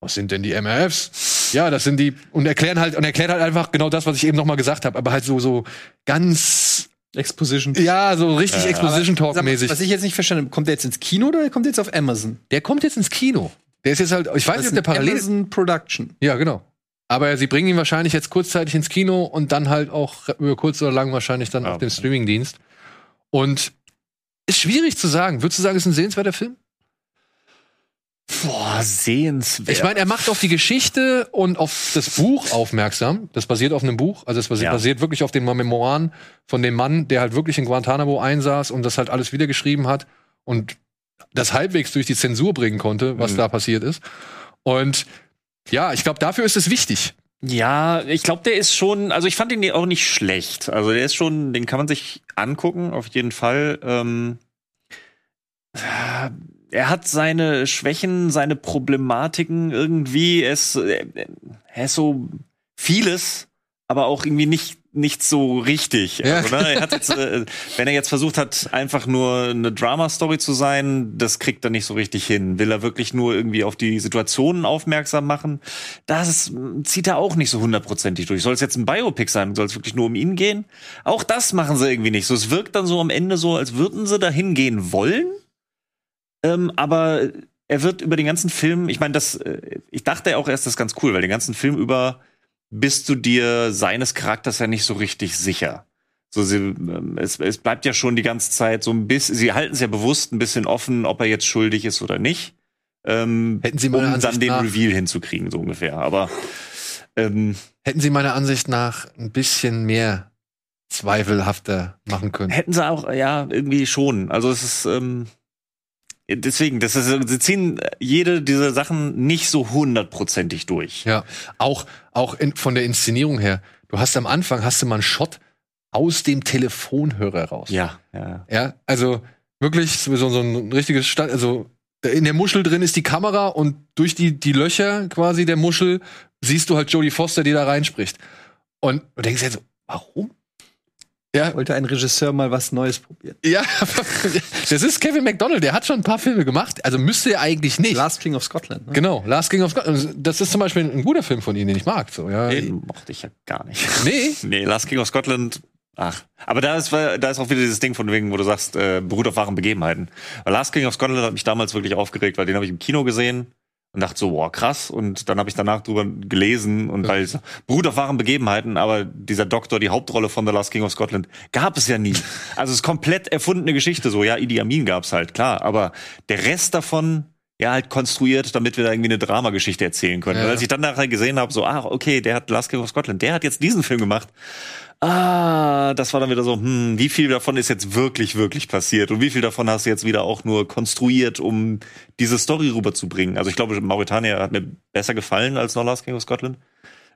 Was sind denn die MRFs? Ja, das sind die, und erklären halt, und erklärt halt einfach genau das, was ich eben nochmal gesagt habe, aber halt so, so ganz, Exposition. ja, so richtig Exposition Aber, sag mal, Talk-mäßig. Was ich jetzt nicht verstanden habe, kommt der jetzt ins Kino oder kommt der jetzt auf Amazon? Der kommt jetzt ins Kino. Der ist jetzt halt, ich weiß Das nicht, ist ob der eine parallel Amazon Production. Ja, genau. Aber sie bringen ihn wahrscheinlich jetzt kurzzeitig ins Kino und dann halt auch über kurz oder lang wahrscheinlich dann auf dem Streamingdienst. Und ist schwierig zu sagen. Würdest du sagen, ist ein sehenswerter Film? Boah, sehenswert. Ich meine, er macht auf die Geschichte und auf das Buch aufmerksam. Das basiert auf einem Buch. Also es basiert, Ja. basiert wirklich auf den Memoiren von dem Mann, der halt wirklich in Guantanamo einsaß und das halt alles wiedergeschrieben hat und das halbwegs durch die Zensur bringen konnte, was Mhm. da passiert ist. Und ja, ich glaube, dafür ist es wichtig. Ja, ich glaube, der ist schon, also ich fand ihn auch nicht schlecht. Also der ist schon, den kann man sich angucken, auf jeden Fall. Ähm, äh, er hat seine Schwächen, seine Problematiken irgendwie. Er ist, äh, er ist so vieles, aber auch irgendwie nicht nicht so richtig. Ja. Also, ne, er hat jetzt, äh, wenn er jetzt versucht hat, einfach nur eine Drama-Story zu sein, das kriegt er nicht so richtig hin. Will er wirklich nur irgendwie auf die Situationen aufmerksam machen? Das zieht er auch nicht so hundertprozentig durch. Soll es jetzt ein Biopic sein? Soll es wirklich nur um ihn gehen? Auch das machen sie irgendwie nicht. So, es wirkt dann so am Ende so, als würden sie dahin gehen wollen. Ähm, aber er wird über den ganzen Film, ich meine, das, äh, ich dachte auch erst, das ist ganz cool, weil den ganzen Film über bist du dir seines Charakters ja nicht so richtig sicher. So, sie, ähm, es, es bleibt ja schon die ganze Zeit so ein bisschen, sie halten es ja bewusst ein bisschen offen, ob er jetzt schuldig ist oder nicht. Ähm, Hätten Sie um Ansicht dann den nach- Reveal hinzukriegen, so ungefähr. Aber ähm, Hätten sie meiner Ansicht nach ein bisschen mehr zweifelhafter machen können. hätten sie auch, ja, irgendwie schon. Also es ist, ähm, deswegen, das ist, sie ziehen jede dieser Sachen nicht so hundertprozentig durch. Ja, auch, auch in, von der Inszenierung her. Du hast am Anfang, hast du mal einen Shot aus dem Telefonhörer raus. Ja, ja. Ja, also wirklich so, so ein richtiges Stand, also in der Muschel drin ist die Kamera und durch die, die Löcher quasi der Muschel siehst du halt Jodie Foster, die da reinspricht. Und du denkst jetzt so, warum? Ja, Wollte ein Regisseur mal was Neues probieren. ja, *laughs* das ist Kevin McDonald, der hat schon ein paar Filme gemacht, also müsste er eigentlich nicht. Last King of Scotland. Ne? Genau, Last King of Scotland. Das ist zum Beispiel ein guter Film von ihm, den ich mag. So, ja. Den mochte ich ja gar nicht. *laughs* Nee, Nee, Last King of Scotland. Ach, aber da ist, da ist auch wieder dieses Ding von wegen, wo du sagst, äh, beruht auf wahren Begebenheiten. Last King of Scotland hat mich damals wirklich aufgeregt, weil den habe ich im Kino gesehen und dachte so, boah, krass. Und dann habe ich danach drüber gelesen und weil es beruht auf wahren Begebenheiten, aber dieser Doktor, die Hauptrolle von The Last King of Scotland, gab es ja nie. *laughs* Also es ist komplett erfundene Geschichte. So, ja, Idi Amin gab's halt, klar. Aber der Rest davon, ja, halt konstruiert, damit wir da irgendwie eine Dramageschichte erzählen können. Ja. Und als ich dann nachher gesehen habe, so, ah, okay, der hat Last King of Scotland, der hat jetzt diesen Film gemacht. Ah, das war dann wieder so, hm, wie viel davon ist jetzt wirklich, wirklich passiert und wie viel davon hast du jetzt wieder auch nur konstruiert, um diese Story rüberzubringen? Also ich glaube, Mauretania hat mir besser gefallen als noch Last King of Scotland,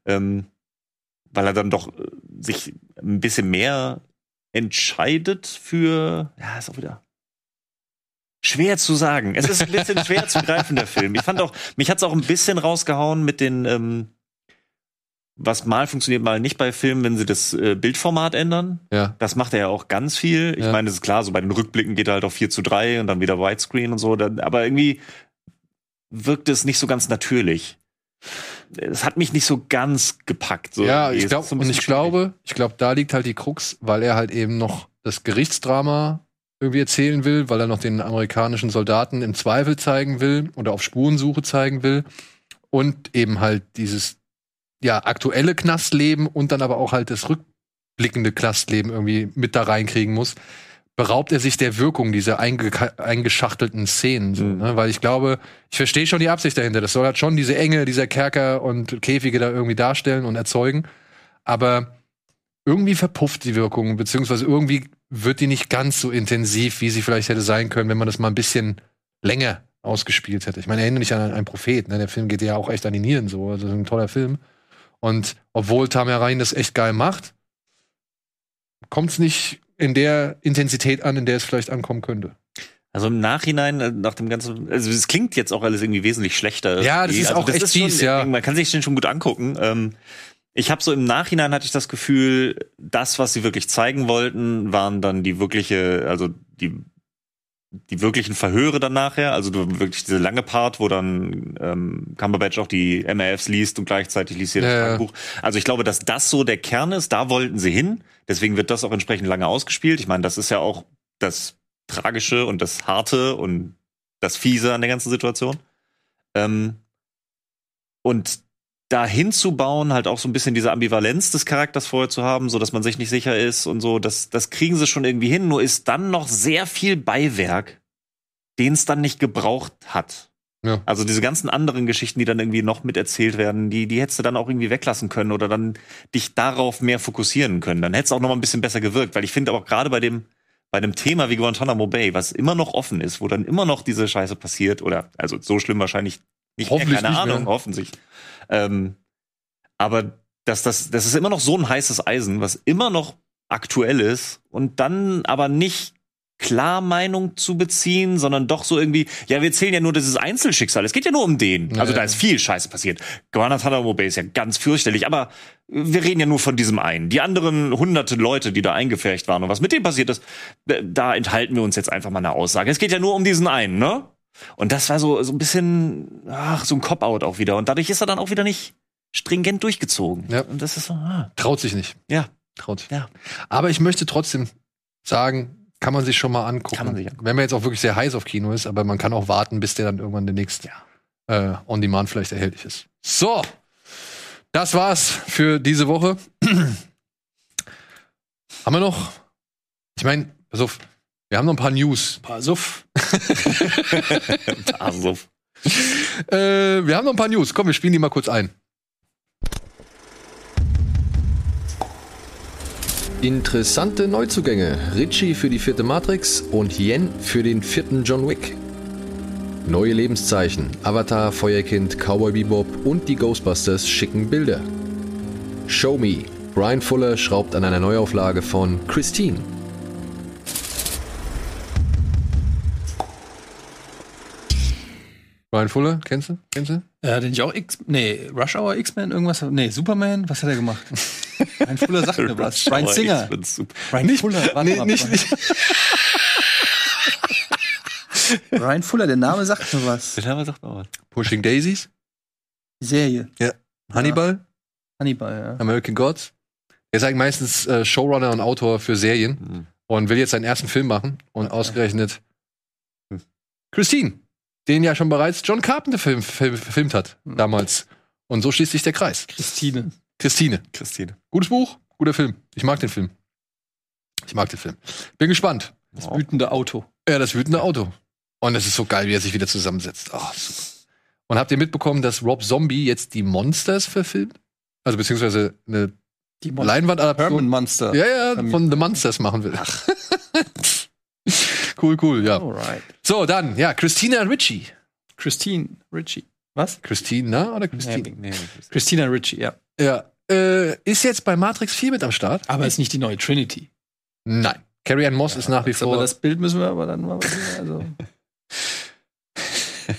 ähm, weil er dann doch äh, sich ein bisschen mehr entscheidet für, ja, ist auch wieder schwer zu sagen. Es ist ein bisschen schwer zu greifen, der Film. Ich fand auch, mich hat's auch ein bisschen rausgehauen mit den, ähm, was mal funktioniert, mal nicht bei Filmen, wenn sie das äh, Bildformat ändern. Ja. Das macht er ja auch ganz viel. Ich Ja. meine, es ist klar, so bei den Rückblicken geht er halt auf 4 zu 3 und dann wieder Widescreen und so. Dann, aber irgendwie wirkt es nicht so ganz natürlich. Es hat mich nicht so ganz gepackt. So ja, ich ist so und ich glaube, ich glaube, da liegt halt die Krux, weil er halt eben noch das Gerichtsdrama irgendwie erzählen will, weil er noch den amerikanischen Soldaten im Zweifel zeigen will oder auf Spurensuche zeigen will und eben halt dieses ja aktuelle Knastleben und dann aber auch halt das rückblickende Knastleben irgendwie mit da reinkriegen muss. Beraubt er sich der Wirkung dieser einge eingeschachtelten Szenen, so, Mhm. ne? weil ich glaube, ich verstehe schon die Absicht dahinter. Das soll halt schon diese Enge dieser Kerker und Käfige da irgendwie darstellen und erzeugen. Aber irgendwie verpufft die Wirkung, beziehungsweise irgendwie wird die nicht ganz so intensiv, wie sie vielleicht hätte sein können, wenn man das mal ein bisschen länger ausgespielt hätte. Ich meine, erinnere dich an einen Prophet, ne? Der Film geht ja auch echt an die Nieren so. Also das ein toller Film. Und obwohl Tamara Rein das echt geil macht, kommt es nicht in der Intensität an, in der es vielleicht ankommen könnte. Also im Nachhinein, äh, nach dem ganzen, also es klingt jetzt auch alles irgendwie wesentlich schlechter. Ja, das ist also auch echt fies, ja. Man kann sich den schon gut angucken. Ähm, ich habe so im Nachhinein hatte ich das Gefühl, das, was sie wirklich zeigen wollten, waren dann die wirkliche, also die die wirklichen Verhöre dann nachher, also du wirklich diese lange Part, wo dann ähm, Cumberbatch auch die MRFs liest und gleichzeitig liest sie das Ja, ja. Buch. Also ich glaube, dass das so der Kern ist, da wollten sie hin. Deswegen wird das auch entsprechend lange ausgespielt. Ich meine, das ist ja auch das Tragische und das Harte und das Fiese an der ganzen Situation. Ähm, und da hinzubauen, halt auch so ein bisschen diese Ambivalenz des Charakters vorher zu haben, so dass man sich nicht sicher ist und so, das, das kriegen sie schon irgendwie hin, nur ist dann noch sehr viel Beiwerk, den es dann nicht gebraucht hat. Ja. Also diese ganzen anderen Geschichten, die dann irgendwie noch miterzählt werden, die, die hättest du dann auch irgendwie weglassen können oder dann dich darauf mehr fokussieren können. Dann hätte es auch noch mal ein bisschen besser gewirkt, weil ich finde auch gerade bei dem, bei dem Thema wie Guantanamo Bay, was immer noch offen ist, wo dann immer noch diese Scheiße passiert, oder also so schlimm wahrscheinlich nicht mehr, Hoffentlich keine nicht Ahnung, mehr. hoffentlich. Ähm, aber das, das, das ist immer noch so ein heißes Eisen, was immer noch aktuell ist und dann aber nicht klar Meinung zu beziehen, sondern doch so irgendwie, ja, wir zählen ja nur dieses Einzelschicksal. Es geht ja nur um den. Also Ja. da ist viel Scheiße passiert. Guantanamo Bay ist ja ganz fürchterlich, aber wir reden ja nur von diesem einen. Die anderen hunderte Leute, die da eingefärcht waren und was mit denen passiert ist, da- da enthalten wir uns jetzt einfach mal eine Aussage. Es geht ja nur um diesen einen, ne? Und das war so, so ein bisschen, ach, so ein Cop-Out auch wieder. Und dadurch ist er dann auch wieder nicht stringent durchgezogen. Ja. Und das ist so, ah. Traut sich nicht. Ja. Traut sich. Ja. Aber ich möchte trotzdem sagen, kann man sich schon mal angucken. Kann man sich angucken. Wenn man jetzt auch wirklich sehr heiß auf Kino ist, aber man kann auch warten, bis der dann irgendwann demnächst äh, on demand vielleicht erhältlich ist. So. Das war's für diese Woche. *clears throat* haben wir noch? Ich meine, pass auf, wir haben noch ein paar News. Pass auf. Also, Äh, wir haben noch ein paar News. Komm, wir spielen die mal kurz ein. Interessante Neuzugänge. Ritchie für die vierte Matrix und Yen für den vierten John Wick. Neue Lebenszeichen. Avatar, Feuerkind, Cowboy Bebop und die Ghostbusters schicken Bilder. Show Me. Brian Fuller schraubt an einer Neuauflage von Christine. Brian Fuller, kennst du? Kennst du? Ja, den ich auch X. Nee, Rush Hour X-Men, irgendwas. Nee, Superman, was hat er gemacht? *laughs* Ein Fuller sagt mir was. Brian Singer. Brian Fuller, warte Nee, mal, nicht, nicht. Brian Fuller, der Name sagt mir was. der Name sagt mal was. Pushing Daisies? Serie. Ja. Hannibal? Hannibal, ja. American Gods. Er ist eigentlich meistens äh, Showrunner und Autor für Serien Mhm. und will jetzt seinen ersten Film machen und ausgerechnet Christine, den ja schon bereits John Carpenter film, film, gefilmt hat damals. Und so schließt sich der Kreis. Christine. Christine. Christine. Gutes Buch, guter Film. Ich mag den Film. Ich mag den Film. Bin gespannt. Das wütende Auto. Ja, das wütende Auto. Und es ist so geil, wie er sich wieder zusammensetzt. Ah, super. Und habt ihr mitbekommen, dass Rob Zombie jetzt die Monsters verfilmt? Also beziehungsweise eine Leinwandadaption. Herman Monster. Ja, ja, von The Monsters machen will. *laughs* cool, cool, ja. Alright. So, dann, ja, Christina Ritchie. Christine Ritchie. Was? Christina oder Christine? Nee, Christina Ritchie, ja. Ja. Äh, ist jetzt bei Matrix 4 mit am Start? Aber ist nicht die neue Trinity. Nein. Carrie Ann Moss ist nach wie Jetzt aber vor. das Bild müssen wir aber dann mal. Also. *laughs*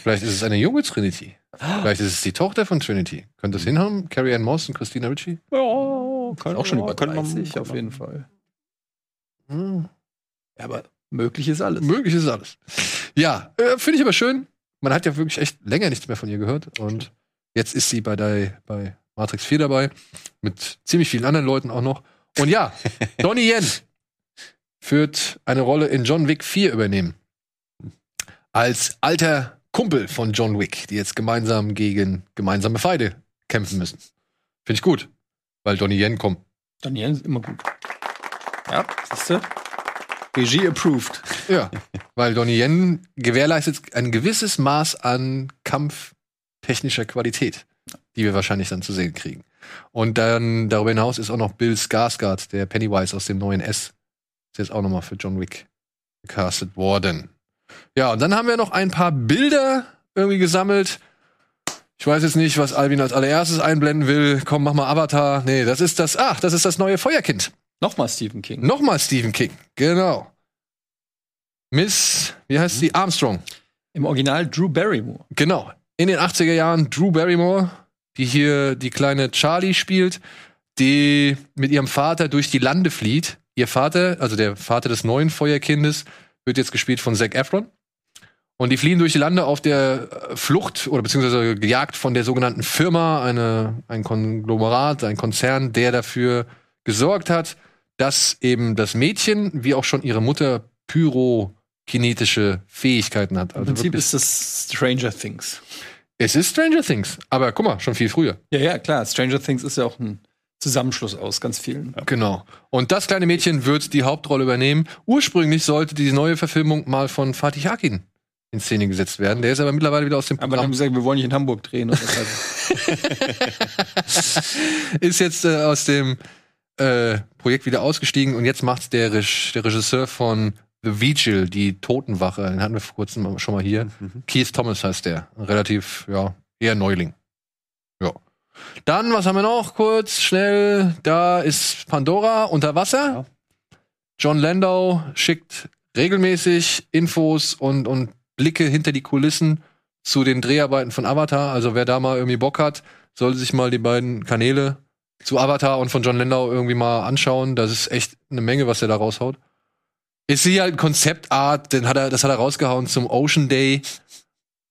Vielleicht ist es eine junge Trinity. Vielleicht ist es die Tochter von Trinity. Könnte es hinhauen? Carrie Ann Moss und Christina Ritchie? Ja, kann auch schon über 30 auf jeden Fall. Hm. Ja, aber möglich ist alles. Möglich ist alles. Ja, äh, finde ich aber schön. Man hat ja wirklich echt länger nichts mehr von ihr gehört. Und jetzt ist sie bei, der, bei Matrix 4 dabei. Mit ziemlich vielen anderen Leuten auch noch. Und ja, *laughs* Donnie Yen wird eine Rolle in John Wick 4 übernehmen. Als alter Kumpel von John Wick, die jetzt gemeinsam gegen gemeinsame Feinde kämpfen müssen. Finde ich gut. Weil Donnie Yen kommt. Daniel ist immer gut. Ja, siehst du? Regie approved. Ja, weil Donnie Yen gewährleistet ein gewisses Maß an kampftechnischer Qualität, die wir wahrscheinlich dann zu sehen kriegen. Und dann darüber hinaus ist auch noch Bill Skarsgård, der Pennywise aus dem neuen S, Ist jetzt auch nochmal für John Wick gecastet worden. Ja, und dann haben wir noch ein paar Bilder irgendwie gesammelt. Ich weiß jetzt nicht, was Alvin als allererstes einblenden will. Komm, mach mal Avatar. Nee, das ist das. Ach, das ist das neue Feuerkind. Nochmal Stephen King. Nochmal Stephen King. Genau. Miss, wie heißt sie? Armstrong. Im Original Drew Barrymore. Genau. In den 80er Jahren Drew Barrymore, die hier die kleine Charlie spielt, die mit ihrem Vater durch die Lande flieht. Ihr Vater, also der Vater des neuen Feuerkindes, wird jetzt gespielt von Zac Efron. Und die fliehen durch die Lande auf der äh, Flucht oder beziehungsweise gejagt von der sogenannten Firma, eine, ein Konglomerat, ein Konzern, der dafür gesorgt hat, dass eben das Mädchen, wie auch schon ihre Mutter, pyrokinetische Fähigkeiten hat. Im Also Prinzip wirklich- ist das Stranger Things. es ist Stranger Things, aber guck mal, schon viel früher. Ja, ja, klar. Stranger Things ist ja auch ein Zusammenschluss aus ganz vielen. Genau. Und das kleine Mädchen wird die Hauptrolle übernehmen. Ursprünglich sollte die neue Verfilmung mal von Fatih Akin in Szene gesetzt werden. Der ist aber mittlerweile wieder aus dem Aber dann haben Programm. gesagt, wir wollen nicht in Hamburg drehen. Deshalb *laughs* ist jetzt äh, aus dem äh, Projekt wieder ausgestiegen und jetzt macht's der, Reg der Regisseur von The Vigil, die Totenwache. Den hatten wir vor kurzem schon mal hier. Keith Thomas heißt der. Relativ, ja, eher Neuling. Ja. Dann, was haben wir noch? Kurz, schnell. Da ist Pandora unter Wasser. John Landau schickt regelmäßig Infos und, und Blicke hinter die Kulissen zu den Dreharbeiten von Avatar. Also wer da mal irgendwie Bock hat, sollte sich mal die beiden Kanäle zu Avatar und von John Landau irgendwie mal anschauen. Das ist echt eine Menge, was er da raushaut. Ist hier halt Konzeptart, den hat er, das hat er rausgehauen zum Ocean Day.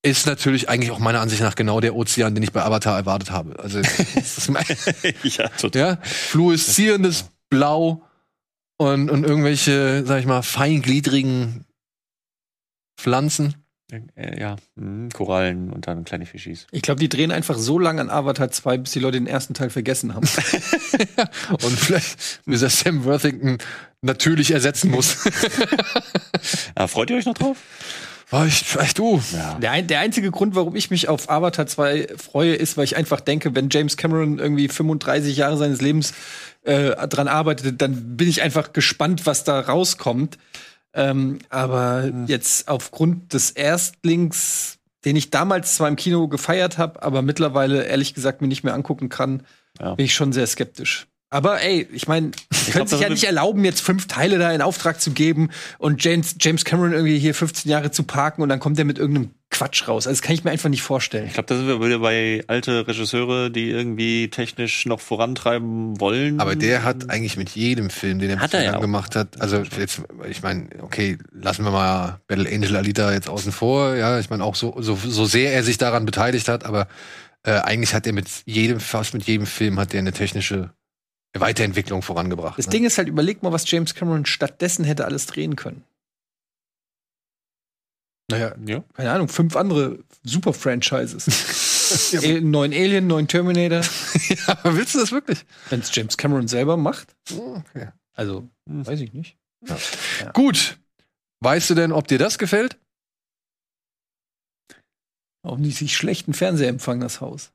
Ist natürlich eigentlich auch meiner Ansicht nach genau der Ozean, den ich bei Avatar erwartet habe. Also *laughs* ja, total. ja, fluoreszierendes Blau und, und irgendwelche, sag ich mal, feingliedrigen Pflanzen. Äh, ja, mhm, Korallen und dann kleine Fischis. ich glaube, die drehen einfach so lange an Avatar 2, bis die Leute den ersten Teil vergessen haben. *laughs* Und vielleicht, er Sam Worthington natürlich ersetzen muss. *laughs* Ah, freut ihr euch noch drauf? Vielleicht du. Der, ein, der einzige Grund, warum ich mich auf Avatar 2 freue, ist, weil ich einfach denke, wenn James Cameron irgendwie 35 Jahre seines Lebens äh, dran arbeitet, dann bin ich einfach gespannt, was da rauskommt. Ähm, aber jetzt aufgrund des Erstlings, den ich damals zwar im Kino gefeiert habe, aber mittlerweile ehrlich gesagt mir nicht mehr angucken kann, Ja. bin ich schon sehr skeptisch. Aber ey, ich meine, können sich ja nicht erlauben, jetzt fünf Teile da in Auftrag zu geben und James, James Cameron irgendwie hier 15 Jahre zu parken und dann kommt er mit irgendeinem Quatsch raus. Also das kann ich mir einfach nicht vorstellen. Ich glaube, da sind wir wieder bei alte Regisseure, die irgendwie technisch noch vorantreiben wollen. Aber der hat eigentlich mit jedem Film, den er Hat er bislang ja gemacht hat, also jetzt, ich meine, okay, lassen wir mal Battle Angel Alita jetzt außen vor, ja, ich meine auch so, so, so sehr er sich daran beteiligt hat, aber äh, eigentlich hat er mit jedem, fast mit jedem Film hat er eine technische Weiterentwicklung vorangebracht. Das ne? Ding ist halt, überleg mal, was James Cameron stattdessen hätte alles drehen können. Naja, ja. keine Ahnung, fünf andere super Franchises. *laughs* Einen neuen Alien, neuen Terminator. *laughs* aber willst du das wirklich? Wenn es James Cameron selber macht. Okay. Also, weiß ich nicht. Gut. Weißt du denn, ob dir das gefällt? Auch nicht sich schlechten Fernsehempfang, das Haus.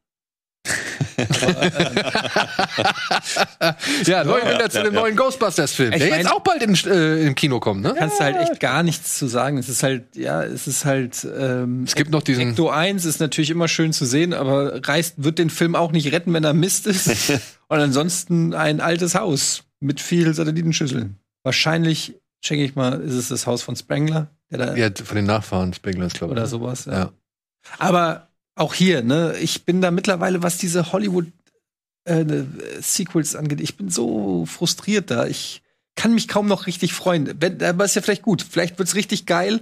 *laughs* ja, neue Ja, zu dem ja. neuen Ghostbusters-Film, Ich der mein- jetzt auch bald in, äh, im Kino kommt, ne? kannst du halt echt gar nichts zu sagen. Es ist halt, ja, es ist halt. Ähm, Es gibt noch diesen- Ecto 1 ist natürlich immer schön zu sehen, aber reißt, wird den Film auch nicht retten, wenn er Mist ist. *laughs* Und ansonsten ein altes Haus mit viel Satellitenschüsseln. Wahrscheinlich, schenke ich mal, ist es das Haus von Spengler, der da Ja, von den Nachfahren Spenglers, glaube ich. oder sowas. Ja. Ja. Aber auch hier, ne, ich bin da mittlerweile, was diese Hollywood äh, ne, Sequels angeht, ich bin so frustriert da. Ich kann mich kaum noch richtig freuen. Wenn, aber ist ja vielleicht gut. Vielleicht wird's richtig geil.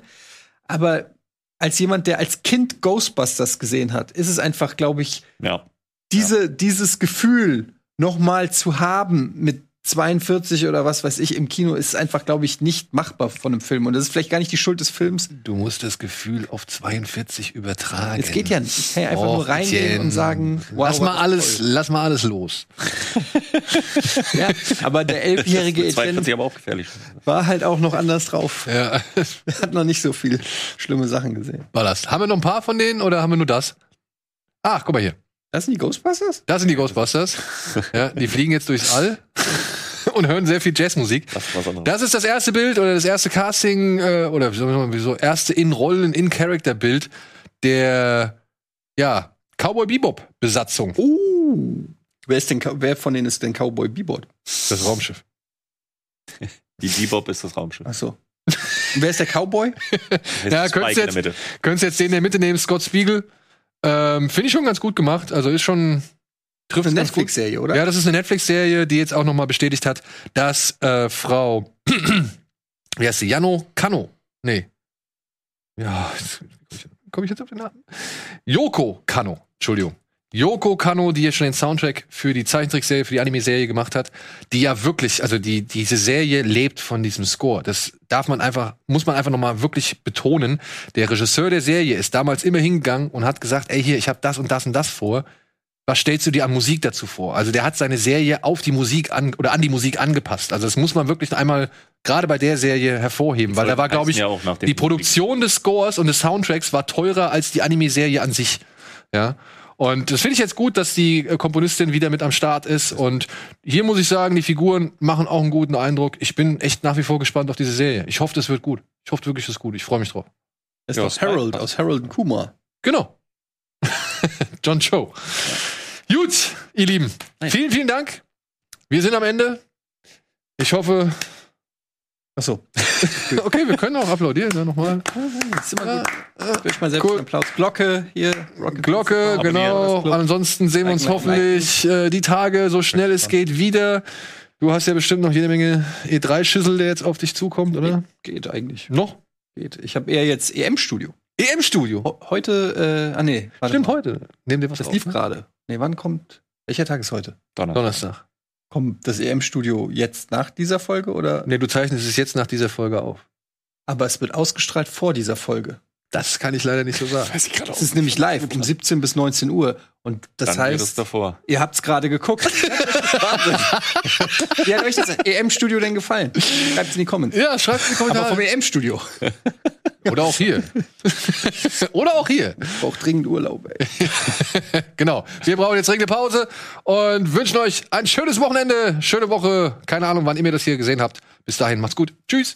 Aber als jemand, der als Kind Ghostbusters gesehen hat, ist es einfach, glaube ich, Ja. diese, dieses Gefühl noch mal zu haben mit 42 oder was weiß ich im Kino ist einfach, glaube ich, nicht machbar von einem Film. Und das ist vielleicht gar nicht die Schuld des Films. Du musst das Gefühl auf 42 übertragen. Es geht ja nicht. Ich kann ja einfach Och, nur reingehen und sagen, wow, lass mal war das alles, toll. lass mal alles los. Ja, aber der elfjährige *laughs* Etienne 42 aber auch gefährlich. war halt auch noch anders drauf. Ja. *laughs* Hat noch nicht so viel schlimme Sachen gesehen. Ballast. Haben wir noch ein paar von denen oder haben wir nur das? Ach, guck mal hier. Das sind die Ghostbusters? Das sind die Ghostbusters. ja, die fliegen jetzt durchs All. *laughs* und hören sehr viel Jazzmusik. Das. Das ist das erste Bild oder das erste Casting äh, oder wie soll man wie so erste in Rollen in Character Bild der ja Cowboy Bebop Besatzung. Uh. Wer, ist denn, wer von denen ist denn Cowboy Bebop? Das Raumschiff. *laughs* Die Bebop ist das Raumschiff. Ach so. Und wer ist der Cowboy? *laughs* Ja, könntest jetzt, könntest jetzt den in der Mitte nehmen, Scott Spiegel. Ähm, Finde ich schon ganz gut gemacht. Also ist schon trifft Eine. Netflix-Serie, oder? Ja, das ist eine Netflix-Serie, die jetzt auch noch mal bestätigt hat, dass äh, Frau, *clears throat* wie heißt sie, Jano Kano, nee, ja, *laughs* komme ich jetzt auf den Namen? Yoko Kano, Entschuldigung. Yoko Kano, die ja schon den Soundtrack für die Zeichentrickserie, für die Anime-Serie gemacht hat, die ja wirklich, also die diese Serie lebt von diesem Score. Das darf man einfach, muss man einfach noch mal wirklich betonen. Der Regisseur der Serie ist damals immer hingegangen und hat gesagt, ey hier, ich habe das und das und das vor was stellst du dir an Musik dazu vor? Also der hat seine Serie auf die Musik an oder an die Musik angepasst. Also das muss man wirklich einmal gerade bei der Serie hervorheben, weil da war, glaube ich, ja auch nach dem die Produktion des Scores und des Soundtracks war teurer als die Anime-Serie an sich. Ja. Und das finde ich jetzt gut, dass die äh, Komponistin wieder mit am Start ist. Und hier muss ich sagen, die Figuren machen auch einen guten Eindruck. Ich bin echt nach wie vor gespannt auf diese Serie. Ich hoffe, das wird gut. Ich hoffe wirklich, das ist gut. Ich freue mich drauf. Das ist Ja, aus Harold, aus Harold und Kumar. Genau. *laughs* John Cho. Gut, ihr Lieben. Vielen, vielen Dank. Wir sind am Ende. Ich hoffe. Ach so. *laughs* okay, wir können auch applaudieren ne, nochmal. Das ist immer gut. Durch mal selbst einen Applaus. Glocke hier. Rocket Glocke, genau. Ansonsten sehen wir uns Like, like, hoffentlich äh, die Tage, so schnell es geht, wieder. Du hast ja bestimmt noch jede Menge E3-Schüssel, der jetzt auf dich zukommt, oder? Geht eigentlich. Noch? Geht. Ich habe eher jetzt EM-Studio. EM-Studio? Heute, äh, ah nee. Stimmt, mal. heute. Nehmen dir was Das auf, lief ne? gerade. Nee, wann kommt. Welcher Tag ist heute? Donnerstag. Kommt das EM-Studio jetzt nach dieser Folge oder? Nee, du zeichnest es jetzt nach dieser Folge auf. Aber es wird ausgestrahlt vor dieser Folge. Das kann ich leider nicht so sagen. Weiß ich gerade Es ist nämlich live um 17 bis 19 Uhr. Und das Dann es heißt, davor. ihr habt's gerade geguckt. *laughs* Wie hat euch das EM-Studio denn gefallen? Schreibt in die Comments. Ja, schreibt in die Kommentare. Aber vom EM-Studio. *laughs* Oder auch hier. *laughs* Oder auch hier. Ich brauch dringend Urlaub, ey. Genau. Wir brauchen jetzt dringend eine Pause und wünschen euch ein schönes Wochenende, schöne Woche. Keine Ahnung, wann ihr mir das hier gesehen habt. Bis dahin, macht's gut. Tschüss.